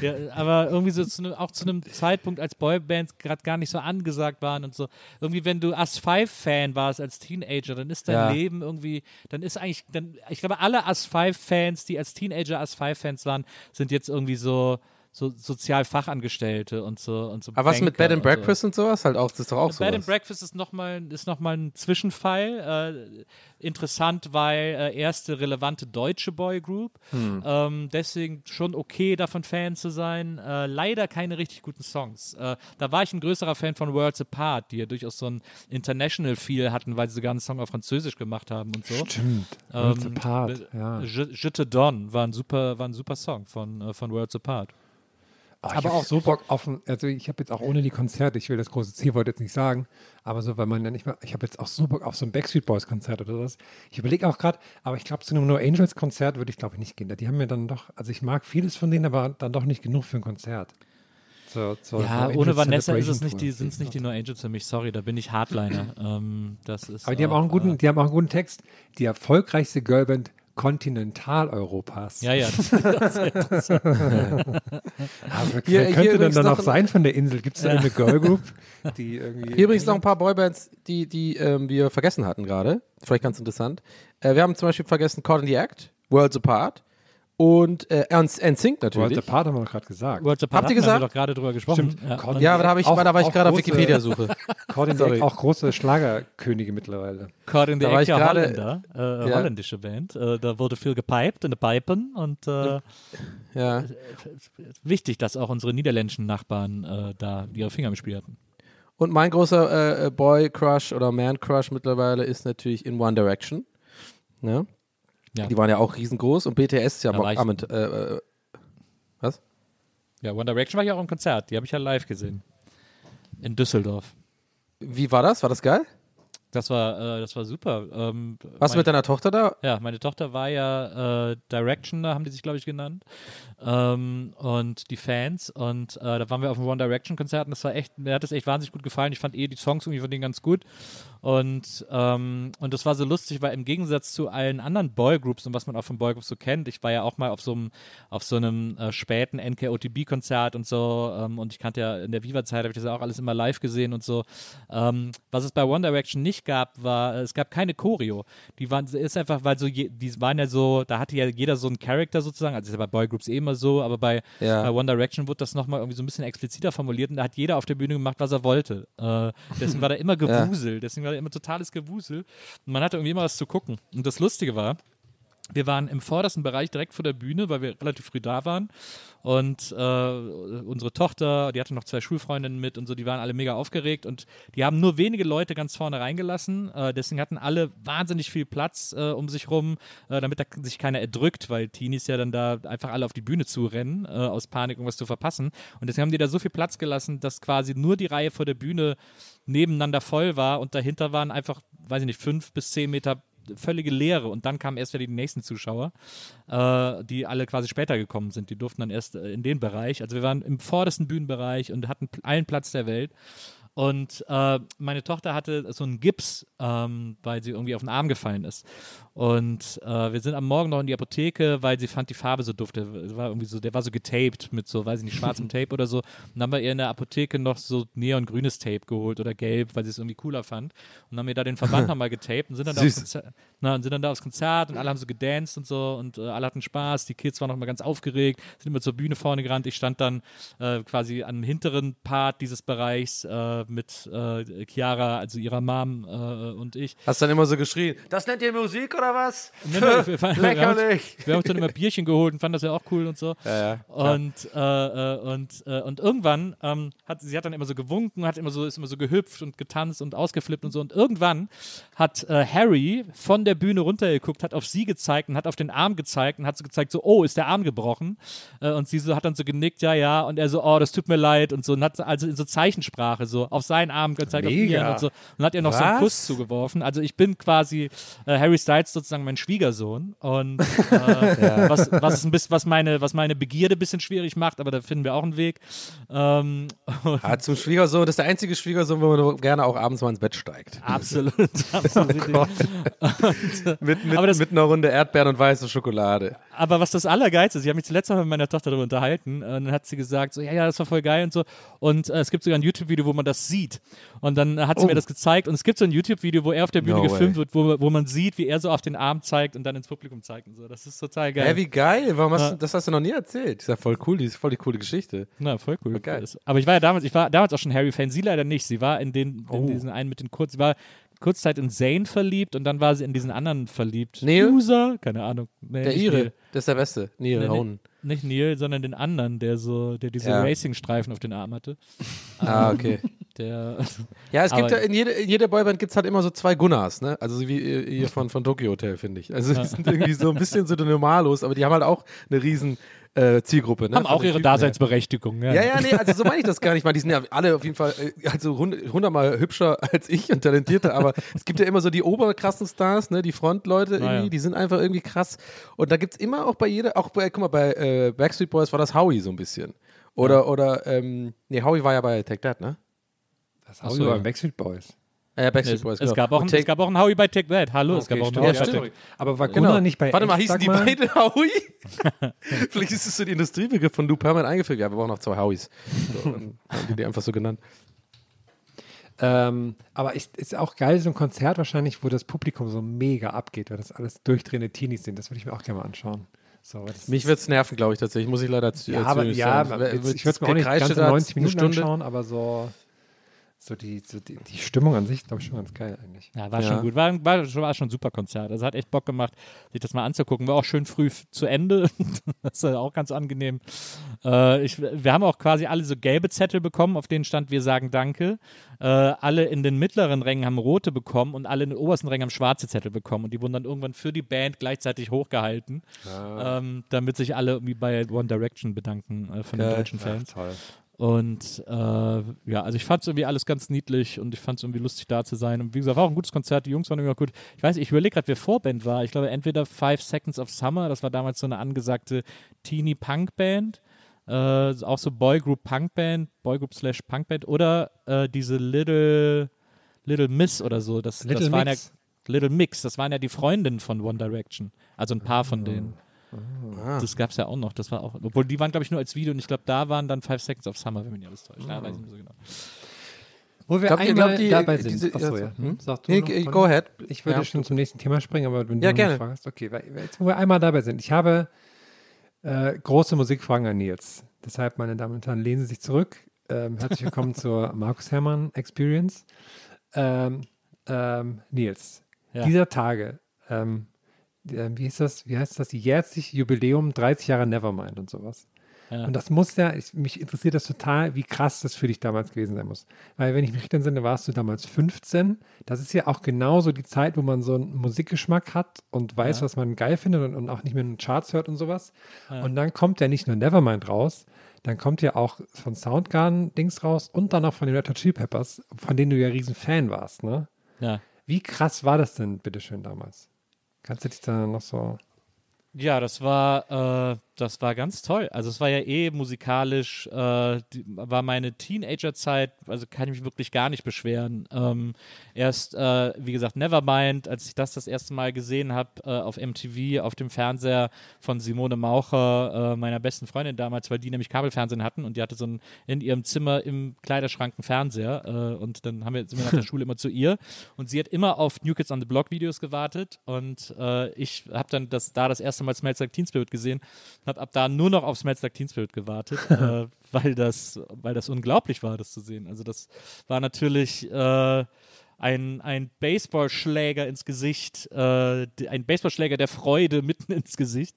Speaker 2: (laughs)
Speaker 3: ja, aber irgendwie so zu einem, auch zu einem Zeitpunkt, als Boybands gerade gar nicht so angesagt waren und so. Irgendwie, wenn du Us 5 Fan warst als Teenager, dann ist dein
Speaker 2: Ja.
Speaker 3: Leben irgendwie, dann ist eigentlich, dann, ich glaube, alle Us 5 Fans, die als Teenager Us 5 Fans waren, sind jetzt irgendwie so so Sozialfachangestellte und so und so.
Speaker 2: Aber was mit
Speaker 3: Banker
Speaker 2: Bed and
Speaker 3: und so.
Speaker 2: Breakfast und sowas? Halt auch, das ist doch auch so.
Speaker 3: Bed and Breakfast ist nochmal ist noch mal ein Zwischenfall. Äh, interessant, weil äh, erste relevante deutsche Boygroup.
Speaker 2: Hm.
Speaker 3: Ähm, deswegen schon okay, davon Fan zu sein. Äh, leider keine richtig guten Songs. Äh, da war ich ein größerer Fan von Worlds Apart, die ja durchaus so ein International-Feel hatten, weil sie sogar einen Song auf Französisch gemacht haben und so.
Speaker 4: Stimmt.
Speaker 3: Ähm,
Speaker 4: Worlds Apart, ja.
Speaker 3: Je, Je te donne war ein super, war ein super Song von, äh, von Worlds Apart.
Speaker 4: Oh, ich
Speaker 3: Aber auch
Speaker 4: so Bock auf ein, also ich habe jetzt auch ohne die Konzerte, ich will das große Zielwort jetzt nicht sagen, aber so, weil man ja nicht mehr, ich habe jetzt auch so Bock auf so ein Backstreet Boys Konzert oder sowas. Ich überlege auch gerade, aber ich glaube, zu einem No Angels Konzert würde ich glaube ich nicht gehen. Die haben mir dann doch, also ich mag vieles von denen, aber dann doch nicht genug für ein Konzert. So, so
Speaker 3: Ja, ohne Vanessa ist es nicht die, sind es nicht die No Angels für mich. Sorry, da bin ich Hardliner. ähm, das ist
Speaker 4: Aber die haben auch einen guten,
Speaker 3: äh,
Speaker 4: die haben auch einen guten Text. Die erfolgreichste Girlband Kontinentaleuropas.
Speaker 3: ja, ja. Das, (laughs) (laughs)
Speaker 4: Aber
Speaker 2: Hier-
Speaker 4: wer
Speaker 2: hier
Speaker 4: könnte denn dann
Speaker 2: noch
Speaker 4: noch
Speaker 2: ein-
Speaker 4: sein von der Insel? Gibt es da eine Girlgroup, die irgendwie.
Speaker 2: Hier übrigens noch ein paar Boybands, die, die ähm, wir vergessen hatten gerade. Vielleicht ganz interessant. Äh, wir haben zum Beispiel vergessen Caught in the Act, Worlds Apart und äh, NSYNC natürlich.
Speaker 4: Worlds Apart haben wir doch gerade gesagt.
Speaker 3: Worlds Apart
Speaker 2: Habt ihr
Speaker 3: hatten wir
Speaker 2: gesagt?
Speaker 3: doch gerade drüber gesprochen.
Speaker 4: Stimmt.
Speaker 3: Ja.
Speaker 2: Ja, aber da, ich,
Speaker 4: Auch-
Speaker 2: da war ich gerade auf Wikipedia-Suche.
Speaker 4: Caught in the
Speaker 2: Sorry.
Speaker 4: Act, auch große Schlagerkönige mittlerweile.
Speaker 3: Caught in the
Speaker 2: Da war
Speaker 3: Act,
Speaker 2: ich
Speaker 3: ja Holländer, äh,
Speaker 2: Ja.
Speaker 3: holländische Band. Äh, da wurde viel gepiped in den Pipen und äh,
Speaker 2: Ja.
Speaker 3: wichtig, dass auch unsere niederländischen Nachbarn äh, da ihre Finger im Spiel hatten.
Speaker 2: Und mein großer äh, äh, Boy-Crush oder Man-Crush mittlerweile ist natürlich in One Direction. Ne?
Speaker 3: Ja.
Speaker 2: Die waren ja auch riesengroß und BTS ist ja
Speaker 3: Da
Speaker 2: am,
Speaker 3: ich-
Speaker 2: äh, äh, was?
Speaker 3: Ja, One Direction war ich auch im Konzert. Die habe ich ja live gesehen. In Düsseldorf.
Speaker 2: Wie war das? War das geil?
Speaker 3: Das war, äh, das war super. Ähm,
Speaker 2: Warst du mit deiner Tochter da?
Speaker 3: Ja, meine Tochter war ja äh, Directioner, haben die sich, glaube ich, genannt. Ähm, und die Fans. Und äh, da waren wir auf dem One Direction Konzert und das war echt, mir hat das echt wahnsinnig gut gefallen. Ich fand eh die Songs irgendwie von denen ganz gut. Und, ähm, und das war so lustig, weil im Gegensatz zu allen anderen Boygroups und was man auch von Boygroups so kennt, ich war ja auch mal auf so einem, auf so einem äh, späten NKOTB-Konzert und so. Ähm, und ich kannte ja in der Viva-Zeit, habe ich das ja auch alles immer live gesehen und so. Ähm, was es bei One Direction nicht gab, war, äh, es gab keine Choreo. Die waren, ist einfach, weil so, je, die waren ja so, da hatte ja jeder so einen Charakter sozusagen, also ist ja bei Boygroups eh immer so, aber bei,
Speaker 2: Ja.
Speaker 3: bei One Direction wurde das nochmal irgendwie so ein bisschen expliziter formuliert und da hat jeder auf der Bühne gemacht, was er wollte. Äh, deswegen war da immer (laughs) Gewusel, deswegen immer totales Gewusel und man hatte irgendwie immer was zu gucken. Und das Lustige war, wir waren im vordersten Bereich direkt vor der Bühne, weil wir relativ früh da waren. Und äh, unsere Tochter, die hatte noch zwei Schulfreundinnen mit und so, die waren alle mega aufgeregt und die haben nur wenige Leute ganz vorne reingelassen. Äh, deswegen hatten alle wahnsinnig viel Platz äh, um sich rum, äh, damit da sich keiner erdrückt, weil Teenies ja dann da einfach alle auf die Bühne zurennen, äh, aus Panik, irgendwas zu verpassen. Und deswegen haben die da so viel Platz gelassen, dass quasi nur die Reihe vor der Bühne nebeneinander voll war und dahinter waren einfach, weiß ich nicht, fünf bis zehn Meter völlige Leere und dann kamen erst wieder die nächsten Zuschauer, äh, die alle quasi später gekommen sind. Die durften dann erst äh, in den Bereich. Also wir waren im vordersten Bühnenbereich und hatten allen Platz der Welt. Und äh, meine Tochter hatte so einen Gips, ähm, weil sie irgendwie auf den Arm gefallen ist. Und äh, wir sind am Morgen noch in die Apotheke, weil sie fand die Farbe so dufte. Der war irgendwie so, der war so getaped mit so, weiß ich nicht, schwarzem (laughs) Tape oder so. Und dann haben wir ihr in der Apotheke noch so neongrünes Tape geholt oder gelb, weil sie es irgendwie cooler fand. Und haben wir da den Verband (laughs) nochmal getaped und sind dann, da. Konzert, na, und sind dann da aufs Konzert und alle haben so gedanced und so und äh, alle hatten Spaß. Die Kids waren noch mal ganz aufgeregt, sind immer zur Bühne vorne gerannt. Ich stand dann äh, quasi am hinteren Part dieses Bereichs äh, mit äh, Chiara, also ihrer Mom äh, und ich.
Speaker 2: Hast dann immer so geschrien, das nennt ihr Musik oder was?
Speaker 3: Nee, nee, wir, wir, (laughs) wir, haben uns, wir haben uns dann immer Bierchen geholt und fanden das ja auch cool und so.
Speaker 2: Ja, ja.
Speaker 3: Und, äh, äh, und, äh, und irgendwann ähm, hat sie hat dann immer so gewunken, hat immer so, ist immer so gehüpft und getanzt und ausgeflippt und so. Und irgendwann hat äh, Harry von der Bühne runtergeguckt, hat auf sie gezeigt und hat auf den Arm gezeigt und hat so gezeigt, so, oh, ist der Arm gebrochen? Und sie so hat dann so genickt, ja, ja. Und er so, oh, das tut mir leid und so. Und hat also in so Zeichensprache so auf seinen Arm gezeigt, auf
Speaker 4: Mega.
Speaker 3: ihren und so. Und hat ihr noch so einen
Speaker 2: Was?
Speaker 3: Kuss zugeworfen. Also ich bin quasi äh, Harry Styles sozusagen mein Schwiegersohn. Und äh, (laughs) was, was, es ein bisschen, was, meine, was meine Begierde ein bisschen schwierig macht, aber da finden wir auch einen Weg. Ähm, und
Speaker 2: Ah, zum Schwiegersohn, das ist der einzige Schwiegersohn, wo man gerne auch abends mal ins Bett steigt.
Speaker 3: absolut. (laughs) absolut
Speaker 2: Oh Mit, mit,
Speaker 3: Aber das-
Speaker 2: mit einer Runde Erdbeeren und weiße Schokolade.
Speaker 3: Aber was das Allergeilste ist, ich habe mich zuletzt mal mit meiner Tochter darüber unterhalten, äh, und dann hat sie gesagt, so, ja, ja, das war voll geil und so. Und äh, es gibt sogar ein YouTube-Video, wo man das was sieht. Und dann hat sie mir das gezeigt und es gibt so ein YouTube-Video, wo er auf der Bühne
Speaker 2: Oh. No
Speaker 3: gefilmt
Speaker 2: way.
Speaker 3: wird, wo, wo man sieht, wie er so auf den Arm zeigt und dann ins Publikum zeigt und so. Das ist total geil.
Speaker 2: Hä, wie geil. Warum hast
Speaker 3: Ja.
Speaker 2: du, das hast du noch nie erzählt? Das ist ja voll cool, die ist voll die coole Geschichte.
Speaker 3: Na, voll cool.
Speaker 2: geil.
Speaker 3: Das- Aber ich war ja damals, ich war damals auch schon Harry-Fan, sie leider nicht. Sie war in den, in
Speaker 2: Oh.
Speaker 3: diesen einen mit den kurz, sie war kurzzeit in Zane verliebt und dann war sie in diesen anderen verliebt.
Speaker 2: Neil?
Speaker 3: Loser? Keine Ahnung. Nee,
Speaker 2: Der Ire,
Speaker 3: Neil.
Speaker 2: das ist der Beste. Neil
Speaker 3: Nee.
Speaker 2: Honen.
Speaker 3: Nicht Neil, sondern den anderen, der so, der diese
Speaker 2: Ja.
Speaker 3: Racing-Streifen auf den Arm hatte. (laughs)
Speaker 2: Ah, okay.
Speaker 3: Der, (laughs)
Speaker 2: Ja, es gibt ja in, jede, in jeder Boyband gibt es halt immer so zwei Gunnars, ne? Also so wie äh, hier von, von Tokyo Hotel, finde ich. Also die sind irgendwie so ein bisschen so Normalos, aber die haben halt auch eine riesen äh, Zielgruppe, ne?
Speaker 3: haben auch ihre. Daseinsberechtigung. Ja,
Speaker 2: Ja, ja, nee, also so meine ich das gar nicht mal. Die sind ja alle auf jeden Fall äh, also hund- hundertmal hübscher als ich und talentierter, aber es gibt ja immer so die oberkrassen Stars, ne, die Frontleute irgendwie,
Speaker 3: Ah, ja.
Speaker 2: die sind einfach irgendwie krass. Und da gibt es immer auch bei jeder, auch bei, guck mal, bei äh, Backstreet Boys war das Howie so ein bisschen. Oder, oder, ähm, nee, Howie war ja bei Take That, ne?
Speaker 4: Das
Speaker 3: so,
Speaker 4: wir
Speaker 3: ja.
Speaker 4: beim Backstreet Boys.
Speaker 2: Äh, Backstreet
Speaker 3: Es,
Speaker 2: Boys,
Speaker 3: es,
Speaker 2: genau.
Speaker 3: gab auch ein,
Speaker 2: Take-
Speaker 3: es gab auch ein Howie bei Take That. Hallo, es gab
Speaker 2: Okay,
Speaker 3: auch ein Howie
Speaker 2: ja,
Speaker 3: bei. Take
Speaker 4: Aber war
Speaker 2: Genau.
Speaker 4: Gunnar nicht bei
Speaker 2: Warte mal,
Speaker 4: Echt,
Speaker 2: hießen die
Speaker 4: mal?
Speaker 2: beide Howie? (laughs) Vielleicht ist es so die Industriebegriff von Lou Perman eingefügt. Ja, wir brauchen noch zwei Howies. So, dann haben die die einfach so genannt.
Speaker 4: Ähm, aber ist, ist auch geil, so ein Konzert wahrscheinlich, wo das Publikum so mega abgeht, weil das alles durchdrehende Teenies sind. Das würde ich mir auch gerne mal anschauen. So,
Speaker 2: Mich wird es nerven, glaube ich, tatsächlich. Muss ich leider zu
Speaker 4: ja, aber, ja,
Speaker 2: wird-
Speaker 4: ich würde es mir auch nicht ganze
Speaker 2: da
Speaker 4: 90
Speaker 2: eine
Speaker 4: Minuten anschauen, aber so, so, die, so die, die Stimmung an sich, glaube ich, schon ganz geil eigentlich.
Speaker 3: Ja, war
Speaker 2: Ja.
Speaker 3: schon gut. War, war, schon- war schon ein super Konzert. Also hat echt Bock gemacht, sich das mal anzugucken. War auch schön früh zu Ende. (laughs) das ist ja auch ganz angenehm. Äh, ich, wir haben auch quasi alle so gelbe Zettel bekommen, auf denen stand, wir sagen Danke. Äh, alle in den mittleren Rängen haben rote bekommen und alle in den obersten Rängen haben schwarze Zettel bekommen. Und die wurden dann irgendwann für die Band gleichzeitig hochgehalten, ähm, damit sich alle irgendwie bei One Direction bedanken äh, von den
Speaker 2: Geil.
Speaker 3: deutschen Fans.
Speaker 4: toll.
Speaker 3: Und äh, ja, also ich fand es irgendwie alles ganz niedlich und ich fand es irgendwie lustig da zu sein. Und wie gesagt, war auch ein gutes Konzert, die Jungs waren auch gut. Ich weiß, ich überlege gerade, wer Vorband war. Ich glaube, entweder Five Seconds of Summer, das war damals so eine angesagte Teenie-Punk-Band, äh, auch so Boygroup-Punk-Band, Boygroup slash Punk-Band oder äh, diese Little, Little Miss oder so. Das,
Speaker 4: Little
Speaker 3: das waren ja
Speaker 4: Mix.
Speaker 3: Little Mix, das waren ja die Freundinnen von One Direction. Also ein paar von denen.
Speaker 2: Ah.
Speaker 3: Das gab es ja auch noch. Das war auch, obwohl die waren, glaube ich, nur als Video und ich glaube, da waren dann Five Seconds of Summer, wenn mich nicht alles täuscht. Ja, weiß ich nicht so genau.
Speaker 4: Wo wir
Speaker 2: Glaub
Speaker 4: einmal
Speaker 2: glaubt ihr,
Speaker 4: dabei sind.
Speaker 2: diese-
Speaker 4: Achso,
Speaker 2: ja,
Speaker 4: ja.
Speaker 2: hm?
Speaker 4: Sag du
Speaker 2: Nee,
Speaker 4: noch,
Speaker 2: go ahead.
Speaker 4: Ich würde
Speaker 2: Ja.
Speaker 4: schon zum nächsten Thema springen, aber wenn
Speaker 2: Ja,
Speaker 4: du
Speaker 2: gerne.
Speaker 4: noch fragst, okay, weil, jetzt, wo wir einmal dabei sind, ich habe äh, große Musikfragen an Nils. Deshalb, meine Damen und Herren, lehnen Sie sich zurück. Ähm, herzlich willkommen (laughs) zur Markus Herrmann Experience. Ähm, ähm, Nils,
Speaker 3: Ja.
Speaker 4: dieser Tage, ähm, äh, wie ist das, wie heißt das, jährt sich Jubiläum 30 Jahre Nevermind und sowas.
Speaker 3: Ja.
Speaker 4: Und das muss ja, ich, mich interessiert das total, wie krass das für dich damals gewesen sein muss. Weil, wenn ich mich recht entsinne, warst du damals 15. Das ist ja auch genauso die Zeit, wo man so einen Musikgeschmack hat und weiß, was man geil findet und, und auch nicht mehr in den Charts hört und sowas. Und dann kommt ja nicht nur Nevermind raus, dann kommt ja auch von Soundgarden Dings raus und dann auch von den Red Hot Chili Peppers, von denen du ja riesen Fan warst, ne?
Speaker 3: Ja.
Speaker 4: Wie krass war das denn, bitteschön, damals? Kannst du dich da noch so.
Speaker 3: Ja, das war, äh, das war ganz toll. Also es war ja eh musikalisch, äh, die, war meine Teenagerzeit, also kann ich mich wirklich gar nicht beschweren. Ähm, erst, äh, wie gesagt, Nevermind, als ich das das erste Mal gesehen habe äh, auf MTV, auf dem Fernseher von Simone Maucher, äh, meiner besten Freundin damals, weil die nämlich Kabelfernsehen hatten und die hatte so ein, in ihrem Zimmer im Kleiderschrank einen Fernseher äh, und dann haben wir, sind wir nach der Schule immer zu ihr und sie hat immer auf New Kids on the Block Videos gewartet und äh, ich habe dann das, da das erste Mal Smells Like Teen Spirit gesehen, habe ab da nur noch auf Smells Like Teen Spirit gewartet, (laughs) äh, weil, das, weil das unglaublich war, das zu sehen. Also das war natürlich äh, ein, ein Baseballschläger ins Gesicht, äh, ein Baseballschläger der Freude mitten ins Gesicht,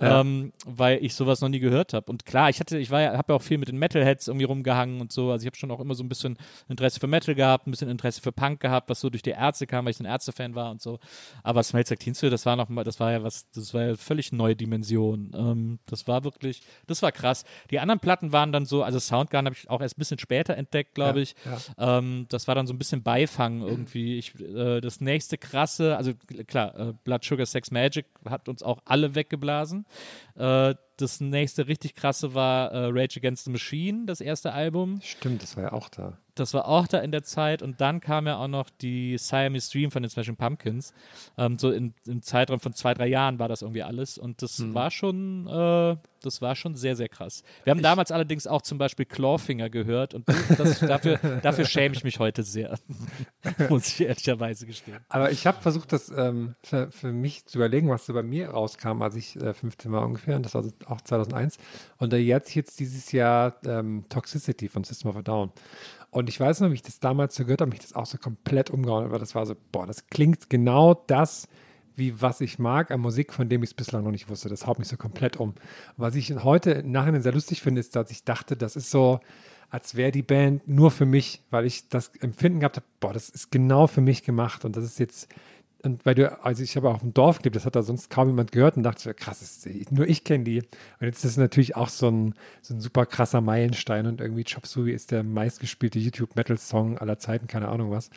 Speaker 4: Ja.
Speaker 3: ähm, weil ich sowas noch nie gehört habe. Und klar, ich hatte, ich war ja, habe ja auch viel mit den Metalheads irgendwie rumgehangen und so. Also ich habe schon auch immer so ein bisschen Interesse für Metal gehabt, ein bisschen Interesse für Punk gehabt, was so durch die Ärzte kam, weil ich ein Ärzte-Fan war und so. Aber Smells Like Teen Spirit, das war noch mal, das war ja was, das war ja völlig neue Dimension. Ähm, das war wirklich, das war krass. Die anderen Platten waren dann so, also Soundgarden habe ich auch erst ein bisschen später entdeckt, glaube
Speaker 4: Ja,
Speaker 3: ich.
Speaker 4: ja.
Speaker 3: Ähm, das war dann so ein bisschen Beifang irgendwie. Ich, äh, das nächste krasse, also klar, äh, Blood Sugar Sex Magic hat uns auch alle weggeblasen. Äh, das nächste richtig krasse war äh, Rage Against the Machine, das erste Album.
Speaker 4: Stimmt, das war ja auch da.
Speaker 3: Das war auch da in der Zeit. Und dann kam ja auch noch die Siamese Dream von den Smashing Pumpkins. Ähm, so in, im Zeitraum von zwei, drei Jahren war das irgendwie alles. Und das
Speaker 4: Hm.
Speaker 3: war schon, äh, das war schon sehr, sehr krass. Wir haben damals allerdings auch zum Beispiel Clawfinger gehört und das, dafür, (laughs) dafür schäme ich mich heute sehr. (laughs) Muss ich ehrlicherweise gestehen.
Speaker 4: Aber ich habe versucht, das ähm, für, für mich zu überlegen, was so bei mir rauskam, als ich äh, 15 war ungefähr. Und das war auch 2001. Und da jetzt jetzt dieses Jahr ähm, Toxicity von System of a Down. Und ich weiß noch, wie ich das damals so gehört habe, mich das auch so komplett umgehauen. Aber das war so, boah, das klingt genau das, wie was ich mag an Musik, von dem ich es bislang noch nicht wusste. Das haut mich so komplett um. Was ich heute im Nachhinein sehr lustig finde, ist, dass ich dachte, das ist so, als wäre die Band nur für mich, weil ich das Empfinden gehabt habe, boah, das ist genau für mich gemacht und das ist jetzt, und weil du, also ich habe auf dem Dorf gelebt, das hat da sonst kaum jemand gehört und dachte, so, krass, ist, nur ich kenne die. Und jetzt ist es natürlich auch so ein, so ein super krasser Meilenstein und irgendwie Chop Suey ist der meistgespielte YouTube-Metal-Song aller Zeiten, keine Ahnung was.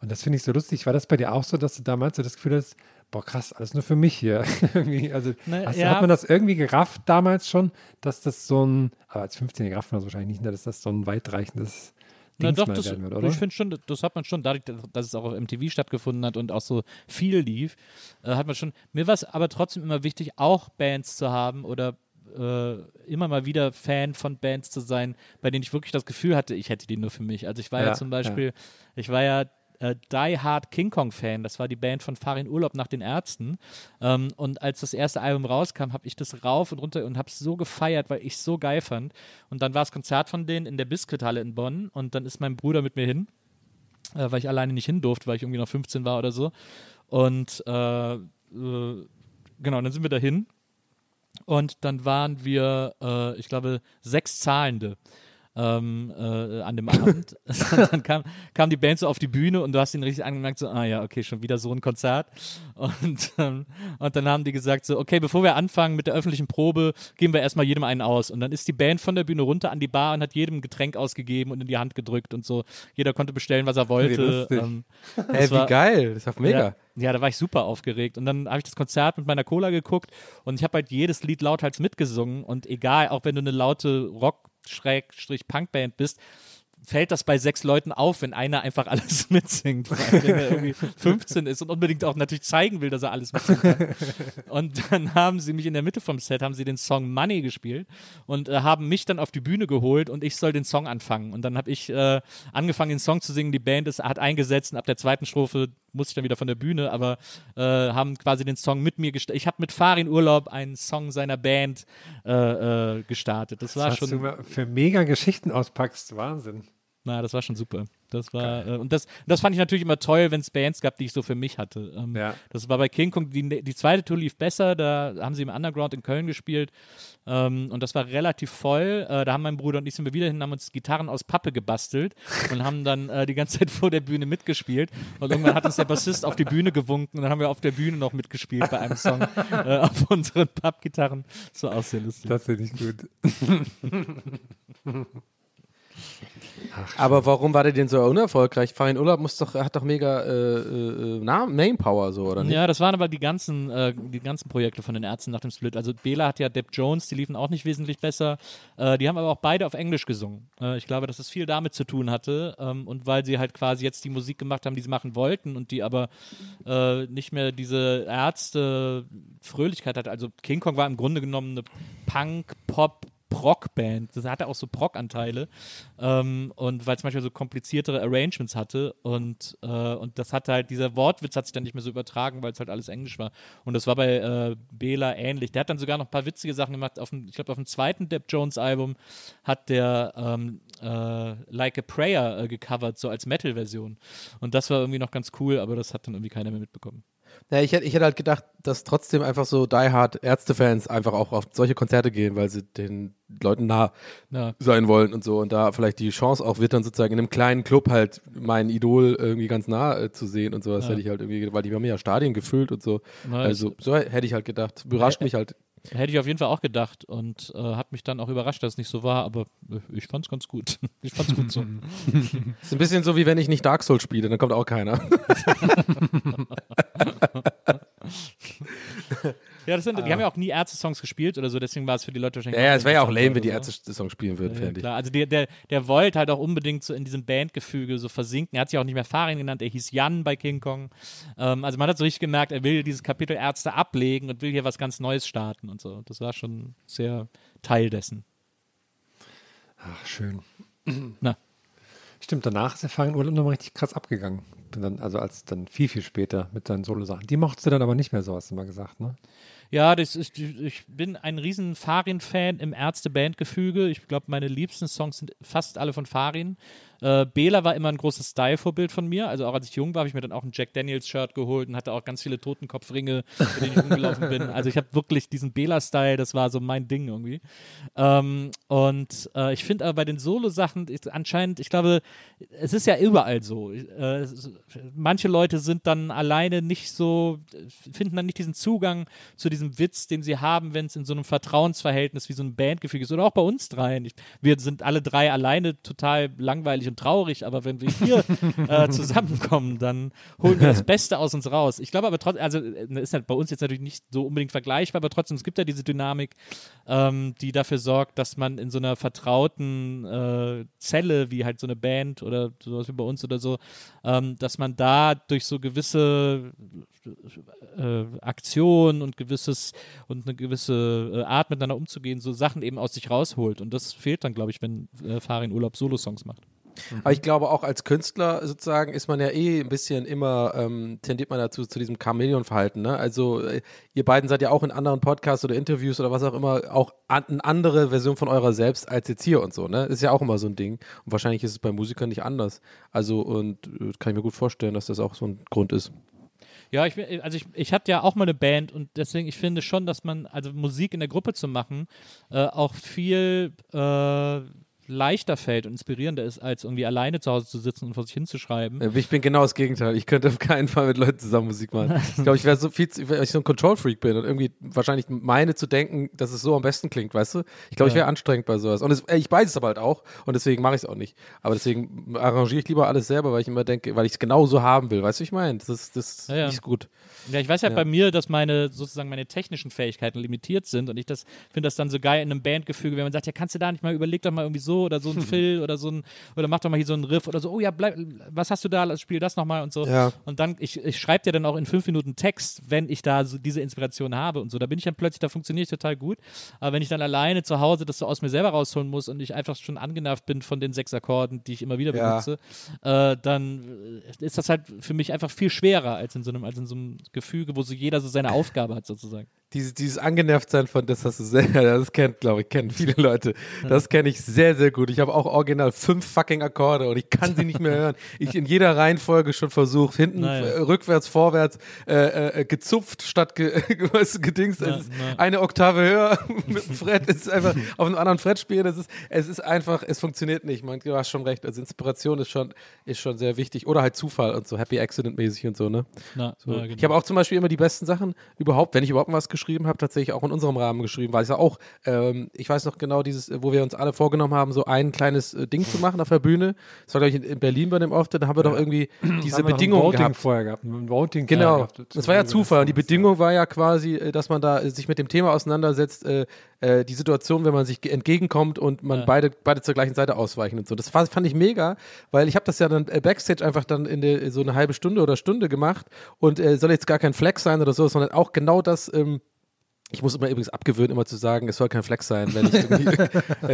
Speaker 4: Und das finde ich so lustig. War das bei dir auch so, dass du damals so das Gefühl hast, boah, krass, alles nur für mich hier. (laughs) also
Speaker 3: Na,
Speaker 4: hast,
Speaker 3: ja.
Speaker 4: hat man das irgendwie gerafft damals schon, dass das so ein, aber als 15 gerafft man das wahrscheinlich nicht, dass das so ein weitreichendes
Speaker 3: Na
Speaker 4: Dings
Speaker 3: doch, das,
Speaker 4: wird, oder?
Speaker 3: ich finde schon, das hat man schon, dadurch, dass es auch auf MTV stattgefunden hat und auch so viel lief, äh, hat man schon, mir war es aber trotzdem immer wichtig, auch Bands zu haben oder äh, immer mal wieder Fan von Bands zu sein, bei denen ich wirklich das Gefühl hatte, ich hätte die nur für mich. Also ich war ja,
Speaker 4: Ja,
Speaker 3: zum Beispiel, ich war ja äh, Die Hard King Kong Fan, das war die Band von Farin Urlaub nach den Ärzten. Ähm, und als das erste Album rauskam, habe ich das rauf und runter und habe es so gefeiert, weil ich es so geil fand. Und dann war das Konzert von denen in der Biscuithalle in Bonn und dann ist mein Bruder mit mir hin, äh, weil ich alleine nicht hin durfte, weil ich irgendwie noch 15 war oder so. Und äh, äh, genau, dann sind wir dahin und dann waren wir, äh, ich glaube, sechs Zahlende ähm, äh, an dem Abend. (laughs) (laughs) Dann kam, kam die Band so auf die Bühne und du hast ihn richtig angemerkt, so, ah ja, okay, schon wieder so ein Konzert. Und, ähm, und dann haben die gesagt, so, okay, bevor wir anfangen mit der öffentlichen Probe, geben wir erstmal jedem einen aus. Und dann ist die Band von der Bühne runter an die Bar und hat jedem ein Getränk ausgegeben und in die Hand gedrückt und so. Jeder konnte bestellen, was er wollte.
Speaker 4: lustig.
Speaker 3: Ähm, (laughs)
Speaker 2: Hey, wie
Speaker 3: war-
Speaker 2: geil. Das ist doch mega.
Speaker 3: ja, ja, da war ich super aufgeregt. Und dann habe ich das Konzert mit meiner Cola geguckt und ich habe halt jedes Lied lauthals mitgesungen. Und egal, auch wenn du eine laute Rock-Punkband bist, fällt das bei sechs Leuten auf, wenn einer einfach alles (laughs) mitsingt. Wenn er irgendwie (laughs) 15 ist und unbedingt auch natürlich zeigen will, dass er alles mitsingen kann. Und dann haben sie mich in der Mitte vom Set, haben sie den Song Money gespielt und äh, haben mich dann auf die Bühne geholt und ich soll den Song anfangen. Und dann habe ich äh, angefangen, den Song zu singen. Die Band ist, hat eingesetzt und ab der zweiten Strophe musste ich dann wieder von der Bühne, aber äh, haben quasi den Song mit mir gestartet. Ich habe mit Farin Urlaub einen Song seiner Band äh, äh, gestartet. Das war
Speaker 4: Was
Speaker 3: schon.
Speaker 4: du mal für mega Geschichten auspackst, Wahnsinn.
Speaker 3: Na, das war schon super. Das war äh, und das, das fand ich natürlich immer toll, wenn es Bands gab, die ich so für mich hatte. Ähm,
Speaker 4: Ja.
Speaker 3: Das war bei King Kong, die, die zweite Tour lief besser, da haben sie im Underground in Köln gespielt ähm, und das war relativ voll. Äh, da haben mein Bruder und ich sind wir wieder hin, haben uns Gitarren aus Pappe gebastelt und haben dann äh, die ganze Zeit vor der Bühne mitgespielt und irgendwann hat uns der Bassist auf die Bühne gewunken und dann haben wir auf der Bühne noch mitgespielt bei einem Song äh, auf unseren Pappgitarren. Auch sehr lustig.
Speaker 4: Das finde ich gut. (laughs)
Speaker 2: Aber warum war der denn so unerfolgreich? Farin Urlaub muss doch, hat doch mega äh, äh, Na- Main Power so, oder nicht?
Speaker 3: Ja, das waren aber die ganzen, äh, die ganzen Projekte von den Ärzten nach dem Split. Also Bela hat ja Depp Jones, die liefen auch nicht wesentlich besser. Äh, die haben aber auch beide auf Englisch gesungen. Äh, ich glaube, dass es viel damit zu tun hatte. Ähm, und weil sie halt quasi jetzt die Musik gemacht haben, die sie machen wollten und die aber äh, nicht mehr diese Ärzte-Fröhlichkeit hat. Also King Kong war im Grunde genommen eine Punk, Pop, Prog-Band. Das hatte auch so Prog-Anteile. Ähm, und weil es manchmal so kompliziertere Arrangements hatte. Und, äh, und das hat halt, dieser Wortwitz hat sich dann nicht mehr so übertragen, weil es halt alles Englisch war. Und das war bei äh, Bela ähnlich. Der hat dann sogar noch ein paar witzige Sachen gemacht. Auf dem, ich glaube, auf dem zweiten Depp Jones-Album hat der ähm, äh, Like a Prayer äh, gecovert, so als Metal-Version. Und das war irgendwie noch ganz cool, aber das hat dann irgendwie keiner mehr mitbekommen.
Speaker 2: Ja, ich, hätte, ich hätte halt gedacht, dass trotzdem einfach so Die Hard Ärztefans einfach auch auf solche Konzerte gehen, weil sie den Leuten nah
Speaker 3: Ja.
Speaker 2: sein wollen und so und da vielleicht die Chance auch wird dann sozusagen in einem kleinen Club halt mein Idol irgendwie ganz nah äh, zu sehen und sowas
Speaker 3: Ja.
Speaker 2: hätte ich halt irgendwie, weil die haben ja Stadien gefüllt und so.
Speaker 3: Na,
Speaker 2: also so hätte ich halt gedacht. Überrascht mich halt.
Speaker 3: Hätte ich auf jeden Fall auch gedacht und äh, hat mich dann auch überrascht, dass es nicht so war, aber äh, ich fand's ganz gut. (laughs) Ich fand's gut so. (laughs)
Speaker 2: Ist ein bisschen so wie wenn ich nicht Dark Souls spiele, dann kommt auch keiner. (laughs)
Speaker 3: Ja, das sind, die haben ja auch nie Ärzte-Songs gespielt oder so, deswegen war es für die Leute wahrscheinlich.
Speaker 2: Ja, es wäre ja auch lame, wenn die
Speaker 3: oder so.
Speaker 2: Ärzte-Song spielen würden,
Speaker 3: Ja,
Speaker 2: fände ich.
Speaker 3: klar. Also der, der, der wollte halt auch unbedingt so in diesem Bandgefüge so versinken. Er hat sich auch nicht mehr Farin genannt, er hieß Jan bei King Kong. Ähm, also man hat so richtig gemerkt, er will dieses Kapitel Ärzte ablegen und will hier was ganz Neues starten und so. Das war schon sehr Teil dessen.
Speaker 4: Ach, schön. (clears throat)
Speaker 3: Na.
Speaker 4: Stimmt, danach ist der Farin Urlaub nochmal richtig krass abgegangen. Dann, also als dann viel, viel später mit seinen Solo-Sachen. Die mochtest du dann aber nicht mehr, so hast du mal gesagt, ne?
Speaker 3: Ja, das ist, ich bin ein riesen Farin-Fan im Ärzte-Band-Gefüge. Ich glaube, meine liebsten Songs sind fast alle von Farin. Äh, Bela war immer ein großes Style-Vorbild von mir. Also auch als ich jung war, habe ich mir dann auch ein Jack Daniels-Shirt geholt und hatte auch ganz viele Totenkopfringe, mit denen ich rumgelaufen bin. (laughs) Also ich habe wirklich diesen Bela-Style, das war so mein Ding irgendwie. Ähm, und äh, ich finde aber bei den Solo-Sachen anscheinend, ich glaube, es ist ja überall so. Äh, manche Leute sind dann alleine nicht so, finden dann nicht diesen Zugang zu diesem Witz, den sie haben, wenn es in so einem Vertrauensverhältnis wie so ein Bandgefüge ist. Oder auch bei uns dreien. Ich, wir sind alle drei alleine total langweilig und traurig, aber wenn wir hier (laughs) äh, zusammenkommen, dann holen wir das Beste aus uns raus. Ich glaube aber trotzdem, also äh, ist halt bei uns jetzt natürlich nicht so unbedingt vergleichbar, aber trotzdem, es gibt ja diese Dynamik, ähm, die dafür sorgt, dass man in so einer vertrauten äh, Zelle, wie halt so eine Band oder sowas wie bei uns oder so, ähm, dass man da durch so gewisse äh, Aktionen und gewisses und eine gewisse äh, Art miteinander umzugehen, so Sachen eben aus sich rausholt. Und das fehlt dann, glaube ich, wenn äh, Farin Urlaub Solo-Songs macht.
Speaker 2: Aber ich glaube auch als Künstler sozusagen ist man ja eh ein bisschen immer, ähm, tendiert man dazu zu diesem Chamäleon-Verhalten. Ne? Also äh, ihr beiden seid ja auch in anderen Podcasts oder Interviews oder was auch immer auch an, eine andere Version von eurer selbst als jetzt hier und so. Ne? Ist ja auch immer so ein Ding. Und wahrscheinlich ist es bei Musikern nicht anders. Also und äh, kann ich mir gut vorstellen, dass das auch so ein Grund ist.
Speaker 3: Ja, ich, bin- also ich, ich hatte ja auch mal eine Band und deswegen, ich finde schon, dass man, also Musik in der Gruppe zu machen, äh, auch viel äh, leichter fällt und inspirierender ist, als irgendwie alleine zu Hause zu sitzen und vor sich hinzuschreiben.
Speaker 2: Äh, Ich bin genau das Gegenteil. Ich könnte auf keinen Fall mit Leuten zusammen Musik machen. Ich glaube, ich wäre so viel, zu- weil ich so ein Control-Freak bin und irgendwie wahrscheinlich meine zu denken, dass es so am besten klingt, weißt du? Ich glaube, ich wäre anstrengend bei sowas. Und es, äh, ich weiß es aber halt auch und deswegen mache ich es auch nicht. Aber deswegen arrangiere ich lieber alles selber, weil ich immer denke, weil ich es genau so haben will. Weißt du, wie ich meine? Das ist, das
Speaker 3: Ja, ja.
Speaker 2: nicht gut.
Speaker 3: Ja, ich weiß ja,
Speaker 2: Ja.
Speaker 3: bei mir, dass meine sozusagen meine technischen Fähigkeiten limitiert sind und ich das finde das dann so geil in einem Bandgefüge, wenn man sagt, ja, kannst du da nicht mal überleg doch mal irgendwie so oder so ein (laughs) Fill oder so ein oder mach doch mal hier so einen Riff oder so, oh ja, bleib, was hast du da, spiel das nochmal und so.
Speaker 2: Ja.
Speaker 3: Und dann, ich, ich schreibe dir dann auch in fünf Minuten Text, wenn ich da so diese Inspiration habe und so. Da bin ich dann plötzlich, da funktioniere ich total gut. Aber wenn ich dann alleine zu Hause das so aus mir selber rausholen muss und ich einfach schon angenervt bin von den sechs Akkorden, die ich immer wieder
Speaker 2: Ja.
Speaker 3: benutze, äh, dann äh, ist das halt für mich einfach viel schwerer als in so einem, als in so einem Gefüge, wo so jeder so seine Aufgabe hat sozusagen.
Speaker 2: Dieses, dieses Angenervtsein von, das hast du sehr, (laughs) das kennt, glaube ich, kennen viele Leute. Das kenne ich sehr, sehr gut. Ich habe auch original fünf fucking Akkorde und ich kann sie nicht mehr hören. (laughs) Ich in jeder Reihenfolge schon versucht, hinten,
Speaker 3: Naja.
Speaker 2: rückwärts, vorwärts, äh, äh, gezupft statt ge, (laughs) gedingst. Ist
Speaker 3: na.
Speaker 2: eine Oktave höher mit dem Fred. Es ist einfach auf einem anderen Fred spielen. Es ist, es ist einfach, es funktioniert nicht. Man, du hast schon recht. Also Inspiration ist schon, ist schon sehr wichtig. Oder halt Zufall und so, Happy Accident mäßig und so, ne?
Speaker 3: Na,
Speaker 2: So.
Speaker 3: na, genau.
Speaker 2: Ich habe auch zum Beispiel immer die besten Sachen überhaupt, wenn ich überhaupt was geschrieben habe, tatsächlich auch in unserem Rahmen geschrieben, weil ich ja auch, ähm, ich weiß noch genau dieses, wo wir uns alle vorgenommen haben, so ein kleines äh, Ding zu machen auf der Bühne. Das war, glaube ich, in, in Berlin bei dem Auftritt, da haben wir doch irgendwie (clears throat) diese Bedingungen gehabt.
Speaker 4: vorher gehabt. Ein Voting
Speaker 2: Genau,
Speaker 4: gehabt.
Speaker 2: das war ja Zufall. Und die Bedingung war ja quasi, äh, dass man da äh, sich mit dem Thema auseinandersetzt, äh, äh, die Situation, wenn man sich ge- entgegenkommt und man
Speaker 3: Ja.
Speaker 2: beide, beide zur gleichen Seite ausweichen und so. Das war, fand ich mega, weil ich habe das ja dann Backstage einfach dann in so eine halbe Stunde oder Stunde gemacht und soll jetzt gar kein Flex sein oder so, sondern auch genau das. Ähm, ich muss immer übrigens abgewöhnen, immer zu sagen, es soll kein Flex sein, wenn ich irgendwie,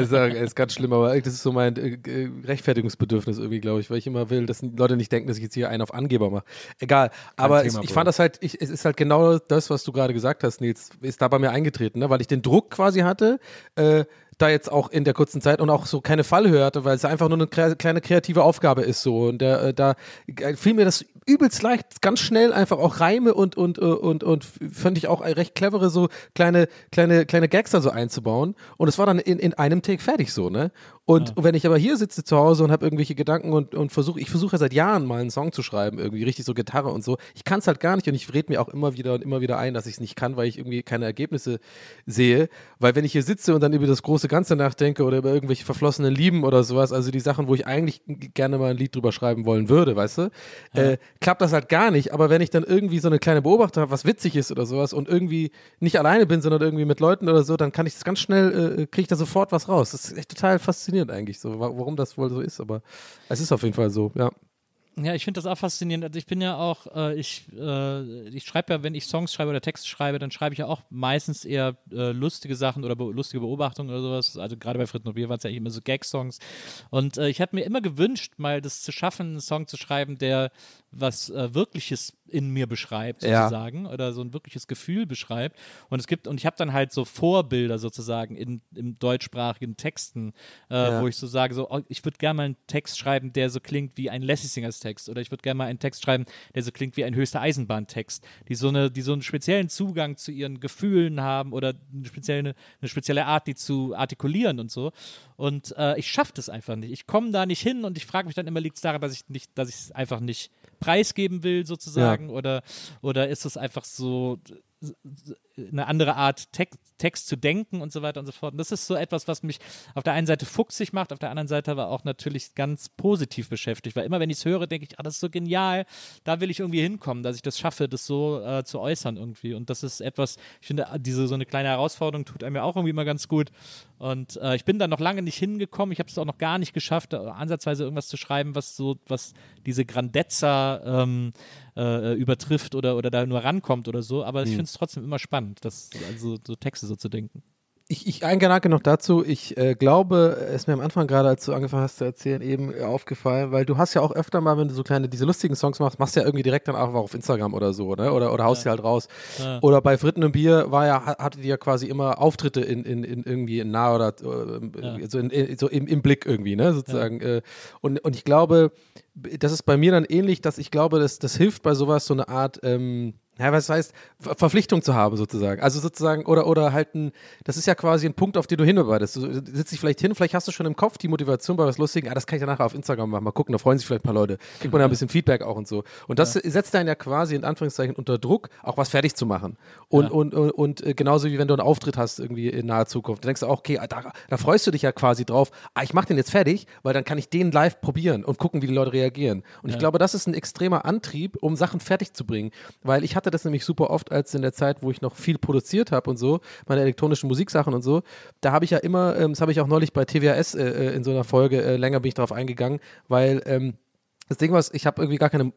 Speaker 2: ich (laughs) (laughs) sage, es ist ganz schlimm, aber das ist so mein äh, äh, Rechtfertigungsbedürfnis irgendwie, glaube ich, weil ich immer will, dass Leute nicht denken, dass ich jetzt hier einen auf Angeber mache. Egal, aber es,
Speaker 4: Thema,
Speaker 2: ich
Speaker 4: Bro.
Speaker 2: fand das halt, ich, es ist halt genau das, was du gerade gesagt hast, Nils, ist da bei mir eingetreten, ne? weil ich den Druck quasi hatte, äh, da jetzt auch in der kurzen Zeit und auch so keine Fallhöhe hatte, weil es einfach nur eine kleine kreative Aufgabe ist so. Und äh, da äh, fiel mir das übelst leicht, ganz schnell einfach auch Reime und und äh, und und fand ich auch recht clevere so kleine kleine kleine Gags da so einzubauen. Und es war dann in, in einem Take fertig so ne Und
Speaker 3: Ja.
Speaker 2: wenn ich aber hier sitze zu Hause und habe irgendwelche Gedanken und, und versuche, ich versuche ja seit Jahren mal einen Song zu schreiben, irgendwie richtig so Gitarre und so. Ich kann es halt gar nicht und ich rede mir auch immer wieder und immer wieder ein, dass ich es nicht kann, weil ich irgendwie keine Ergebnisse sehe. Weil wenn ich hier sitze und dann über das große Ganze nachdenke oder über irgendwelche verflossenen Lieben oder sowas, also die Sachen, wo ich eigentlich gerne mal ein Lied drüber schreiben wollen würde, weißt du, äh, klappt das halt gar nicht. Aber wenn ich dann irgendwie so eine kleine Beobachtung habe, was witzig ist oder sowas und irgendwie nicht alleine bin, sondern irgendwie mit Leuten oder so, dann kann ich das ganz schnell, äh, kriege ich da sofort was raus. Das ist echt total faszinierend eigentlich, so, wa- warum das wohl so ist. Aber es ist auf jeden Fall so, ja.
Speaker 3: Ja, ich finde das auch faszinierend. Also ich bin ja auch, äh, ich, äh, ich schreibe ja, wenn ich Songs schreibe oder Texte schreibe, dann schreibe ich ja auch meistens eher äh, lustige Sachen oder be lustige Beobachtungen oder sowas. Also gerade bei Fritz Bier waren es ja immer so Gag-Songs. Und äh, ich habe mir immer gewünscht, mal das zu schaffen, einen Song zu schreiben, der was äh, Wirkliches in mir beschreibt,
Speaker 2: Ja.
Speaker 3: sozusagen, oder so ein wirkliches Gefühl beschreibt. Und es gibt, und ich habe dann halt so Vorbilder sozusagen in, in deutschsprachigen Texten, äh,
Speaker 2: Ja.
Speaker 3: wo ich so sage, so, oh, ich würde gerne mal einen Text schreiben, der so klingt wie ein Lassie Singers Text, oder ich würde gerne mal einen Text schreiben, der so klingt wie ein höchster Eisenbahntext, die so eine, die so einen speziellen Zugang zu ihren Gefühlen haben oder eine spezielle, eine spezielle Art, die zu artikulieren und so. Und äh, ich schaffe das einfach nicht. Ich komme da nicht hin und ich frage mich dann immer, liegt es daran, dass ich nicht, dass ich es einfach nicht preisgeben will, sozusagen, oder, oder ist es einfach so eine andere Art Text, Text zu denken und so weiter und so fort. Und das ist so etwas, was mich auf der einen Seite fuchsig macht, auf der anderen Seite aber auch natürlich ganz positiv beschäftigt, weil immer wenn ich es höre, denke ich, ah, das ist so genial, da will ich irgendwie hinkommen, dass ich das schaffe, das so äh, zu äußern irgendwie. Und das ist etwas, ich finde, diese so eine kleine Herausforderung tut einem ja auch irgendwie immer ganz gut. Und äh, ich bin da noch lange nicht hingekommen. Ich habe es auch noch gar nicht geschafft, äh, ansatzweise irgendwas zu schreiben, was so, was diese Grandezza ähm, äh, übertrifft oder, oder da nur rankommt oder so. Aber ich finde es trotzdem immer spannend, das, also so Texte so zu denken.
Speaker 2: Ich, ich ein Gedanke noch dazu. Ich äh, glaube, es ist mir am Anfang gerade, als du angefangen hast zu erzählen, eben äh, aufgefallen, weil du hast ja auch öfter mal, wenn du so kleine, diese lustigen Songs machst, machst du ja irgendwie direkt dann auch auf Instagram oder so, ne? Oder, oder haust die halt raus.
Speaker 3: Ja.
Speaker 2: Oder bei Fritten und Bier war ja, ha- hattet ihr ja quasi immer Auftritte in, in, in irgendwie in nah oder äh,
Speaker 3: Ja.
Speaker 2: so, in, in, so im, im Blick irgendwie, ne? Sozusagen. Äh, und, und ich glaube, das ist bei mir dann ähnlich, dass ich glaube, dass das hilft bei sowas so eine Art, ähm, ja, was heißt, Ver Verpflichtung zu haben sozusagen. Also sozusagen, oder, oder halt ein, das ist ja quasi ein Punkt, auf den du hinarbeitest. Du sitzt dich vielleicht hin, vielleicht hast du schon im Kopf die Motivation bei was Lustigen, ah, das kann ich ja nachher auf Instagram machen, mal gucken, da freuen sich vielleicht ein paar Leute. Kriegt man da ein bisschen Feedback auch und so. Und das setzt einen ja quasi in Anführungszeichen unter Druck, auch was fertig zu machen. Und,
Speaker 3: Ja.
Speaker 2: und, und, und äh, genauso wie wenn du einen Auftritt hast irgendwie in naher Zukunft. Da denkst du auch, okay, da, da freust du dich ja quasi drauf, ah, ich mach den jetzt fertig, weil dann kann ich den live probieren und gucken, wie die Leute reagieren. Und ich glaube, das ist ein extremer Antrieb, um Sachen fertig zu bringen. Weil ich hatte das nämlich super oft als in der Zeit, wo ich noch viel produziert habe und so, meine elektronischen Musiksachen und so. Da habe ich ja immer, ähm, das habe ich auch neulich bei TWAS äh, äh, in so einer Folge, äh, länger bin ich darauf eingegangen, weil ähm, das Ding war, ich habe irgendwie gar keine,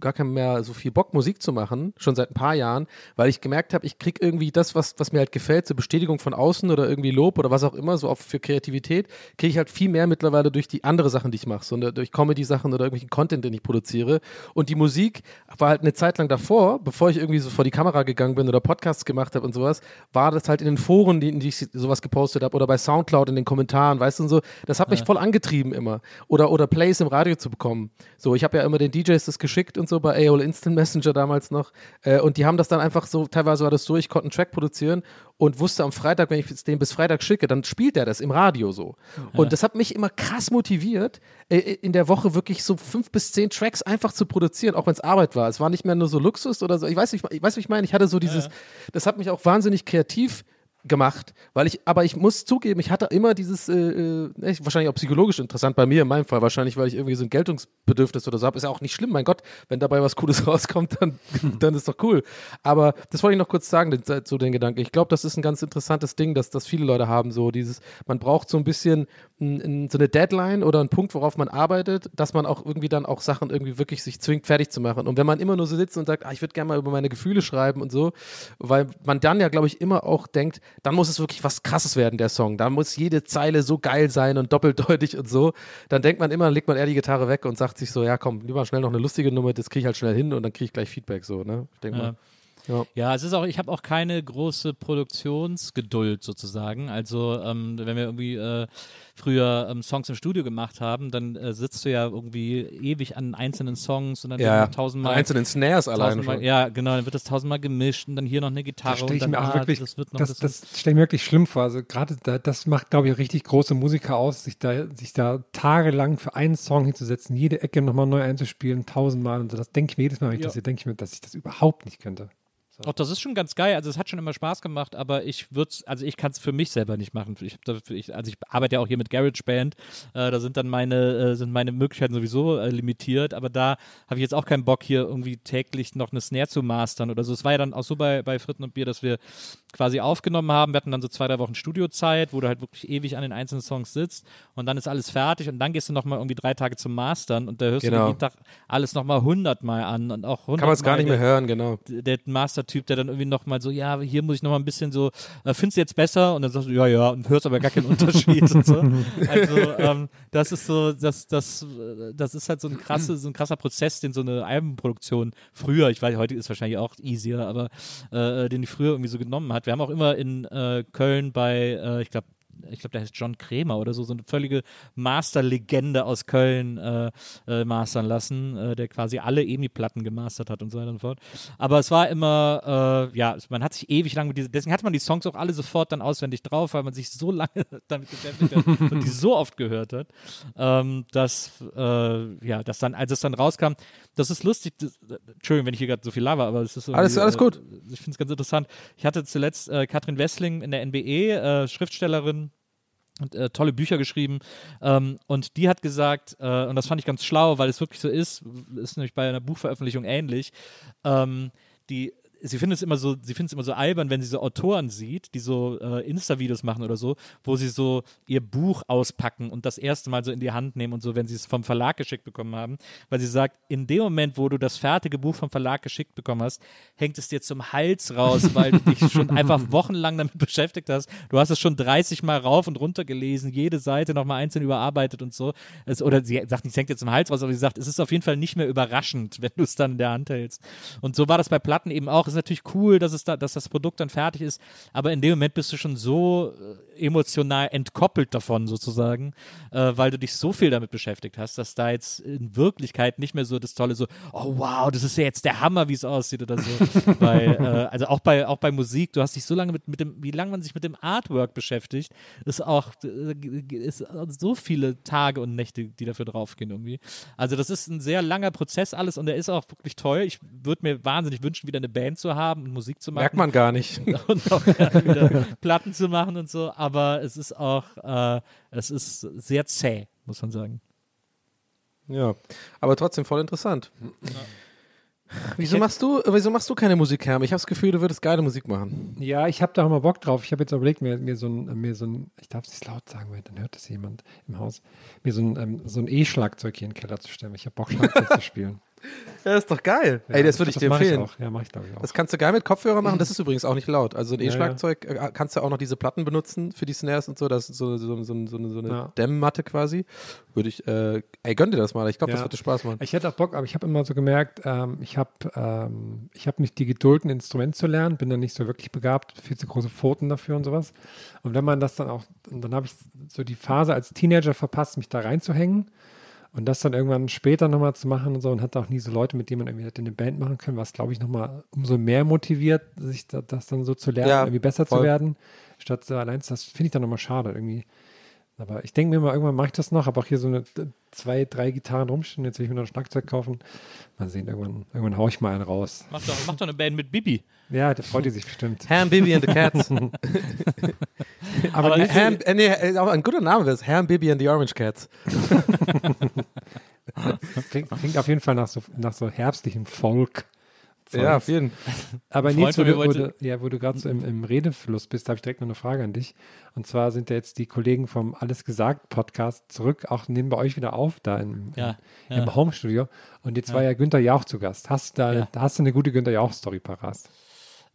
Speaker 2: gar keinen mehr so viel Bock, Musik zu machen, schon seit ein paar Jahren, weil ich gemerkt habe, ich kriege irgendwie das, was, was mir halt gefällt, so Bestätigung von außen oder irgendwie Lob oder was auch immer, so auch für Kreativität, kriege ich halt viel mehr mittlerweile durch die andere Sachen, die ich mache, so ne, durch Comedy-Sachen oder irgendwelchen Content, den ich produziere. Und die Musik war halt eine Zeit lang davor, bevor ich irgendwie so vor die Kamera gegangen bin oder Podcasts gemacht habe und sowas, war das halt in den Foren, die, in die ich sowas gepostet habe oder bei Soundcloud in den Kommentaren, weißt du und so. Das hat mich voll angetrieben immer. Oder, oder Plays im Radio zu bekommen. So, ich habe ja immer den DJs das geschickt und so bei AOL Instant Messenger damals noch. Äh, und die haben das dann einfach so, teilweise war das so, ich konnte einen Track produzieren und wusste am Freitag, wenn ich den bis Freitag schicke, dann spielt er das im Radio so. Und das hat mich immer krass motiviert, äh, in der Woche wirklich so fünf bis zehn Tracks einfach zu produzieren, auch wenn es Arbeit war. Es war nicht mehr nur so Luxus oder so. Ich weiß, nicht, ich weiß, wie ich meine. Ich hatte so dieses, das hat mich auch wahnsinnig kreativ gemacht, weil ich, aber ich muss zugeben, ich hatte immer dieses, äh, äh, wahrscheinlich auch psychologisch interessant bei mir in meinem Fall, wahrscheinlich, weil ich irgendwie so ein Geltungsbedürfnis oder so habe, ist ja auch nicht schlimm, mein Gott, wenn dabei was Cooles (laughs) rauskommt, dann, (laughs) dann ist doch cool. Aber das wollte ich noch kurz sagen, den, so den Gedanken. Ich glaube, das ist ein ganz interessantes Ding, dass das viele Leute haben, so dieses, man braucht so ein bisschen n, n, so eine Deadline oder einen Punkt, worauf man arbeitet, dass man auch irgendwie dann auch Sachen irgendwie wirklich sich zwingt, fertig zu machen. Und wenn man immer nur so sitzt und sagt, ah, ich würde gerne mal über meine Gefühle schreiben und so, weil man dann ja, glaube ich, immer auch denkt, dann muss es wirklich was Krasses werden, der Song. Da muss jede Zeile so geil sein und doppeldeutig und so. Dann denkt man immer, dann legt man eher die Gitarre weg und sagt sich so, ja komm, lieber schnell noch eine lustige Nummer, das kriege ich halt schnell hin und dann kriege ich gleich Feedback so, ne? Ich denke
Speaker 3: Ja.
Speaker 2: mal. Ja.
Speaker 3: Ja, es ist auch, ich habe auch keine große Produktionsgeduld sozusagen. Also, ähm, wenn wir irgendwie äh, früher ähm, Songs im Studio gemacht haben, dann äh, sitzt du ja irgendwie ewig an einzelnen Songs und dann
Speaker 2: Ja,
Speaker 3: tausendmal.
Speaker 2: Einzelnen Snares alleine schon.
Speaker 3: ja, genau, dann wird das tausendmal gemischt und dann hier noch eine Gitarre
Speaker 4: Das stelle
Speaker 3: und
Speaker 4: ich
Speaker 3: dann
Speaker 4: mir auch
Speaker 3: ah,
Speaker 4: wirklich,
Speaker 3: das wird noch
Speaker 4: das, das stelle ich mir wirklich schlimm vor. Also gerade da, das macht, glaube ich, richtig große Musiker aus, sich da, sich da tagelang für einen Song hinzusetzen, jede Ecke nochmal neu einzuspielen, tausendmal und so. Das denke ich mir jedes Mal, wenn ich
Speaker 3: Ja.
Speaker 4: das sehe, denke ich mir, dass ich das überhaupt nicht könnte.
Speaker 3: Auch das ist schon ganz geil. Also es hat schon immer Spaß gemacht, aber ich würde also ich kann es für mich selber nicht machen. Ich, ich, also ich arbeite ja auch hier mit GarageBand. Äh, da sind dann meine äh, sind meine Möglichkeiten sowieso äh, limitiert. Aber da habe ich jetzt auch keinen Bock hier irgendwie täglich noch eine Snare zu mastern oder so. Es war ja dann auch so bei bei Fritten und Bier, dass wir quasi aufgenommen haben. Wir hatten dann so zwei drei Wochen Studiozeit, wo du halt wirklich ewig an den einzelnen Songs sitzt und dann ist alles fertig und dann gehst du noch mal irgendwie drei Tage zum Mastern und da hörst du
Speaker 2: Genau.
Speaker 3: dir jeden Tag alles noch mal hundertmal an und auch
Speaker 2: Kann man es gar nicht mehr hören, genau.
Speaker 3: der Master-Typ, der dann irgendwie nochmal so, ja, hier muss ich nochmal ein bisschen so, äh, findest du jetzt besser? Und dann sagst du, ja, ja, und hörst aber gar keinen (laughs) Unterschied und so. Also, ähm, das ist so, das, das, das ist halt so ein krasse, so ein krasser Prozess, den so eine Albenproduktion früher, ich weiß, heute ist wahrscheinlich auch easier, aber äh, den die früher irgendwie so genommen hat. Wir haben auch immer in äh, Köln bei, äh, ich glaube, ich glaube, der heißt John Kremer oder so, so eine völlige Masterlegende aus Köln äh, äh, mastern lassen, äh, der quasi alle EMI-Platten gemastert hat und so weiter und so fort. Aber es war immer, äh, ja, man hat sich ewig lang mit diese, deswegen hat man die Songs auch alle sofort dann auswendig drauf, weil man sich so (laughs) lange damit beschäftigt hat und die so oft gehört hat, ähm, dass, äh, ja, dass dann, als es dann rauskam, das ist lustig, das, Entschuldigung, wenn ich hier gerade so viel laber, aber es ist
Speaker 2: Alles- alles gut.
Speaker 3: Äh, ich finde es ganz interessant. Ich hatte zuletzt Katrin Wessling in der NBE, Schriftstellerin, und äh, tolle Bücher geschrieben. Ähm, und die hat gesagt, äh, und das fand ich ganz schlau, weil es wirklich so ist, ist nämlich bei einer Buchveröffentlichung ähnlich, ähm, die Sie findet es immer so, sie findet es immer so albern, wenn sie so Autoren sieht, die so äh, Insta-Videos machen oder so, wo sie so ihr Buch auspacken und das erste Mal so in die Hand nehmen und so, wenn sie es vom Verlag geschickt bekommen haben, weil sie sagt, in dem Moment, wo du das fertige Buch vom Verlag geschickt bekommen hast, hängt es dir zum Hals raus, weil du dich schon einfach (laughs) wochenlang damit beschäftigt hast. Du hast es schon 30 Mal rauf und runter gelesen, jede Seite nochmal einzeln überarbeitet und so. Es, oder sie sagt nicht, es hängt dir zum Hals raus, aber sie sagt, es ist auf jeden Fall nicht mehr überraschend, (laughs) wenn du es dann in der Hand hältst. Und so war das bei Platten eben auch. Ist natürlich cool, dass, es da, dass das Produkt dann fertig ist, aber in dem Moment bist du schon so äh, emotional entkoppelt davon sozusagen, äh, weil du dich so viel damit beschäftigt hast, dass da jetzt in Wirklichkeit nicht mehr so das Tolle so, oh wow, das ist ja jetzt der Hammer, wie es aussieht oder so. (laughs) weil, äh, also auch bei, auch bei Musik, du hast dich so lange mit, mit dem, wie lange man sich mit dem Artwork beschäftigt, ist auch äh, ist so viele Tage und Nächte, die dafür draufgehen irgendwie. Also das ist ein sehr langer Prozess alles und der ist auch wirklich toll. Ich würde mir wahnsinnig wünschen, wieder eine Band zu haben und Musik zu machen
Speaker 2: Merkt man gar nicht. (laughs)
Speaker 3: und auch (laughs) Platten zu machen und so. Aber es ist auch, äh, es ist sehr zäh, muss man sagen.
Speaker 2: Ja, aber trotzdem voll interessant. (laughs) Wieso machst du, wieso machst du keine Musik, Herm? Ich habe das Gefühl, du würdest geile Musik machen.
Speaker 4: Ja, ich habe da auch mal Bock drauf. Ich habe jetzt überlegt, mir, mir, so ein, mir so ein, ich darf es nicht laut sagen, weil dann hört das jemand im Haus, mir so ein, ähm, so ein E-Schlagzeug hier in den Keller zu stellen. Ich habe Bock, Schlagzeug zu spielen.
Speaker 2: Ja, ist doch geil. Ey, das würde ich dir
Speaker 4: mach
Speaker 2: empfehlen.
Speaker 4: auch. Ja, mache ich glaube ich auch.
Speaker 2: Das kannst du geil mit Kopfhörer machen. Das ist übrigens auch nicht laut. Also ein
Speaker 4: Ja,
Speaker 2: E-Schlagzeug äh, kannst du auch noch diese Platten benutzen für die Snares und so. Das ist so, so, so, so, eine- so eine
Speaker 4: Ja.
Speaker 2: Dämmmatte quasi. Würde ich, äh, ey, gönn dir das mal. Ich glaube, das
Speaker 4: Ja.
Speaker 2: würde Spaß machen.
Speaker 4: Ich hätte auch Bock, aber ich habe immer so gemerkt, ähm, ich habe ähm, ich hab nicht die Geduld, ein Instrument zu lernen, bin dann nicht so wirklich begabt, viel zu große Pfoten dafür und sowas. Und wenn man das dann auch, dann habe ich so die Phase als Teenager verpasst, mich da reinzuhängen und das dann irgendwann später nochmal zu machen und so und hatte auch nie so Leute, mit denen man irgendwie hätte eine Band machen können, was glaube ich nochmal umso mehr motiviert, sich da, das dann so zu lernen,
Speaker 2: Ja,
Speaker 4: irgendwie besser
Speaker 2: voll.
Speaker 4: zu werden, statt so allein, das finde ich dann nochmal schade irgendwie. Aber ich denke mir mal, irgendwann mache ich das noch. Habe auch hier so eine zwei, drei Gitarren rumstehen. Jetzt will ich mir noch ein Schlagzeug kaufen. Mal sehen, irgendwann, irgendwann haue ich mal einen raus.
Speaker 3: Mach doch, mach doch eine Band mit Bibi.
Speaker 4: Ja, da freut die sich bestimmt.
Speaker 2: Ham, Bibi and the Cats. (laughs)
Speaker 4: Aber,
Speaker 3: Aber
Speaker 2: Ham, äh, nee, äh, auch ein guter Name wäre es. Ham, Bibi and the Orange Cats. (laughs)
Speaker 4: klingt, klingt auf jeden Fall nach so, nach so herbstlichem Folk.
Speaker 2: Ja, auf jeden (laughs)
Speaker 4: Aber
Speaker 3: Ein
Speaker 4: Nils, wo du, wo du, ja, wo du gerade so im, im Redefluss bist, habe ich direkt noch eine Frage an dich. Und zwar sind ja jetzt die Kollegen vom Alles gesagt Podcast zurück, auch nehmen bei euch wieder auf, da im,
Speaker 3: Ja, ja.
Speaker 4: im Homestudio. Und jetzt war ja Günther Jauch zu Gast. Hast du da,
Speaker 3: Ja.
Speaker 4: hast du eine gute Günther Jauch-Story parat?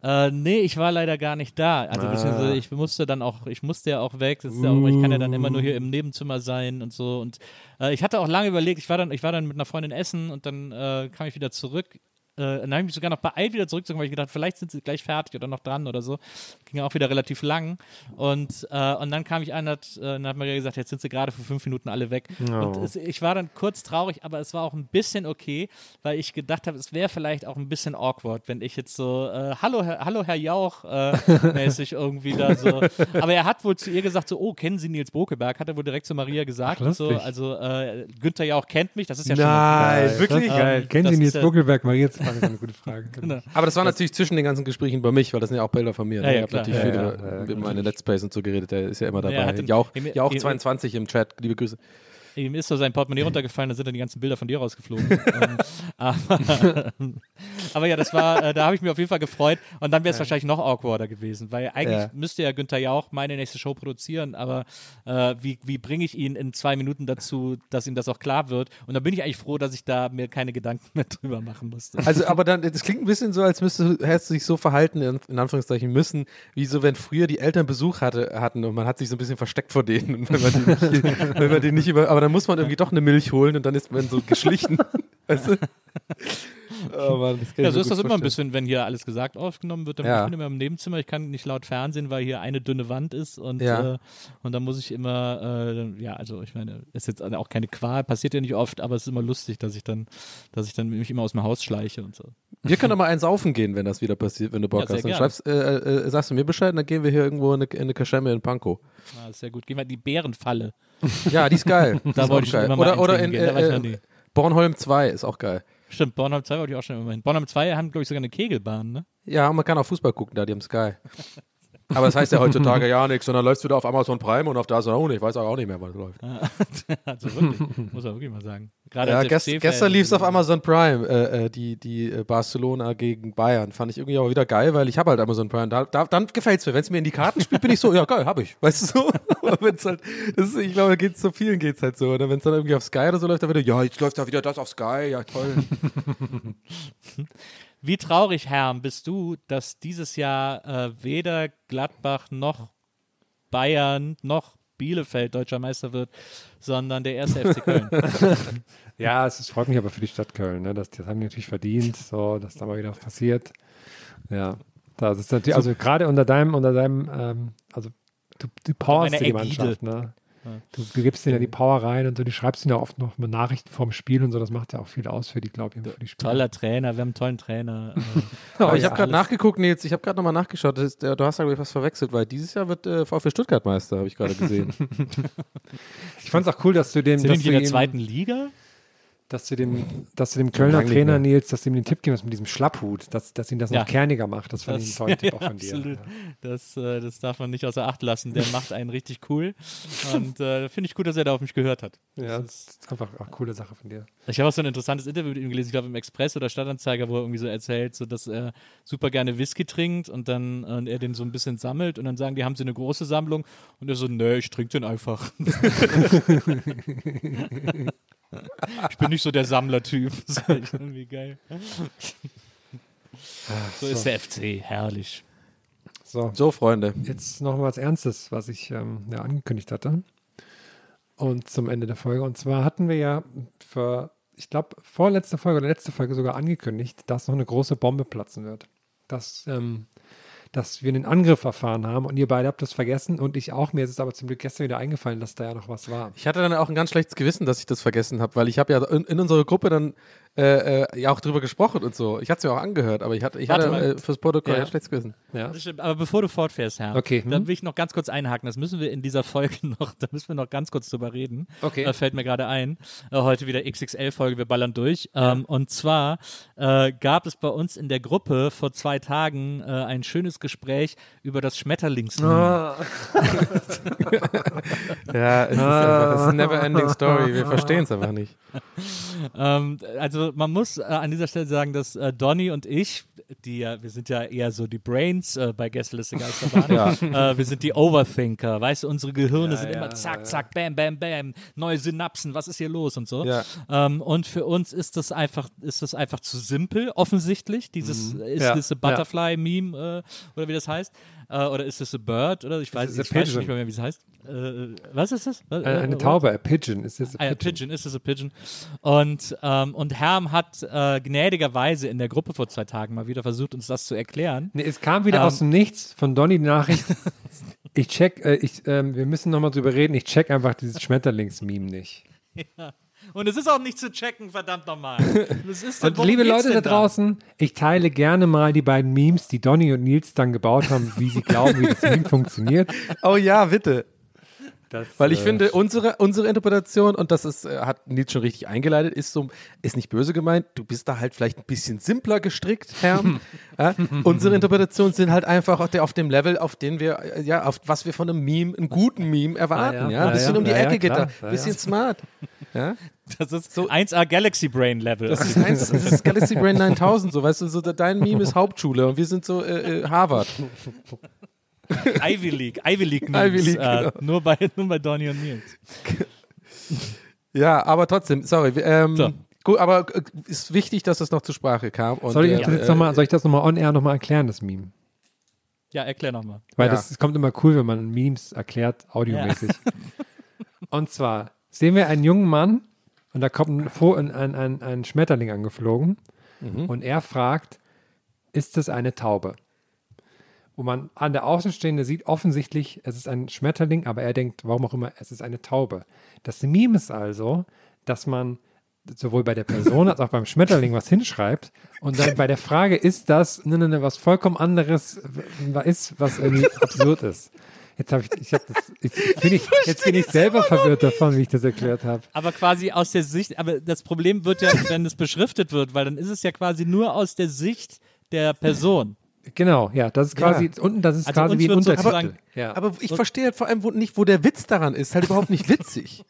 Speaker 3: Äh, nee, ich war leider gar nicht da. Also
Speaker 4: Ah.
Speaker 3: beziehungsweise ich musste dann auch, ich musste ja auch weg. Ist ja auch, ich kann ja dann immer nur hier im Nebenzimmer sein und so. Und äh, ich hatte auch lange überlegt, ich war dann, ich war dann mit einer Freundin essen und dann äh, kam ich wieder zurück äh, dann habe ich mich sogar noch beeilt, wieder zurückzukommen, weil ich gedacht, vielleicht sind sie gleich fertig oder noch dran oder so. Ging auch wieder relativ lang. Und, äh, und dann kam ich an, hat, äh, dann hat Maria gesagt, jetzt sind sie gerade für fünf Minuten alle weg. Und es, ich war dann kurz traurig, aber es war auch ein bisschen okay, weil ich gedacht habe, es wäre vielleicht auch ein bisschen awkward, wenn ich jetzt so, äh, hallo, Herr, hallo Herr Jauch, äh, (laughs) mäßig irgendwie da so. Aber er hat wohl zu ihr gesagt, so, oh, kennen Sie Nils Bokeberg? Hat er wohl direkt zu Maria gesagt.
Speaker 4: Ach,
Speaker 3: so. Also äh, Günther Jauch kennt mich, das ist ja schon
Speaker 2: Nein, wirklich?
Speaker 3: Ähm,
Speaker 4: Kennen Sie Nils Buckelberg? Maria fragen, ist eine gute Frage. (laughs)
Speaker 3: Genau.
Speaker 2: Aber das war natürlich zwischen den ganzen Gesprächen bei mich, weil das sind ja auch Bilder von mir.
Speaker 3: Ja,
Speaker 2: ne?
Speaker 3: ja,
Speaker 2: ich habe natürlich
Speaker 4: Ja,
Speaker 2: viel
Speaker 4: ja,
Speaker 2: über,
Speaker 4: ja,
Speaker 2: über meine Let's Plays und so geredet. Der ist ja immer
Speaker 3: Ja, er
Speaker 2: dabei.
Speaker 3: hat im-
Speaker 2: Jauch,
Speaker 3: im-
Speaker 2: Jauch
Speaker 3: im-
Speaker 2: 22 im Chat. Liebe Grüße.
Speaker 3: Ihm ist so sein Portemonnaie runtergefallen, da sind dann die ganzen Bilder von dir rausgeflogen. ähm, (laughs) aber, (laughs) aber ja, das war, äh, da habe ich mich auf jeden Fall gefreut. Und dann wäre es wahrscheinlich noch awkwarder gewesen, weil eigentlich
Speaker 2: Ja.
Speaker 3: müsste ja Günther Jauch meine nächste Show produzieren, aber äh, wie, wie bringe ich ihn in zwei Minuten dazu, dass ihm das auch klar wird? Und da bin ich eigentlich froh, dass ich da mir keine Gedanken mehr (laughs) drüber machen musste.
Speaker 2: Also, aber dann, das klingt ein bisschen so, als müsste hättest du dich so verhalten, in, in Anführungszeichen müssen, wie so, wenn früher die Eltern Besuch hatte, hatten und man hat sich so ein bisschen versteckt vor denen, wenn man die nicht, wenn man die nicht über, aber dann muss man irgendwie doch eine Milch holen und dann ist man so geschlichen. (laughs) weißt du? (laughs) Oh Mann, das
Speaker 3: Ja,
Speaker 2: ich
Speaker 3: so ist das immer ein bisschen, wenn hier alles gesagt aufgenommen wird. Dann
Speaker 2: Ja.
Speaker 3: ich bin immer im Nebenzimmer, ich kann nicht laut Fernsehen, weil hier eine dünne Wand ist und,
Speaker 2: Ja.
Speaker 3: äh, und dann muss ich immer, äh, ja, also ich meine, ist jetzt auch keine Qual, passiert ja nicht oft, aber es ist immer lustig, dass ich dann, dass ich dann mich immer aus dem Haus schleiche und so.
Speaker 2: Wir können doch mal eins saufen gehen, wenn das wieder passiert, wenn du Bock
Speaker 3: Ja,
Speaker 2: hast. Dann schreibst, äh, äh, sagst du mir Bescheid, und dann gehen wir hier irgendwo in eine, in eine Kaschemme in Pankow.
Speaker 3: Ah, sehr gut. Gehen wir in die Bärenfalle. (laughs)
Speaker 2: Ja, die ist geil. (laughs)
Speaker 3: Da
Speaker 2: ist
Speaker 3: wollte ich
Speaker 2: geil.
Speaker 3: immer mal
Speaker 2: Oder, oder in
Speaker 3: ich
Speaker 2: äh, äh, Bornholm 2 ist auch geil.
Speaker 3: Stimmt, Bornholm 2 wollte ich auch schon immer hin. Bornholm 2 haben, glaube ich, sogar eine Kegelbahn, ne?
Speaker 2: Ja, und man kann auch Fußball gucken, da die haben Sky. (laughs) Aber das heißt ja heutzutage (laughs) ja nichts, sondern läufst du da auf Amazon Prime und auf da ist er auch nicht. Ich weiß auch nicht mehr, was läuft. (laughs)
Speaker 3: also wirklich, muss man wirklich mal sagen. Gerade
Speaker 2: Ja, gest, gestern lief es auf Amazon Prime, äh, äh, die, die äh, Barcelona gegen Bayern. Fand ich irgendwie auch wieder geil, weil ich habe halt Amazon Prime. Da, da, dann gefällt es mir. Wenn es mir in die Karten spielt, bin ich so, ja geil, habe ich. Weißt du so? (laughs) Aber wenn's halt, das ist, ich glaube, geht's so vielen geht's halt so. Wenn es dann irgendwie auf Sky oder so läuft, dann wieder, ja, jetzt läuft da wieder das auf Sky, ja toll.
Speaker 3: Wie traurig, Herr, bist du, dass dieses Jahr äh, weder Gladbach noch Bayern noch Bielefeld deutscher Meister wird, sondern der erste FC Köln. (laughs)
Speaker 4: Ja, es ist, freut mich aber für die Stadt Köln. Ne? Das, das haben die natürlich verdient, so, dass da mal wieder was passiert. Ja, das ist natürlich, also gerade unter deinem, unter deinem, ähm, also du, du powerst die. Mannschaft, ne? Du, du gibst denen ja die Power rein und so, du schreibst ihnen ja oft noch mal Nachrichten vorm Spiel und so, das macht ja auch viel aus für die, glaube ich, für die Spieler.
Speaker 3: Toller Trainer, wir haben einen tollen Trainer.
Speaker 2: Aber (laughs) ich habe gerade nachgeguckt, Nils, ich habe gerade nochmal nachgeschaut. Ist, du hast da was verwechselt, weil dieses Jahr wird äh, VfB Stuttgart Meister, habe ich gerade gesehen. (laughs)
Speaker 4: Ich fand es auch cool, dass du dem,
Speaker 3: Sind
Speaker 4: dass
Speaker 3: die in der zweiten Liga?
Speaker 4: Dass du dem, (laughs) dass du dem Kölner Trainer
Speaker 2: mehr.
Speaker 4: Nils, dass du ihm den Tipp gibst mit diesem Schlapphut, dass, dass ihn das
Speaker 3: Ja.
Speaker 4: noch kerniger macht. Das fand ich einen (laughs) tollen Tipp auch von dir.
Speaker 3: absolut. Das, äh, das darf man nicht außer Acht lassen. Der macht einen richtig cool. Und äh, finde ich gut, dass er da auf mich gehört hat.
Speaker 4: Ja, das ist einfach auch eine coole Sache von dir.
Speaker 3: Ich habe auch so ein interessantes Interview mit ihm gelesen, ich glaube im Express oder Stadtanzeiger, wo er irgendwie so erzählt, so dass er super gerne Whisky trinkt und dann äh, er den so ein bisschen sammelt und dann sagen die, haben sie eine große Sammlung? Und er so, nee, ich trinke den einfach. (laughs) ich bin nicht so der Sammlertyp. (laughs) Das ist echt irgendwie geil. So ist der FC, herrlich.
Speaker 4: So,
Speaker 2: so, Freunde.
Speaker 4: jetzt noch mal was Ernstes, was ich ähm, ja, angekündigt hatte. Und zum Ende der Folge. Und zwar hatten wir ja für, ich glaube, vorletzte Folge oder letzte Folge sogar angekündigt, dass noch eine große Bombe platzen wird. Dass, ähm, dass wir einen Angriff erfahren haben und ihr beide habt das vergessen und ich auch. Mir ist es aber zum Glück gestern wieder eingefallen, dass da ja noch was war.
Speaker 2: Ich hatte dann auch ein ganz schlechtes Gewissen, dass ich das vergessen habe, weil ich habe ja in, in unserer Gruppe dann äh, äh, ja auch drüber gesprochen und so. Ich hatte es mir auch angehört, aber ich hatte, ich
Speaker 3: Warte
Speaker 2: hatte
Speaker 3: mal.
Speaker 2: äh, fürs Protokoll
Speaker 4: Ja.
Speaker 2: schlechtes Gewissen.
Speaker 4: Ja.
Speaker 3: Das stimmt, aber bevor du fortfährst, Herr,
Speaker 4: Okay, hm.
Speaker 3: dann will ich noch ganz kurz einhaken. Das müssen wir in dieser Folge (laughs) noch, da müssen wir noch ganz kurz drüber reden.
Speaker 4: Okay.
Speaker 3: Äh, fällt mir gerade ein. Äh, heute wieder XXL-Folge, wir ballern durch. Ähm, und zwar äh, gab es bei uns in der Gruppe vor zwei Tagen äh, ein schönes Gespräch über das Schmetterlingslied.
Speaker 4: Ah. (laughs)
Speaker 2: Ja, es ist einfach, das ist eine never-ending Story. Wir (laughs) verstehen es einfach nicht.
Speaker 3: Ähm, also man muss äh, an dieser Stelle sagen, dass äh, Donny und ich, die ja, wir sind ja eher so die Brains äh, bei Gästeliste Geisterbahn, (laughs) äh, wir sind die Overthinker, weißt du, unsere Gehirne sind immer zack, zack, bam, bam, bam, neue Synapsen, was ist hier los und so.
Speaker 2: Ja.
Speaker 3: Ähm, und für uns ist das einfach, ist das einfach zu simpel, offensichtlich, dieses ist
Speaker 4: Ja,
Speaker 3: this a Butterfly-Meme äh, oder wie das heißt. Äh, oder ist es a bird? Oder ich weiß,
Speaker 4: a
Speaker 3: ich weiß nicht mehr, wie es heißt. Äh, was ist das?
Speaker 4: Äh, eine Taube, a pigeon. Ist das a
Speaker 3: Ah, ja, Pigeon, ist es a Pigeon. Und, ähm, und Herm hat äh, gnädigerweise in der Gruppe vor zwei Tagen mal wieder versucht, uns das zu erklären.
Speaker 4: Nee, es kam wieder
Speaker 3: Ähm.
Speaker 4: aus dem Nichts von Donny die Nachricht. (laughs) ich check, äh, ich, ähm, wir müssen nochmal drüber reden. Ich check einfach dieses Schmetterlings-Meme nicht.
Speaker 3: Und es ist auch nicht zu checken, verdammt nochmal. (laughs)
Speaker 4: Und liebe Leute da draußen, ich teile gerne mal die beiden Memes, die Donny und Nils dann gebaut haben, wie sie glauben, wie das Meme funktioniert. (laughs)
Speaker 2: Oh ja, bitte.
Speaker 4: Das,
Speaker 2: Weil ich
Speaker 4: äh,
Speaker 2: finde, unsere, unsere Interpretation, und das ist, äh, hat Nils schon richtig eingeleitet, ist so, ist nicht böse gemeint, du bist da halt vielleicht ein bisschen simpler gestrickt, Herr. (laughs) ja? Unsere Interpretationen sind halt einfach auf, der, auf dem Level, auf den wir, äh, ja, auf was wir von einem Meme, einen guten Meme erwarten,
Speaker 4: Ah, ja.
Speaker 2: ja. Ein bisschen um die Ecke geht da,
Speaker 4: Ja,
Speaker 2: bisschen smart. Ja?
Speaker 3: Das ist so 1A Galaxy Brain Level.
Speaker 2: Das ist, eins, das ist Galaxy Brain 9000, so, weißt du, so, dein Meme ist Hauptschule und wir sind so äh, äh, Harvard. (laughs)
Speaker 3: Ivy League, Ivy League Memes.
Speaker 2: Ivy League,
Speaker 3: äh,
Speaker 2: genau.
Speaker 3: nur, bei, (laughs) nur bei Donny und Nils. (laughs)
Speaker 2: Ja, aber trotzdem, sorry. Ähm,
Speaker 3: So.
Speaker 2: Gut, aber äh, ist wichtig, dass das noch zur Sprache kam. Und,
Speaker 4: Soll ich,
Speaker 2: äh,
Speaker 4: das jetzt noch mal, soll ich das nochmal on air nochmal erklären, das Meme?
Speaker 3: Ja, erklär nochmal.
Speaker 4: Weil
Speaker 2: Ja.
Speaker 4: das, das kommt immer cool, wenn man Memes erklärt, audiomäßig. Und zwar sehen wir einen jungen Mann und da kommt ein, ein, ein, ein, Schmetterling angeflogen und er fragt, ist es eine Taube? Wo man an der Außenstehende sieht, offensichtlich, es ist ein Schmetterling, aber er denkt, warum auch immer, es ist eine Taube. Das Meme ist also, dass man sowohl bei der Person (laughs) als auch beim Schmetterling was hinschreibt und dann bei der Frage, ist das ne, ne, ne, was vollkommen anderes ist, was irgendwie (laughs) absurd ist. Jetzt habe ich, ich habe das, ich, bin ich, jetzt bin ich selber verwirrt davon, wie ich das erklärt habe.
Speaker 3: Aber quasi aus der Sicht, aber das Problem wird ja, wenn es beschriftet wird, weil dann ist es ja quasi nur aus der Sicht der Person.
Speaker 4: Genau, ja, das ist quasi, unten, das ist
Speaker 3: Also
Speaker 4: quasi wie ein Untertitel.
Speaker 3: sozusagen-
Speaker 4: Ja.
Speaker 2: Aber ich verstehe halt vor allem wo, nicht, wo der Witz daran ist. Halt überhaupt nicht witzig.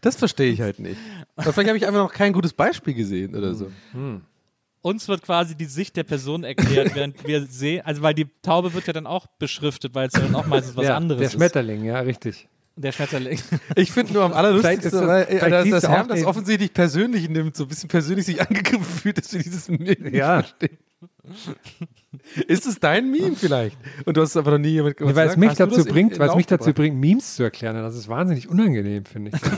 Speaker 2: Das verstehe ich halt nicht. Oder vielleicht habe ich einfach noch kein gutes Beispiel gesehen oder so.
Speaker 3: Uns wird quasi die Sicht der Person erklärt, (laughs) während wir sehen, also weil die Taube wird ja dann auch beschriftet, weil es ja dann auch meistens was
Speaker 4: ja,
Speaker 3: anderes
Speaker 4: der
Speaker 3: ist.
Speaker 4: Schmetterling, ja, richtig.
Speaker 3: Der Schmetterling. (laughs)
Speaker 2: Ich finde nur am allerlustigsten,
Speaker 4: ist das-
Speaker 2: weil, äh, dass,
Speaker 4: du
Speaker 2: Herm das offensichtlich persönlich nimmt, so ein bisschen persönlich sich angegriffen (laughs) fühlt, dass wir dieses nicht
Speaker 4: Ja.
Speaker 2: verstehen. (laughs) Ist es dein Meme vielleicht? Und du hast es aber noch nie jemand
Speaker 4: Nee, weil es mich dazu bringt,
Speaker 2: in
Speaker 4: weil es mich dazu bringt, Memes zu erklären. Das ist wahnsinnig unangenehm, finde ich. (laughs)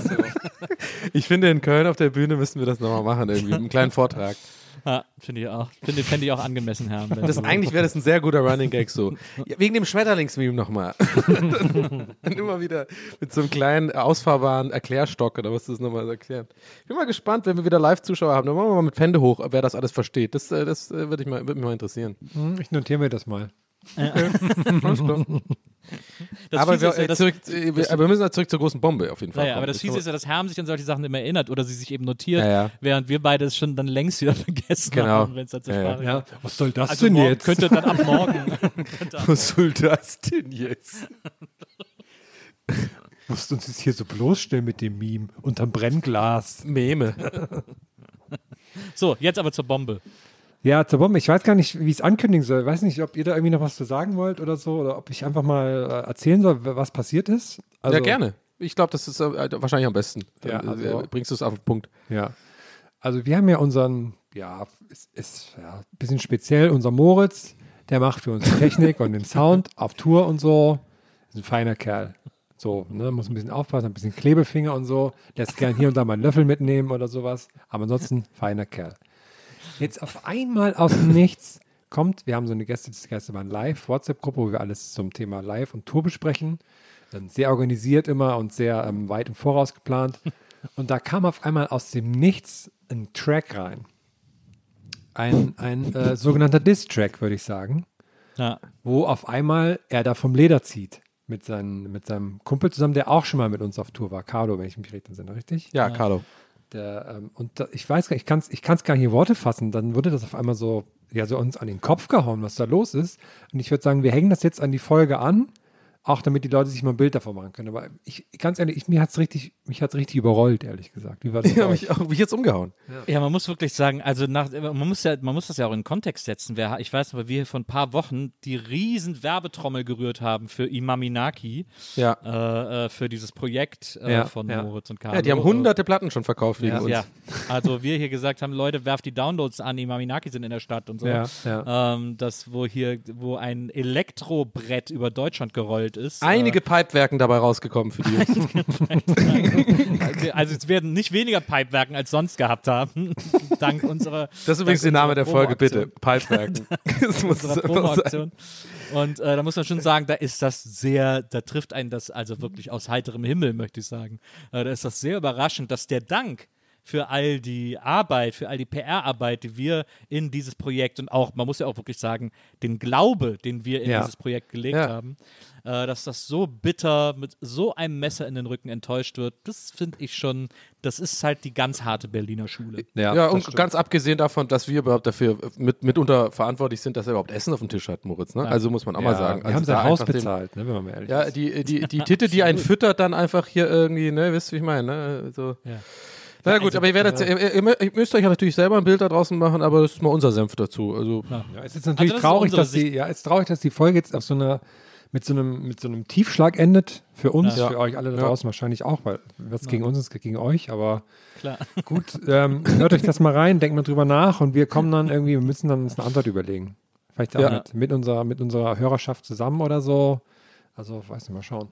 Speaker 2: Ich finde, in Köln auf der Bühne müssten wir das nochmal machen, irgendwie, mit einem kleinen Vortrag.
Speaker 3: Ja, finde ich auch. Finde fände ich auch angemessen, Herr.
Speaker 2: Das, eigentlich wäre das ein sehr guter Running Gag so. Ja, wegen dem Schmetterlingsmeme nochmal. (laughs) Und immer wieder mit so einem kleinen ausfahrbaren Erklärstock oder was das nochmal erklären. Ich bin mal gespannt, wenn wir wieder Live-Zuschauer haben. Dann machen wir mal mit Hände hoch, wer das alles versteht. Das, äh, das äh, würde ich mal, würde mich mal interessieren.
Speaker 4: Hm, Ich notiere mir das mal.
Speaker 3: Das
Speaker 2: aber wir,
Speaker 3: ja,
Speaker 2: äh,
Speaker 3: dass-
Speaker 2: zurück, äh, wir, aber wir müssen zurück zur großen Bombe auf jeden Fall.
Speaker 3: Naja, aber das Fiese ist ja, dass Herm sich an solche Sachen immer erinnert oder sie sich eben notiert,
Speaker 2: Ja, ja.
Speaker 3: während wir beide es schon dann längst wieder (laughs) vergessen
Speaker 2: Genau.
Speaker 3: haben, wenn es zur
Speaker 2: Ja, ja.
Speaker 4: Was soll das
Speaker 3: Also morgen könnte dann ab morgen. (laughs)
Speaker 2: Was soll das denn jetzt? (laughs)
Speaker 4: Musst uns jetzt hier so bloßstellen mit dem Meme unterm Brennglas.
Speaker 2: Meme.
Speaker 3: so, jetzt aber zur Bombe.
Speaker 4: Ja, zur Bombe. Ich weiß gar nicht, wie ich es ankündigen soll. Ich weiß nicht, ob ihr da irgendwie noch was zu sagen wollt oder so, oder ob ich einfach mal äh, erzählen soll, was passiert ist. Also,
Speaker 2: ja, gerne. Ich glaube, das ist äh, wahrscheinlich am besten.
Speaker 4: Ja, also-
Speaker 2: äh, bringst du es auf den Punkt.
Speaker 4: Ja. Also wir haben ja unseren, ja, ist, ist ja, ein bisschen speziell, unser Moritz, der macht für uns die Technik und den Sound auf Tour und so. Ist ein feiner Kerl. So, ne, muss ein bisschen aufpassen, ein bisschen Klebefinger und so. Lässt gern hier und da mal einen Löffel mitnehmen oder sowas. Aber ansonsten feiner Kerl. Jetzt auf einmal aus dem Nichts kommt, wir haben so eine Gäste des Geisterbahn Live WhatsApp-Gruppe, wo wir alles zum Thema Live und Tour besprechen. Dann sehr organisiert immer und sehr ähm, weit im Voraus geplant. Und da kam auf einmal aus dem Nichts ein Track rein. Ein, ein äh, sogenannter Diss-Track, würde ich sagen,
Speaker 3: Ja.
Speaker 4: wo auf einmal er da vom Leder zieht. Mit, seinen, mit seinem Kumpel zusammen, der auch schon mal mit uns auf Tour war. Carlo, wenn ich mich recht entsinne, richtig?
Speaker 2: Ja, Carlo.
Speaker 4: Der, ähm, und da, ich weiß gar nicht, ich kann es ich kann's gar nicht in Worte fassen. Dann wurde das auf einmal so, ja, so uns an den Kopf gehauen, was da los ist. Und ich würde sagen, wir hängen das jetzt an die Folge an. Auch damit die Leute sich mal ein Bild davon machen können. Aber ich, ganz ehrlich, ich, mir hat es richtig, mich hat's richtig überrollt, ehrlich gesagt. Wie war das?
Speaker 2: Ja, mich, auch, mich jetzt umgehauen.
Speaker 3: Ja, man muss wirklich sagen, also nach, man muss ja, man muss das ja auch in Kontext setzen. Wer, ich weiß, aber wir vor ein paar Wochen die riesen Werbetrommel gerührt haben für Imaminaki,
Speaker 2: Ja.
Speaker 3: äh, äh, für dieses Projekt äh,
Speaker 4: Ja,
Speaker 3: von
Speaker 4: ja.
Speaker 3: Moritz und Carlo.
Speaker 2: ja, die haben hunderte Platten schon verkauft wegen
Speaker 4: Ja.
Speaker 2: uns.
Speaker 3: Ja, also wir hier gesagt haben, Leute, werft die Downloads an, Imaminaki sind in der Stadt und so.
Speaker 4: Ja, ja.
Speaker 3: Ähm, das, wo hier, wo ein Elektrobrett über Deutschland gerollt ist.
Speaker 2: Einige Pipewerken dabei rausgekommen für die Jungs.
Speaker 3: Äh, also es werden nicht weniger Pipewerken als sonst gehabt haben, (laughs) dank unserer
Speaker 2: Das ist übrigens der Name der Folge, bitte. Pipewerken. (laughs) Das muss sein.
Speaker 3: Promo-Aktion. Und äh, da muss man schon sagen, da ist das sehr, da trifft einen das also wirklich aus heiterem Himmel, möchte ich sagen. Äh, da ist das sehr überraschend, dass der Dank für all die Arbeit, für all die PR-Arbeit, die wir in dieses Projekt und auch, man muss ja auch wirklich sagen, den Glaube, den wir in
Speaker 4: Ja.
Speaker 3: dieses Projekt gelegt
Speaker 2: Ja.
Speaker 3: haben, äh, dass das so bitter mit so einem Messer in den Rücken enttäuscht wird, das finde ich schon, das ist halt die ganz harte Berliner Schule.
Speaker 4: Ja,
Speaker 2: Ja, und
Speaker 4: stimmt.
Speaker 2: ganz abgesehen davon, dass wir überhaupt dafür mit, mitunter verantwortlich sind, dass er überhaupt Essen auf dem Tisch hat, Moritz. Ne? Also muss man auch mal
Speaker 4: ja,
Speaker 2: sagen.
Speaker 4: Wir
Speaker 2: also
Speaker 4: haben sein Haus bezahlt, ne, wenn man mal ehrlich
Speaker 2: Ja,
Speaker 4: ist.
Speaker 2: die, die, die (laughs) Titte, die einen füttert, dann einfach hier irgendwie, ne, wisst ihr, wie ich meine, ne? So.
Speaker 3: Ja.
Speaker 2: Na gut,
Speaker 3: also,
Speaker 2: aber ihr werdet, ihr, ihr, ihr müsst euch ja natürlich selber ein Bild da draußen machen, aber das ist mal unser Senf dazu. Also,
Speaker 4: Ja, es ist natürlich
Speaker 3: das ist
Speaker 4: traurig,
Speaker 3: unsere
Speaker 4: dass die, ja, es ist traurig, dass die Folge jetzt auf so einer mit so einem mit so einem Tiefschlag endet. Für uns,
Speaker 2: Ja.
Speaker 4: für euch alle da
Speaker 2: Ja.
Speaker 4: draußen wahrscheinlich auch, weil was gegen uns ist, geht gegen euch. Aber
Speaker 3: Klar.
Speaker 4: gut, ähm, hört euch das mal rein, denkt mal drüber nach und wir kommen dann irgendwie, wir müssen dann uns eine Antwort überlegen. Vielleicht auch
Speaker 2: Ja.
Speaker 4: mit, mit unserer mit unserer Hörerschaft zusammen oder so. Also weiß nicht, mal schauen.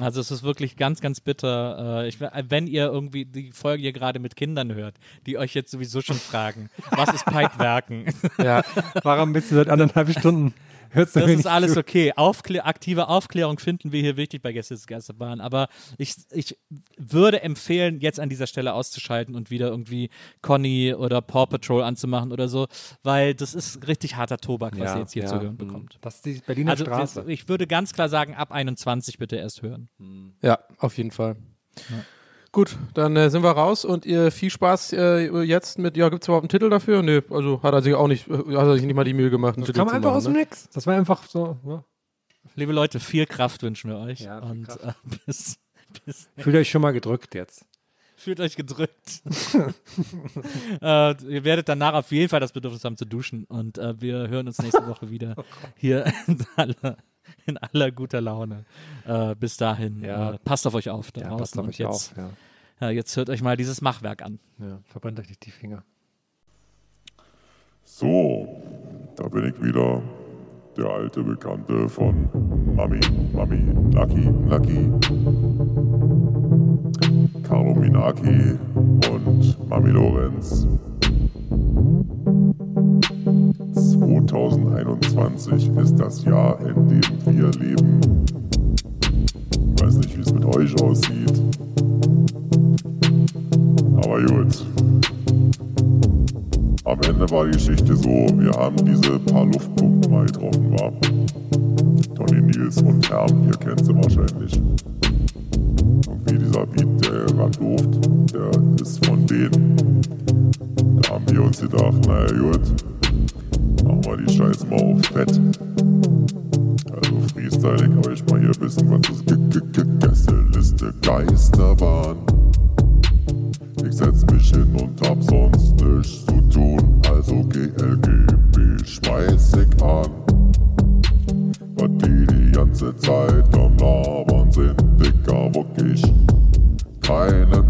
Speaker 3: Also es ist wirklich ganz, ganz bitter. Äh, ich, wenn ihr irgendwie die Folge hier gerade mit Kindern hört, die euch jetzt sowieso schon fragen, was ist Pipewerken?
Speaker 2: ja,
Speaker 4: Warum bist du seit anderthalb Stunden? Hörst du
Speaker 3: Das ist alles
Speaker 4: zu?
Speaker 3: okay. Aufklä aktive Aufklärung finden wir hier wichtig bei Gäste Geisterbahn. Aber ich, ich würde empfehlen, jetzt an dieser Stelle auszuschalten und wieder irgendwie Conny oder Paw Patrol anzumachen oder so, weil das ist richtig harter Tobak, was
Speaker 4: Ja,
Speaker 3: ihr jetzt hier
Speaker 4: ja.
Speaker 3: zu hören bekommt.
Speaker 4: Das ist die Berliner
Speaker 3: Also
Speaker 4: Straße.
Speaker 3: ich würde ganz klar sagen, ab 21 bitte erst hören.
Speaker 2: ja, auf jeden Fall. Gut, dann äh, sind wir raus und ihr viel Spaß äh, jetzt mit, ja, gibt es überhaupt einen Titel dafür? Nee, also hat er sich auch nicht, äh, hat er sich nicht mal die Mühe gemacht, einen
Speaker 4: Das
Speaker 2: Titel
Speaker 4: kam
Speaker 2: zu
Speaker 4: einfach
Speaker 2: machen,
Speaker 4: aus dem
Speaker 2: ne?
Speaker 4: Nix. Das war einfach so. Ja.
Speaker 3: Liebe Leute, viel Kraft wünschen wir euch.
Speaker 4: Ja,
Speaker 3: und äh, (laughs) bis, bis (laughs)
Speaker 4: Fühlt euch schon mal gedrückt jetzt.
Speaker 3: Fühlt euch gedrückt. (laughs) äh, ihr werdet danach auf jeden Fall das Bedürfnis haben zu duschen. Und äh, wir hören uns nächste Woche wieder hier in aller, in aller guter Laune. Äh, bis dahin,
Speaker 4: Ja.
Speaker 3: äh, passt auf euch auf da
Speaker 4: Ja,
Speaker 3: draußen.
Speaker 4: passt auf euch
Speaker 3: jetzt,
Speaker 4: auf. Ja.
Speaker 3: Ja, jetzt hört euch mal dieses Machwerk an.
Speaker 4: Ja, verbrennt euch nicht die Finger.
Speaker 5: So, da bin ich wieder. Der alte Bekannte von Mami, Mami, Lucky, Lucky. Carlo Minaki und Mami Lorenz. 2021 ist das Jahr, in dem wir leben. Ich weiß nicht, wie es mit euch aussieht. Aber gut. Am Ende war die Geschichte so, wir haben diese paar Luftpumpen mal getroffen, war. Tony Nils und Herm, ihr kennt sie wahrscheinlich. Irgendwie dieser Beat, der gerade läuft, der ist von denen. Da haben wir uns gedacht, naja gut, machen wir die Scheiße mal auf Fett. Also freestyle ich euch mal hier ein bisschen was ist. Gästeliste Geisterbahn. Ich setz mich hin und hab sonst nichts zu tun, also GLGB schmeiß ich an. Was die die ganze Zeit am Labern sind, Dicker, wirklich keinen